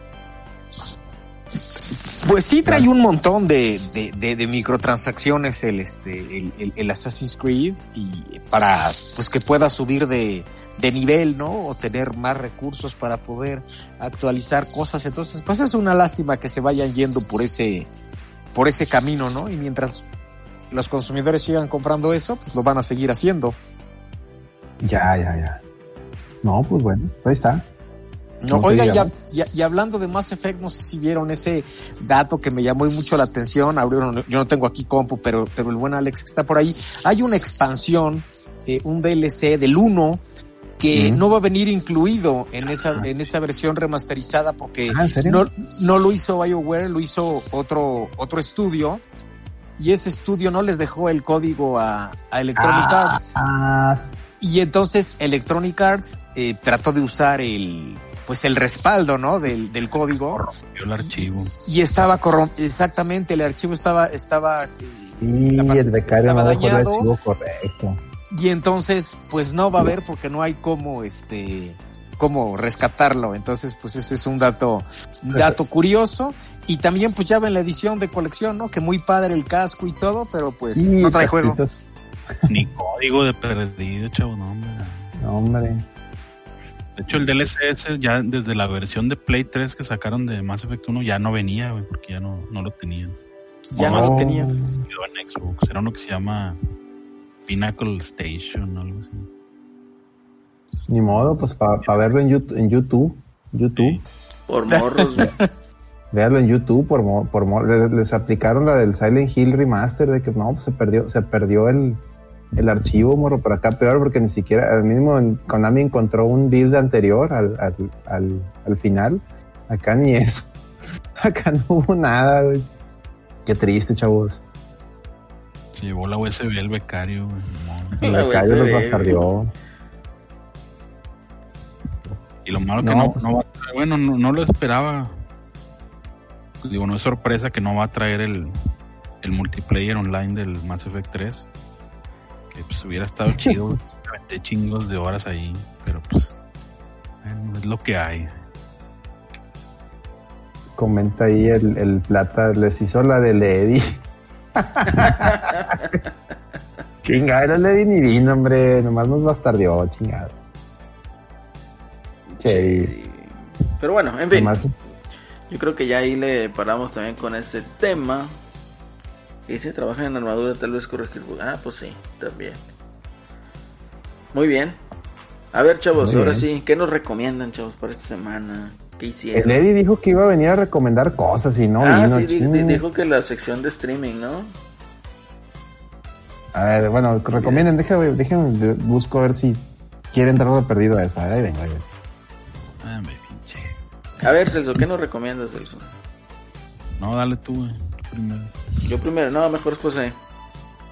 Pues sí trae un montón de, de, de- de microtransacciones el este el, el- el Assassin's Creed y para pues que pueda subir de, de nivel, ¿no? O tener más recursos para poder actualizar cosas. Entonces, pues es una lástima que se vayan yendo por ese por ese camino, ¿no? Y mientras los consumidores sigan comprando eso, pues lo van a seguir haciendo. Ya, ya, ya. No, pues bueno, ahí está. No, diga, ya, ya- y hablando de Mass Effect, no sé si vieron ese dato que me llamó mucho la atención. Yo no tengo aquí compu, pero, pero el buen Alex que está por ahí. Hay una expansión, eh, un DLC del 1 que no va a venir incluido en esa, en esa versión remasterizada porque Ah, no, no lo hizo BioWare, lo hizo otro, otro estudio. Y ese estudio no les dejó el código a, a Electronic Ah, Arts. ah, Y entonces Electronic Arts eh, trató de usar el pues el respaldo, ¿no? Del, del código Vio el archivo. y estaba corrom exactamente el archivo estaba estaba sí, estaba- el becario estaba no dejó el dañado. archivo correcto. y entonces pues no va a haber porque no hay cómo este cómo rescatarlo. Entonces pues ese es un dato un dato curioso y también pues ya ven la edición de colección, ¿no? Que muy padre el casco y todo, pero pues Y no trae juego. Ni código de perdido, chavo, no, hombre. No, hombre. De hecho, el DLC ese ya desde la versión de Play 3 que sacaron de Mass Effect 1 ya no venía, güey, porque ya no, no lo tenían. Ya no lo Oh. tenía. Quedó en Xbox. Era uno que se llama Pinnacle Station o algo así. Ni modo, pues para verlo en YouTube, en YouTube, YouTube, Por morros. güey. véalo en YouTube, por, por les aplicaron la del Silent Hill Remaster, de que no, pues se perdió, se perdió el, el archivo, morro, por acá peor, porque ni siquiera, al mismo Konami encontró un build anterior al, al, al, al final, acá ni eso, acá no hubo nada, güey. Qué triste, chavos. Se llevó la USB el becario, güey. El La becario los bastardió. malo que No, no, pues- no va a traer- bueno, no, no lo esperaba. Digo, no es sorpresa que no va a traer el, el multiplayer online del Mass Effect 3. Que pues hubiera estado chido. me chingos de horas ahí, pero pues bueno, es lo que hay. Comenta ahí el, el plata, les hizo la de Lady. chingada, era Lady ni vino, hombre. Nomás nos bastardeó, chingada. Sí. Sí. Pero bueno, en fin. Nomás- Yo creo que ya ahí le paramos también con ese tema. Y si trabajan en armadura, tal vez corregir. Ah, pues sí, también. Muy bien. A ver, chavos, Muy ahora bien. sí, ¿qué nos recomiendan, chavos, para esta semana? ¿Qué El hicieron? Eddie dijo que iba a venir a recomendar cosas y no ah, vino. sí, ching. di- dijo que la sección de streaming, ¿no? A ver, bueno, recomienden, déjame, déjenme, busco a ver si quieren darle perdido a eso. A ver, ahí vengo, ahí vengo. Ah, me pinche. A ver, Celso, ¿qué nos recomiendas, Celso? No, dale tú, güey, tú primero. Yo primero, no, mejor es José.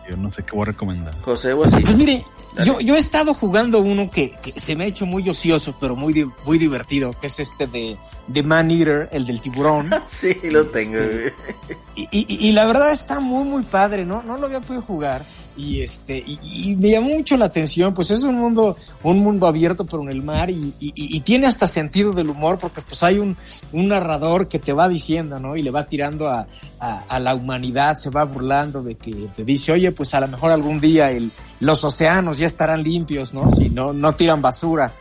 Yo no sé qué voy a recomendar. José o así. Pues mire, Dale. yo, yo he estado jugando uno que, que se me ha hecho muy ocioso, pero muy, muy divertido, que es este de, de Man Eater, el del tiburón. Sí, lo tengo. güey. Y, y- y la verdad está muy, muy padre, ¿no? No lo había podido jugar. Y este, y, y me llamó mucho la atención, pues es un mundo, un mundo abierto pero en el mar y, y- y tiene hasta sentido del humor porque pues hay un, un narrador que te va diciendo, ¿no? Y le va tirando a, a, a la humanidad, se va burlando de que te dice, oye, pues a lo mejor algún día el, los océanos ya estarán limpios, ¿no? Si no, no tiran basura.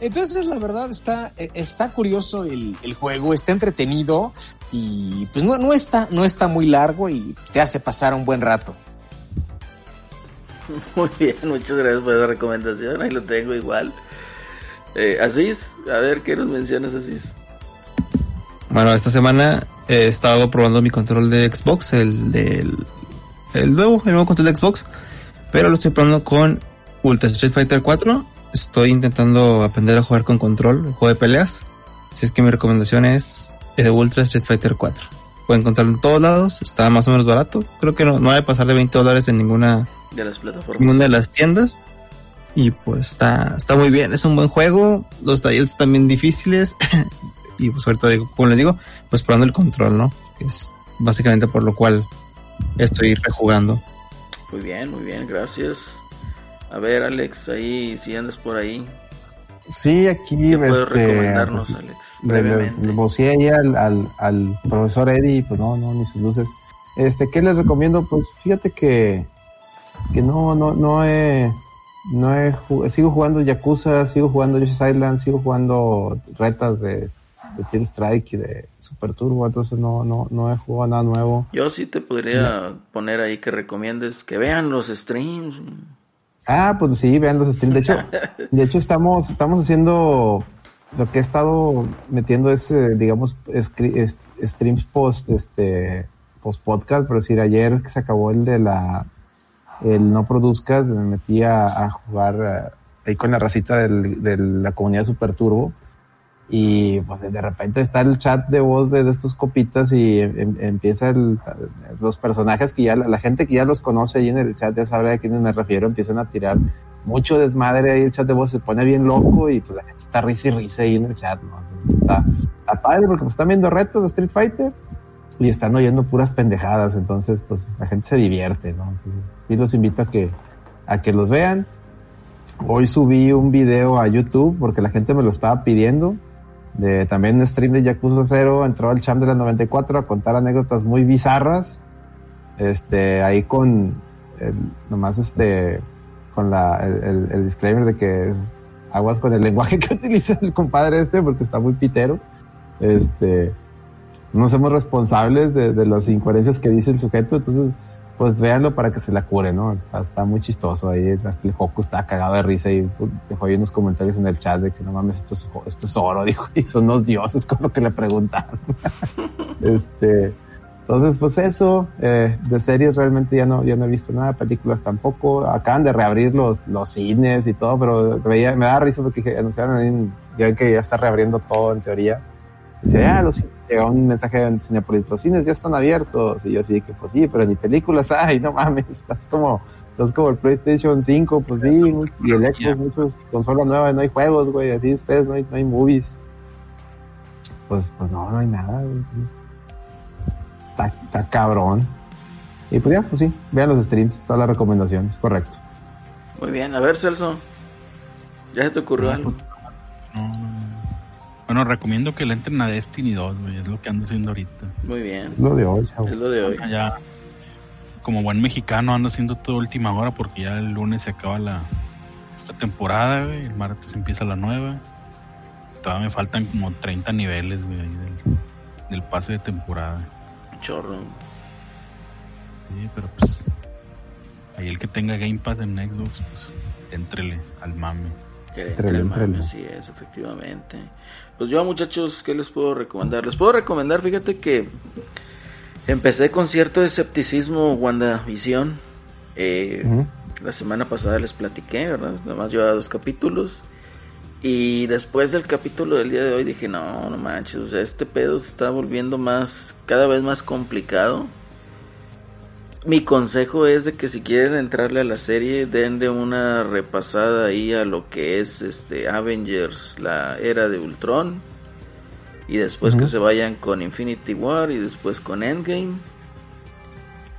Entonces, la verdad, está, eh, está curioso el, el juego, está entretenido y pues no, no, está, no está muy largo y te hace pasar un buen rato. Muy bien, muchas gracias por esa recomendación. Ahí lo tengo igual. Eh, Asís, a ver, ¿qué nos mencionas, Asís? Bueno, esta semana he estado probando mi control de Xbox, el del el nuevo, el nuevo control de Xbox, pero lo estoy probando con Ultra Street Fighter 4. Estoy intentando aprender a jugar con control, juego de peleas. Así es que mi recomendación es el Ultra Street Fighter 4. Pueden encontrarlo en todos lados, está más o menos barato. Creo que no, no a pasar de 20 dólares en ninguna, De las plataformas. ninguna de las tiendas. Y pues está, está muy bien, es un buen juego. Los talleres también difíciles. y pues ahorita digo, como les digo, pues probando el control, ¿no? Que es básicamente por lo cual estoy rejugando. Muy bien, muy bien, gracias. A ver, Alex, ahí, si andas por ahí, Sí, aquí ¿qué puedes este, recomendarnos, pues, Alex? le, le ahí al, al, al profesor Eddie, pues no, no, ni sus luces. Este, ¿qué les recomiendo? Pues fíjate que, que no, no, no he, no he, sigo jugando Yakuza, sigo jugando Yoshi's Island, sigo jugando retas de, de Team Strike y de Super Turbo, entonces no, no, no he jugado nada nuevo. Yo sí te podría poner ahí que recomiendes que vean los streams. Ah, pues sí, vean los streams. De hecho, de hecho estamos, estamos haciendo lo que he estado metiendo es, eh, digamos, streams post, este, post podcast, pero decir, ayer que se acabó el de la, el no produzcas, me metí a, a jugar eh, ahí con la racita del- de la comunidad Super Turbo. Y pues de repente está el chat de voz de, de estos copitas y em- empieza el, los personajes que ya, la, la gente que ya los conoce ahí en el chat ya sabrá a quiénes me refiero, empiezan a tirar mucho desmadre ahí el chat de voz se pone bien loco y pues la gente está risa y risa ahí en el chat, ¿no? Entonces, está, está padre porque pues, están viendo retos de Street Fighter y están oyendo puras pendejadas, entonces pues la gente se divierte, ¿no? Entonces sí los invito a que, a que los vean. Hoy subí un video a YouTube porque la gente me lo estaba pidiendo de también stream de Yakuza 0, entró al champ de la 94 a contar anécdotas muy bizarras. Este, ahí con el, nomás este, con la, el- el disclaimer de que es aguas con el lenguaje que utiliza el compadre este porque está muy pitero. Este, no somos responsables de, de las incoherencias que dice el sujeto, entonces pues véanlo para que se la cure, ¿no? Está, está muy chistoso ahí, el Hoku está cagado de risa y pues, dejó ahí unos comentarios en el chat de que no mames, esto es, esto es oro, dijo, y son los dioses con lo que le preguntaron. este, entonces pues eso, eh, de series realmente ya no, ya no he visto nada, películas tampoco, acaban de reabrir los, los cines y todo, pero veía, me da risa porque anunciaron ahí, ya que ya está reabriendo todo en teoría. Dice, ah, los cines", llegó un mensaje de Cinepolis, los cines ya están abiertos. Y yo así de que, pues sí, pero ni películas hay, no mames. Estás como Es como el PlayStation 5, pues sí, y el Xbox, muchos consolas nuevas, no hay juegos, güey, así ustedes, no hay, no hay movies. Pues, pues no, no hay nada, güey. Está, está cabrón. Y pues ya, pues sí, vean los streams, todas las recomendaciones, correcto. Muy bien, a ver, Celso. ¿Ya se te ocurrió algo? No, no, no. Bueno, recomiendo que le entren a Destiny 2, güey. Es lo que ando haciendo ahorita. Muy bien. Es lo de hoy, chavo. Es lo de hoy. Ya, como buen mexicano, ando haciendo todo última hora porque ya el lunes se acaba la, la temporada, güey. El martes empieza la nueva. Todavía me faltan como 30 niveles, güey, del, del pase de temporada. Chorro. Sí, pero pues. Ahí el que tenga Game Pass en Xbox, pues. Entrele al mame. Que Entrele, entre el mame, entrele. así es, efectivamente. Pues yo, muchachos, ¿qué les puedo recomendar? Les puedo recomendar, fíjate que empecé con cierto escepticismo WandaVision. Eh. La semana pasada les platiqué, ¿verdad? Nada más llevaba dos capítulos. Y después del capítulo del día de hoy dije, no, no manches, o sea, este pedo se está volviendo más, cada vez más complicado. Mi consejo es de que si quieren entrarle a la serie, denle una repasada ahí a lo que es este Avengers, la era de Ultron. Y después que se vayan con Infinity War y después con Endgame.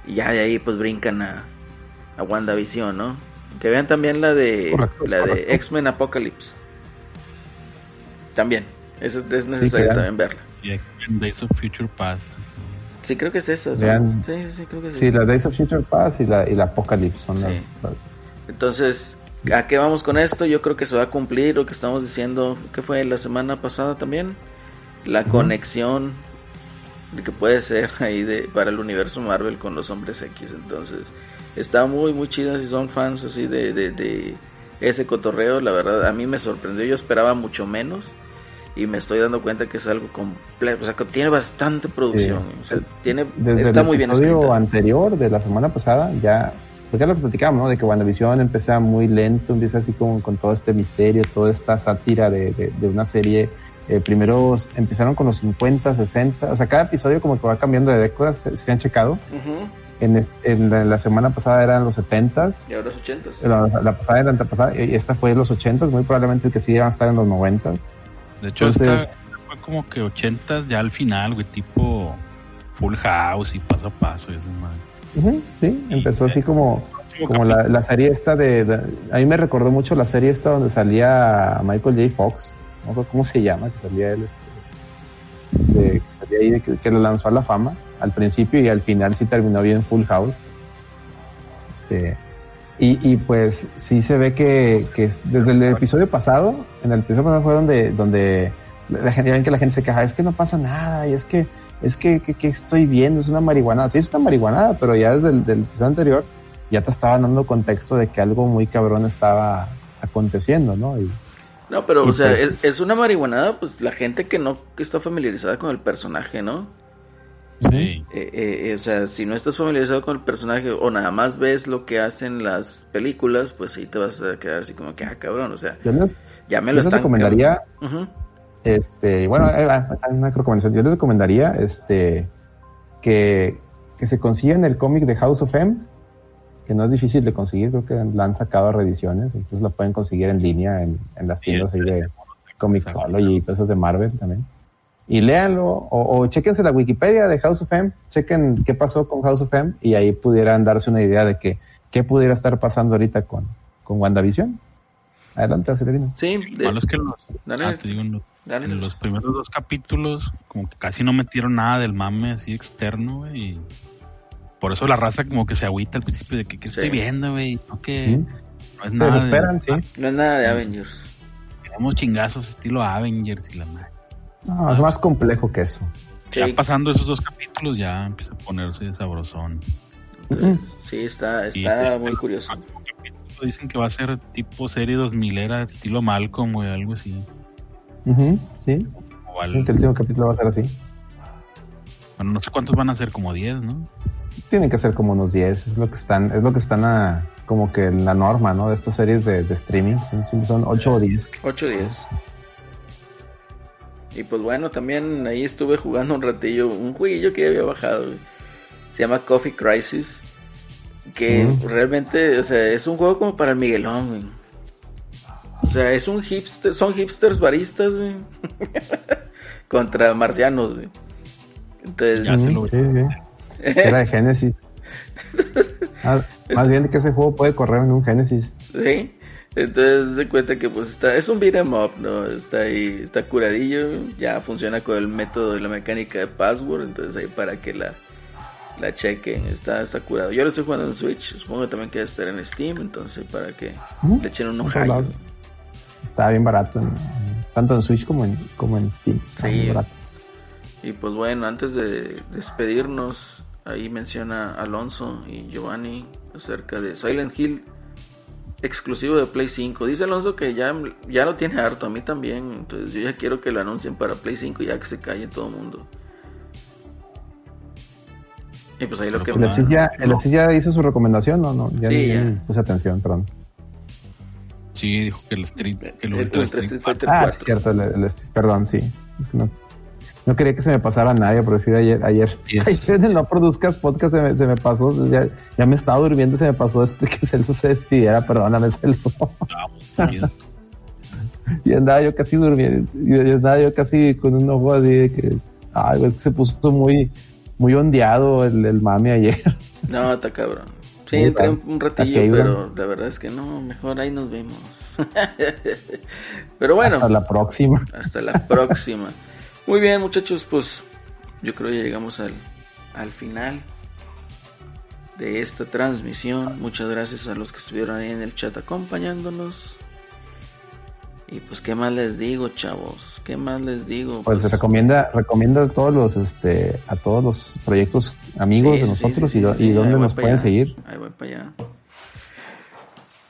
Y ya de ahí pues brincan a, a WandaVision, ¿no? Que vean también la de Correcto, la de. X-Men Apocalypse. También, es, es necesario también verla. Y Days of Future Past. Sí, creo que es esa. ¿no? Sí, sí, creo que sí. Sí, la Days of Future Pass y la, y la Apocalypse son las, las- Entonces, ¿a qué vamos con esto? Yo creo que se va a cumplir lo que estamos diciendo, que fue la semana pasada también, la conexión de que puede ser ahí de para el universo Marvel con los hombres X. Entonces, está muy, muy chido si son fans así de, de, de ese cotorreo. La verdad, a mí me sorprendió, yo esperaba mucho menos. Y me estoy dando cuenta que es algo completo, o sea, que tiene bastante producción, o sea, tiene, Desde está el muy bien anterior de la semana pasada, ya, porque ya lo platicamos, ¿no? De que WandaVision empieza muy lento, empieza así como con todo este misterio, toda esta sátira de, de, de una serie. Eh, primero empezaron con los 50, 60, o sea, cada episodio como que va cambiando de décadas, se, se han checado. En, en la, la semana pasada eran los 70s, Y ahora es 80 la, la pasada era la antepasada, y esta fue en los 80s, muy probablemente el que sí iban a estar en los 90s. De hecho, Entonces- esta fue como que 80 ya al final, güey, tipo Full House y paso a paso. Y eso, madre. Sí, empezó así como, como la, la serie esta de, de- A mí me recordó mucho la serie esta donde salía Michael J. Fox. No cómo se llama, que salía él. Este, de- que salía ahí, de que, que lo lanzó a la fama al principio y al final sí terminó bien Full House. Este, y, y pues sí se ve que, que desde el episodio pasado, en el episodio pasado fue donde, donde la gente, ya ven que la gente se queja, es que no pasa nada, y es que, es que, que, que estoy viendo, es una marihuanada. Sí, es una marihuanada, pero ya desde el del episodio anterior ya te estaba dando contexto de que algo muy cabrón estaba aconteciendo, ¿no? Y, No, pero, Y o sea, pues- es, es una marihuanada, pues la gente que no que está familiarizada con el personaje, ¿no? Sí. Eh, eh, eh, o sea, si no estás familiarizado con el personaje o nada más ves lo que hacen las películas, pues sí te vas a quedar así como que, ah, cabrón, o sea, yo les, ya me yo lo les están... recomendaría, este, bueno, ahí va, ahí va una recomendación. Yo les recomendaría, este, que, que se consigan el cómic de House of M, que no es difícil de conseguir, creo que la han sacado a reediciones, incluso la pueden conseguir en línea en, en las Sí, tiendas ahí de Exacto. Comixology y todas esas de Marvel también. Y léanlo, o, o chequense la Wikipedia de House of M, chequen qué pasó con House of M y ahí pudieran darse una idea de que, qué pudiera estar pasando ahorita con, con WandaVision. Adelante, Acelerino. Sí, de- malo es que los, Dale. ah, te digo, los, dale. en los primeros dos capítulos, como que casi no metieron nada del mame así externo, güey. Y por eso la raza como que se agüita al principio de que, ¿qué estoy Sí. viendo, güey? No, que ¿Mm? no es nada. de- desesperan, sí. no es nada de Avengers. Tenemos chingazos estilo Avengers y la madre. No, es más complejo que eso. Ya Sí, pasando esos dos capítulos ya empieza a ponerse sabrosón. sí, está, Y- está muy curioso. Dicen que va a ser tipo serie 2000 era estilo Malcolm, güey, algo así. Sí, O al- sí, el último capítulo va a ser así. bueno, no sé cuántos van a ser, como 10, ¿no? Tienen que ser como unos 10, es lo que están, es lo que están a, como que en la norma, ¿no? De estas series de, de streaming, son, son 8 o 10. 8 días. Y pues bueno, también ahí estuve jugando un ratillo, un jueguillo que ya había bajado. güey. Se llama Coffee Crisis. Que Mm. realmente, o sea, es un juego como para el Miguelón, güey. O sea, es un hipster, son hipsters baristas, güey. Contra marcianos, güey. Entonces, Ya se Ujú, lo- sí, sí. Era de Genesis. Más, más bien que ese juego puede correr en un Genesis. Sí. Entonces se cuenta que pues está, es un beat 'em up, ¿no? Está ahí, está curadillo, ya funciona con el método de la mecánica de password, entonces ahí para que la, la chequen, está, está curado. Yo lo estoy jugando en Switch, supongo que también queda estar en Steam, entonces para que le echen un lado. Está bien barato, tanto en Switch como en, como en Steam. Está Sí. muy barato. Y pues bueno, antes de despedirnos, ahí menciona Alonso y Giovanni acerca de Silent Hill exclusivo de Play 5. Dice Alonso que ya, ya lo tiene harto, a mí también. Entonces yo ya quiero que lo anuncien para Play 5 ya que se calle todo el mundo. Y pues ahí lo que ¿El Asís ya, el Asís ya hizo su recomendación? No, no, ya, Sí, ya puse atención, perdón. Sí, dijo que el Street, que el el Ultra Street. Street Fighter Ah, 4. sí, cierto, el, el Asís, perdón, sí. Es que no, no quería que se me pasara nadie, por decir ayer. Ayer, Sí, es- ayer No Produzcas Podcast se me, se me pasó, ya, ya me estaba durmiendo, se me pasó después que Celso se despidiera, perdóname Celso. y andaba yo casi durmiendo, y andaba yo casi con un ojo así de que, ay, es que se puso muy, muy ondeado el, el mami ayer. No, está cabrón. Sí, entré un, un ratillo, pero la verdad es que no, mejor ahí nos vemos. pero bueno. Hasta la próxima. Hasta la próxima. Muy bien, muchachos, pues yo creo que ya llegamos al, al final de esta transmisión. Muchas gracias a los que estuvieron ahí en el chat acompañándonos. Y pues, ¿qué más les digo, chavos? ¿Qué más les digo? Pues recomienda, recomienda a todos los, este, a todos los proyectos amigos Sí, de nosotros sí, y, sí, y dónde nos pueden allá. seguir. Ahí voy para allá.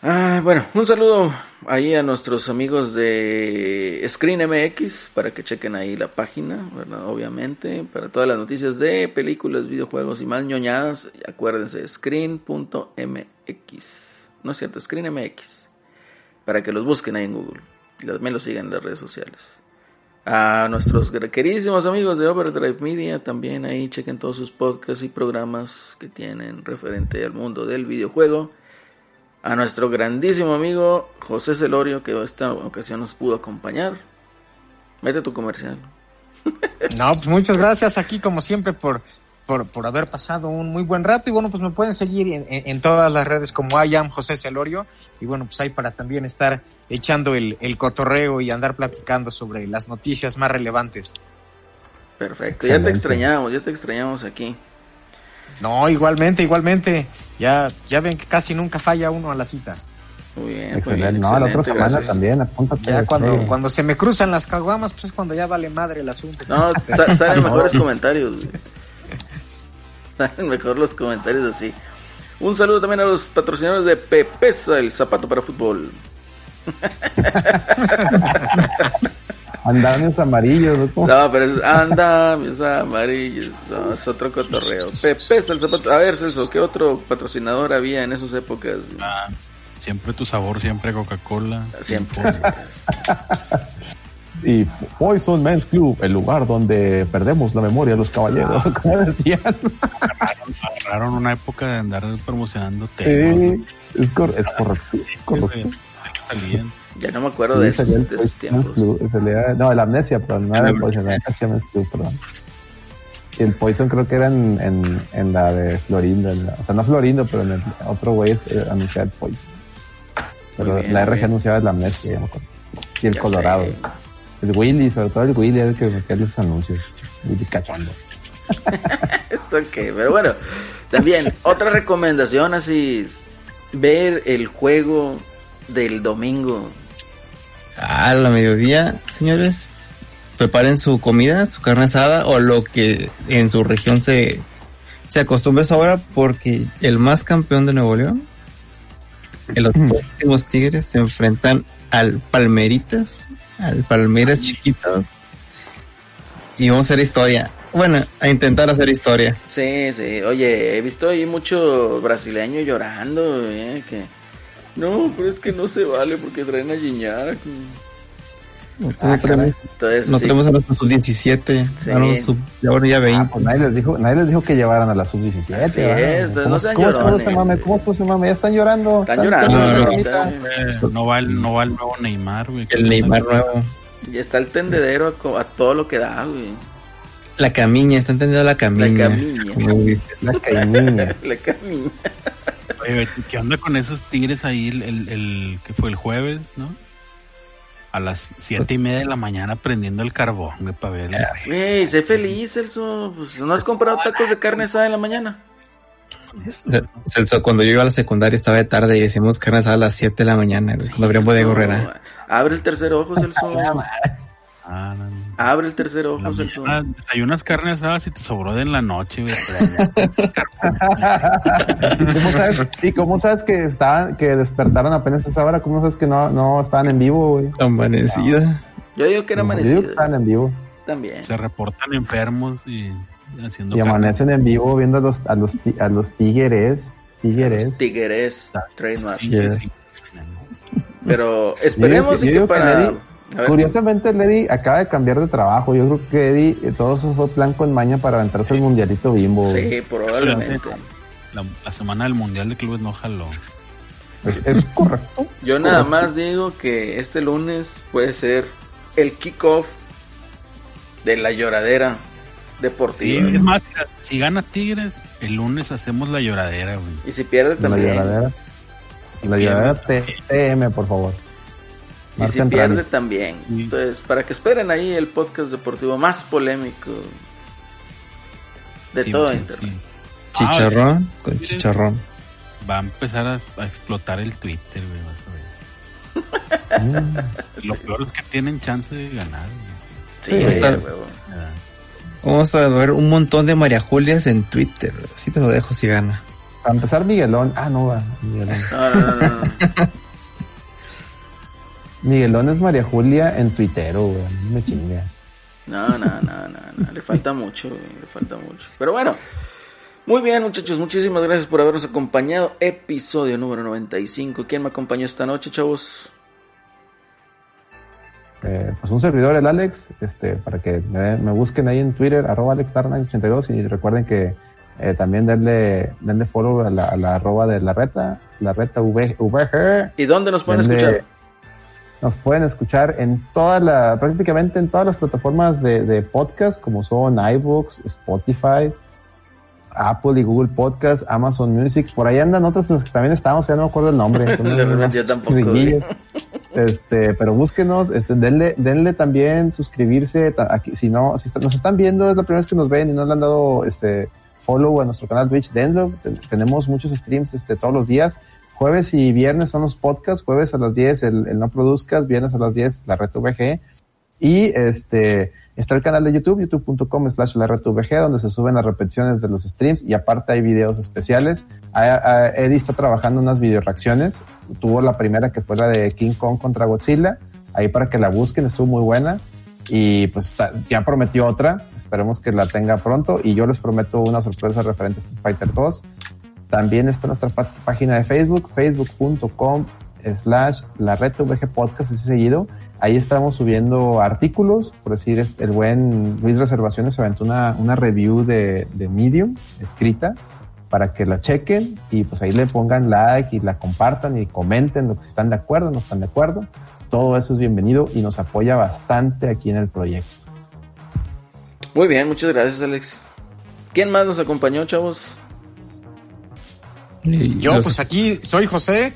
Ah, bueno, un saludo ahí a nuestros amigos de Screen MX para que chequen ahí la página, ¿verdad? Obviamente, para todas las noticias de películas, videojuegos y más ñoñadas, acuérdense, screen.mx. No es cierto, Screen MX. Para que los busquen ahí en Google y también los sigan en las redes sociales. A nuestros queridísimos amigos de Overdrive Media, también ahí chequen todos sus podcasts y programas que tienen referente al mundo del videojuego. A nuestro grandísimo amigo José Celorio, que esta ocasión nos pudo acompañar. Mete tu comercial. No, pues muchas gracias aquí como siempre por, por, por haber pasado un muy buen rato y bueno, pues me pueden seguir en, en- en todas las redes como I am José Celorio y bueno, pues ahí para también estar echando el, el cotorreo y andar platicando sobre las noticias más relevantes. Perfecto, ya te extrañamos, ya te extrañamos aquí. No, igualmente, igualmente. Ya, ya ven que casi nunca falla uno a la cita. Muy bien. muy Excelente. bien, no, la otra semana gracias. también, apúntate. Ya cuando, Sí. cuando se me cruzan las caguamas, pues es cuando ya vale madre el asunto. No, sa- salen mejores comentarios. güey. Salen mejor los comentarios así. Un saludo también a los patrocinadores de Pepesa, el zapato para fútbol. Andamios amarillos, ¿no? ¿Cómo? No, pero es anda, mis amarillos. No, es otro cotorreo. Pepesa, el zapato. A ver, Celso, ¿qué otro patrocinador había en esas épocas? Ah, siempre tu sabor, siempre Coca-Cola. Siempre. Y Poison Men's Club, el lugar donde perdemos la memoria de los caballeros, como decían. Agarraron una época de andar promocionando té. Sí, es, cor- es correcto, es correcto. salían. Ya no me acuerdo de el esos tiempos. Club, salía- no, el Amnesia, perdón, no era el Poison, era el Amnesia Club, perdón. Y el Poison creo que era en, en, en la de Florindo, en la- o sea, no Florindo, pero en el otro güey eh, anunciaba el Poison. Pero bien, la RG bien. anunciaba el Amnesia, ya me acuerdo. Y el Ya Colorado. sé. El Willy, sobre todo el Willy era el que metía los anuncios. Willy cachondo. Esto qué, pero bueno. También, otra recomendación así ver el juego del domingo. A la mediodía, señores, preparen su comida, su carne asada o lo que en su región se, se acostumbra a esa hora porque el más campeón de Nuevo León, en los próximos Tigres se enfrentan al Palmeritas, al Palmeras chiquito y vamos a hacer historia. Bueno, a intentar hacer historia. Sí, sí. Oye, he visto ahí mucho brasileño llorando, eh, que no, pero es que no se vale porque traen a Gignac. Entonces, Ah, no tenemos, Entonces, no sí. tenemos a nuestro sub-17, Sí. a los sub, ya bueno, ya 20. Ah, pues nadie les dijo, nadie les dijo que llevaran a la sub-17. Así ¿verdad? es, entonces ¿Cómo, no sean cómo estuvo llorones. mame? ¿Cómo estuvo ese mame? Ya están llorando. Están llorando. no, la. Eh, no va el, no va el nuevo Neymar, güey. El Neymar nuevo. Y está el tendedero a, todo lo que da, güey. La camiña, está entendiendo la camiña. camiña. Como dice. La cañiña. La camina. Oye, ¿qué onda con esos tigres ahí el, el, el- que fue el jueves, no? A las siete y media de la mañana prendiendo el carbón, güey, para ver. Güey, sé feliz, Celso. Pues, ¿No has comprado tacos de carne asada en la mañana? Ce- Celso, cuando yo iba a la secundaria estaba de tarde y decíamos carne asada a las 7 de la mañana, güey, cuando abrían bodega. Abre el tercer ojo, Celso. Ah. Abre el tercer ojo, Celso. mañana desayunas carne asada si te sobró de en la noche, güey. ¿Y cómo sabes, y cómo sabes que estaban, que despertaron apenas a esa hora? ¿Cómo sabes que no, no estaban en vivo, güey? Amanecida. Yo digo que era Yo digo que amanecido. estaban en vivo. También. Se reportan enfermos y haciendo Y carne. amanecen en vivo viendo a los, a los, a los tigres. Tigres. Tigres, trademark. Pero esperemos Yo y que que para. Ver, Curiosamente, Lady acaba de cambiar de trabajo. Yo creo que Eddie, eh, todo eso fue plan con maña para aventarse el mundialito bimbo. Sí, probablemente. La, la semana del Mundial de Clubes no jaló. Es, es correcto. Yo nada más digo que este lunes puede ser el kickoff de la lloradera Sí, deportiva. es más, si gana Tigres, el lunes hacemos la lloradera, güey. Y si pierde La también. lloradera. La lloradera T- TM, por favor. Y si pierde también. Sí. Entonces, para que esperen ahí el podcast deportivo más polémico de Sí, todo sí, internet. sí. Chicharrón Ah, con chicharrón. Va a empezar a, a explotar el Twitter, güey, vas a ver. Mm. Lo peor es que tienen chance de ganar, güey. Sí, güey. Ah, Vamos a ver un montón de María Julias en Twitter. Así te lo dejo si gana. Para empezar, Miguelón. Ah, no, va. Miguelón. No, no, no, no, no. Miguelón es María Julia en Twittero, güey. Me chinga. No, no, no, no, no, le falta mucho, güey, le falta mucho. Pero bueno, muy bien muchachos, muchísimas gracias por habernos acompañado. Episodio número 95. ¿Quién me acompañó esta noche, chavos? Eh, pues un servidor, el Alex, este, para que me, me busquen ahí en Twitter, arroba AlexTarna82 y recuerden que eh, también denle, denle follow a la, a la arroba de la reta, la reta VG. ¿Y dónde nos pueden Denle- escuchar? Nos pueden escuchar en todas la, prácticamente en todas las plataformas de, de podcast, como son iVoox, Spotify, Apple y Google Podcast, Amazon Music. Por ahí andan otras en las que también estamos, ya no me acuerdo el nombre. De repente yo tampoco. Este, pero búsquenos, este, denle, denle también suscribirse. Aquí, si no, si está- nos están viendo, es la primera vez que nos ven y no le han dado este follow a nuestro canal Twitch, denlo. Ten- tenemos muchos streams este, todos los días. Jueves y viernes son los podcasts, jueves a las 10 el, No Produzcas, viernes a las 10 la Red VG. Y este está el canal de YouTube, youtube.com slash la Red VG, donde se suben las repeticiones de los streams y aparte hay videos especiales. Eddie está trabajando unas video reacciones. Tuvo la primera que fue la de King Kong contra Godzilla. Ahí para que la busquen, estuvo muy buena. Y pues ya prometió otra. Esperemos que la tenga pronto. Y yo les prometo una sorpresa referente a Street Fighter 2. También está nuestra pá- página de Facebook, facebook.com slash la red VG podcast, así seguido. Ahí estamos subiendo artículos, por decir, el buen Luis Reservaciones se aventó una, review de, Medium escrita para que la chequen y pues ahí le pongan like y la compartan y comenten lo que si están de acuerdo, no están de acuerdo. Todo eso es bienvenido y nos apoya bastante aquí en el proyecto. Muy bien, muchas gracias, Alex. ¿Quién más nos acompañó, chavos? Yo, pues aquí soy José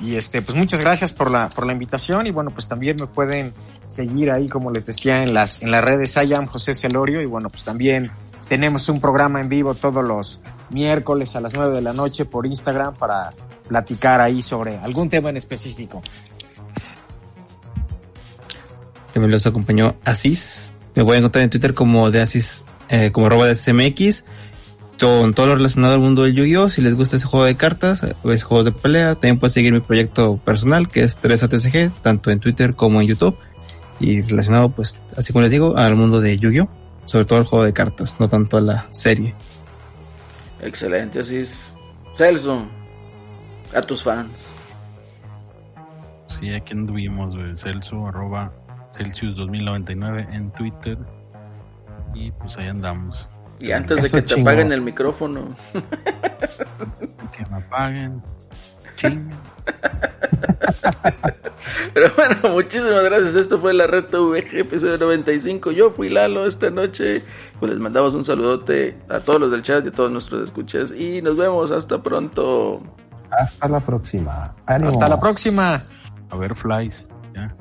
y este, pues muchas gracias por la, por la invitación y bueno, pues también me pueden seguir ahí, como les decía, en las, en las redes I am José Celorio y bueno, pues también tenemos un programa en vivo todos los miércoles a las 9 de la noche por Instagram para platicar ahí sobre algún tema en específico. También los acompañó Asis. Me voy a encontrar en Twitter como de Asis, eh, como arroba de SMX. Con todo lo relacionado al mundo del Yu-Gi-Oh! Si les gusta ese juego de cartas, o ese juego de pelea, también pueden seguir mi proyecto personal, que es 3ATCG, tanto en Twitter como en YouTube. Y relacionado, pues, así como les digo, al mundo de Yu-Gi-Oh! Sobre todo al juego de cartas, no tanto a la serie. Excelente, así es. Celso, a tus fans. Sí, aquí anduvimos, güey. Celso, arroba Celsius 2099 en Twitter. Y pues ahí andamos. Y antes Eso de que te apaguen el micrófono. Que me apaguen. Ching. Pero bueno, muchísimas gracias. Esto fue la red VG, episodio 95. Yo fui Lalo esta noche. Pues les mandamos un saludote a todos los del chat y a todos nuestros escuchas. Y nos vemos. Hasta pronto. Hasta la próxima. Hasta la próxima. A ver, flies. Ya.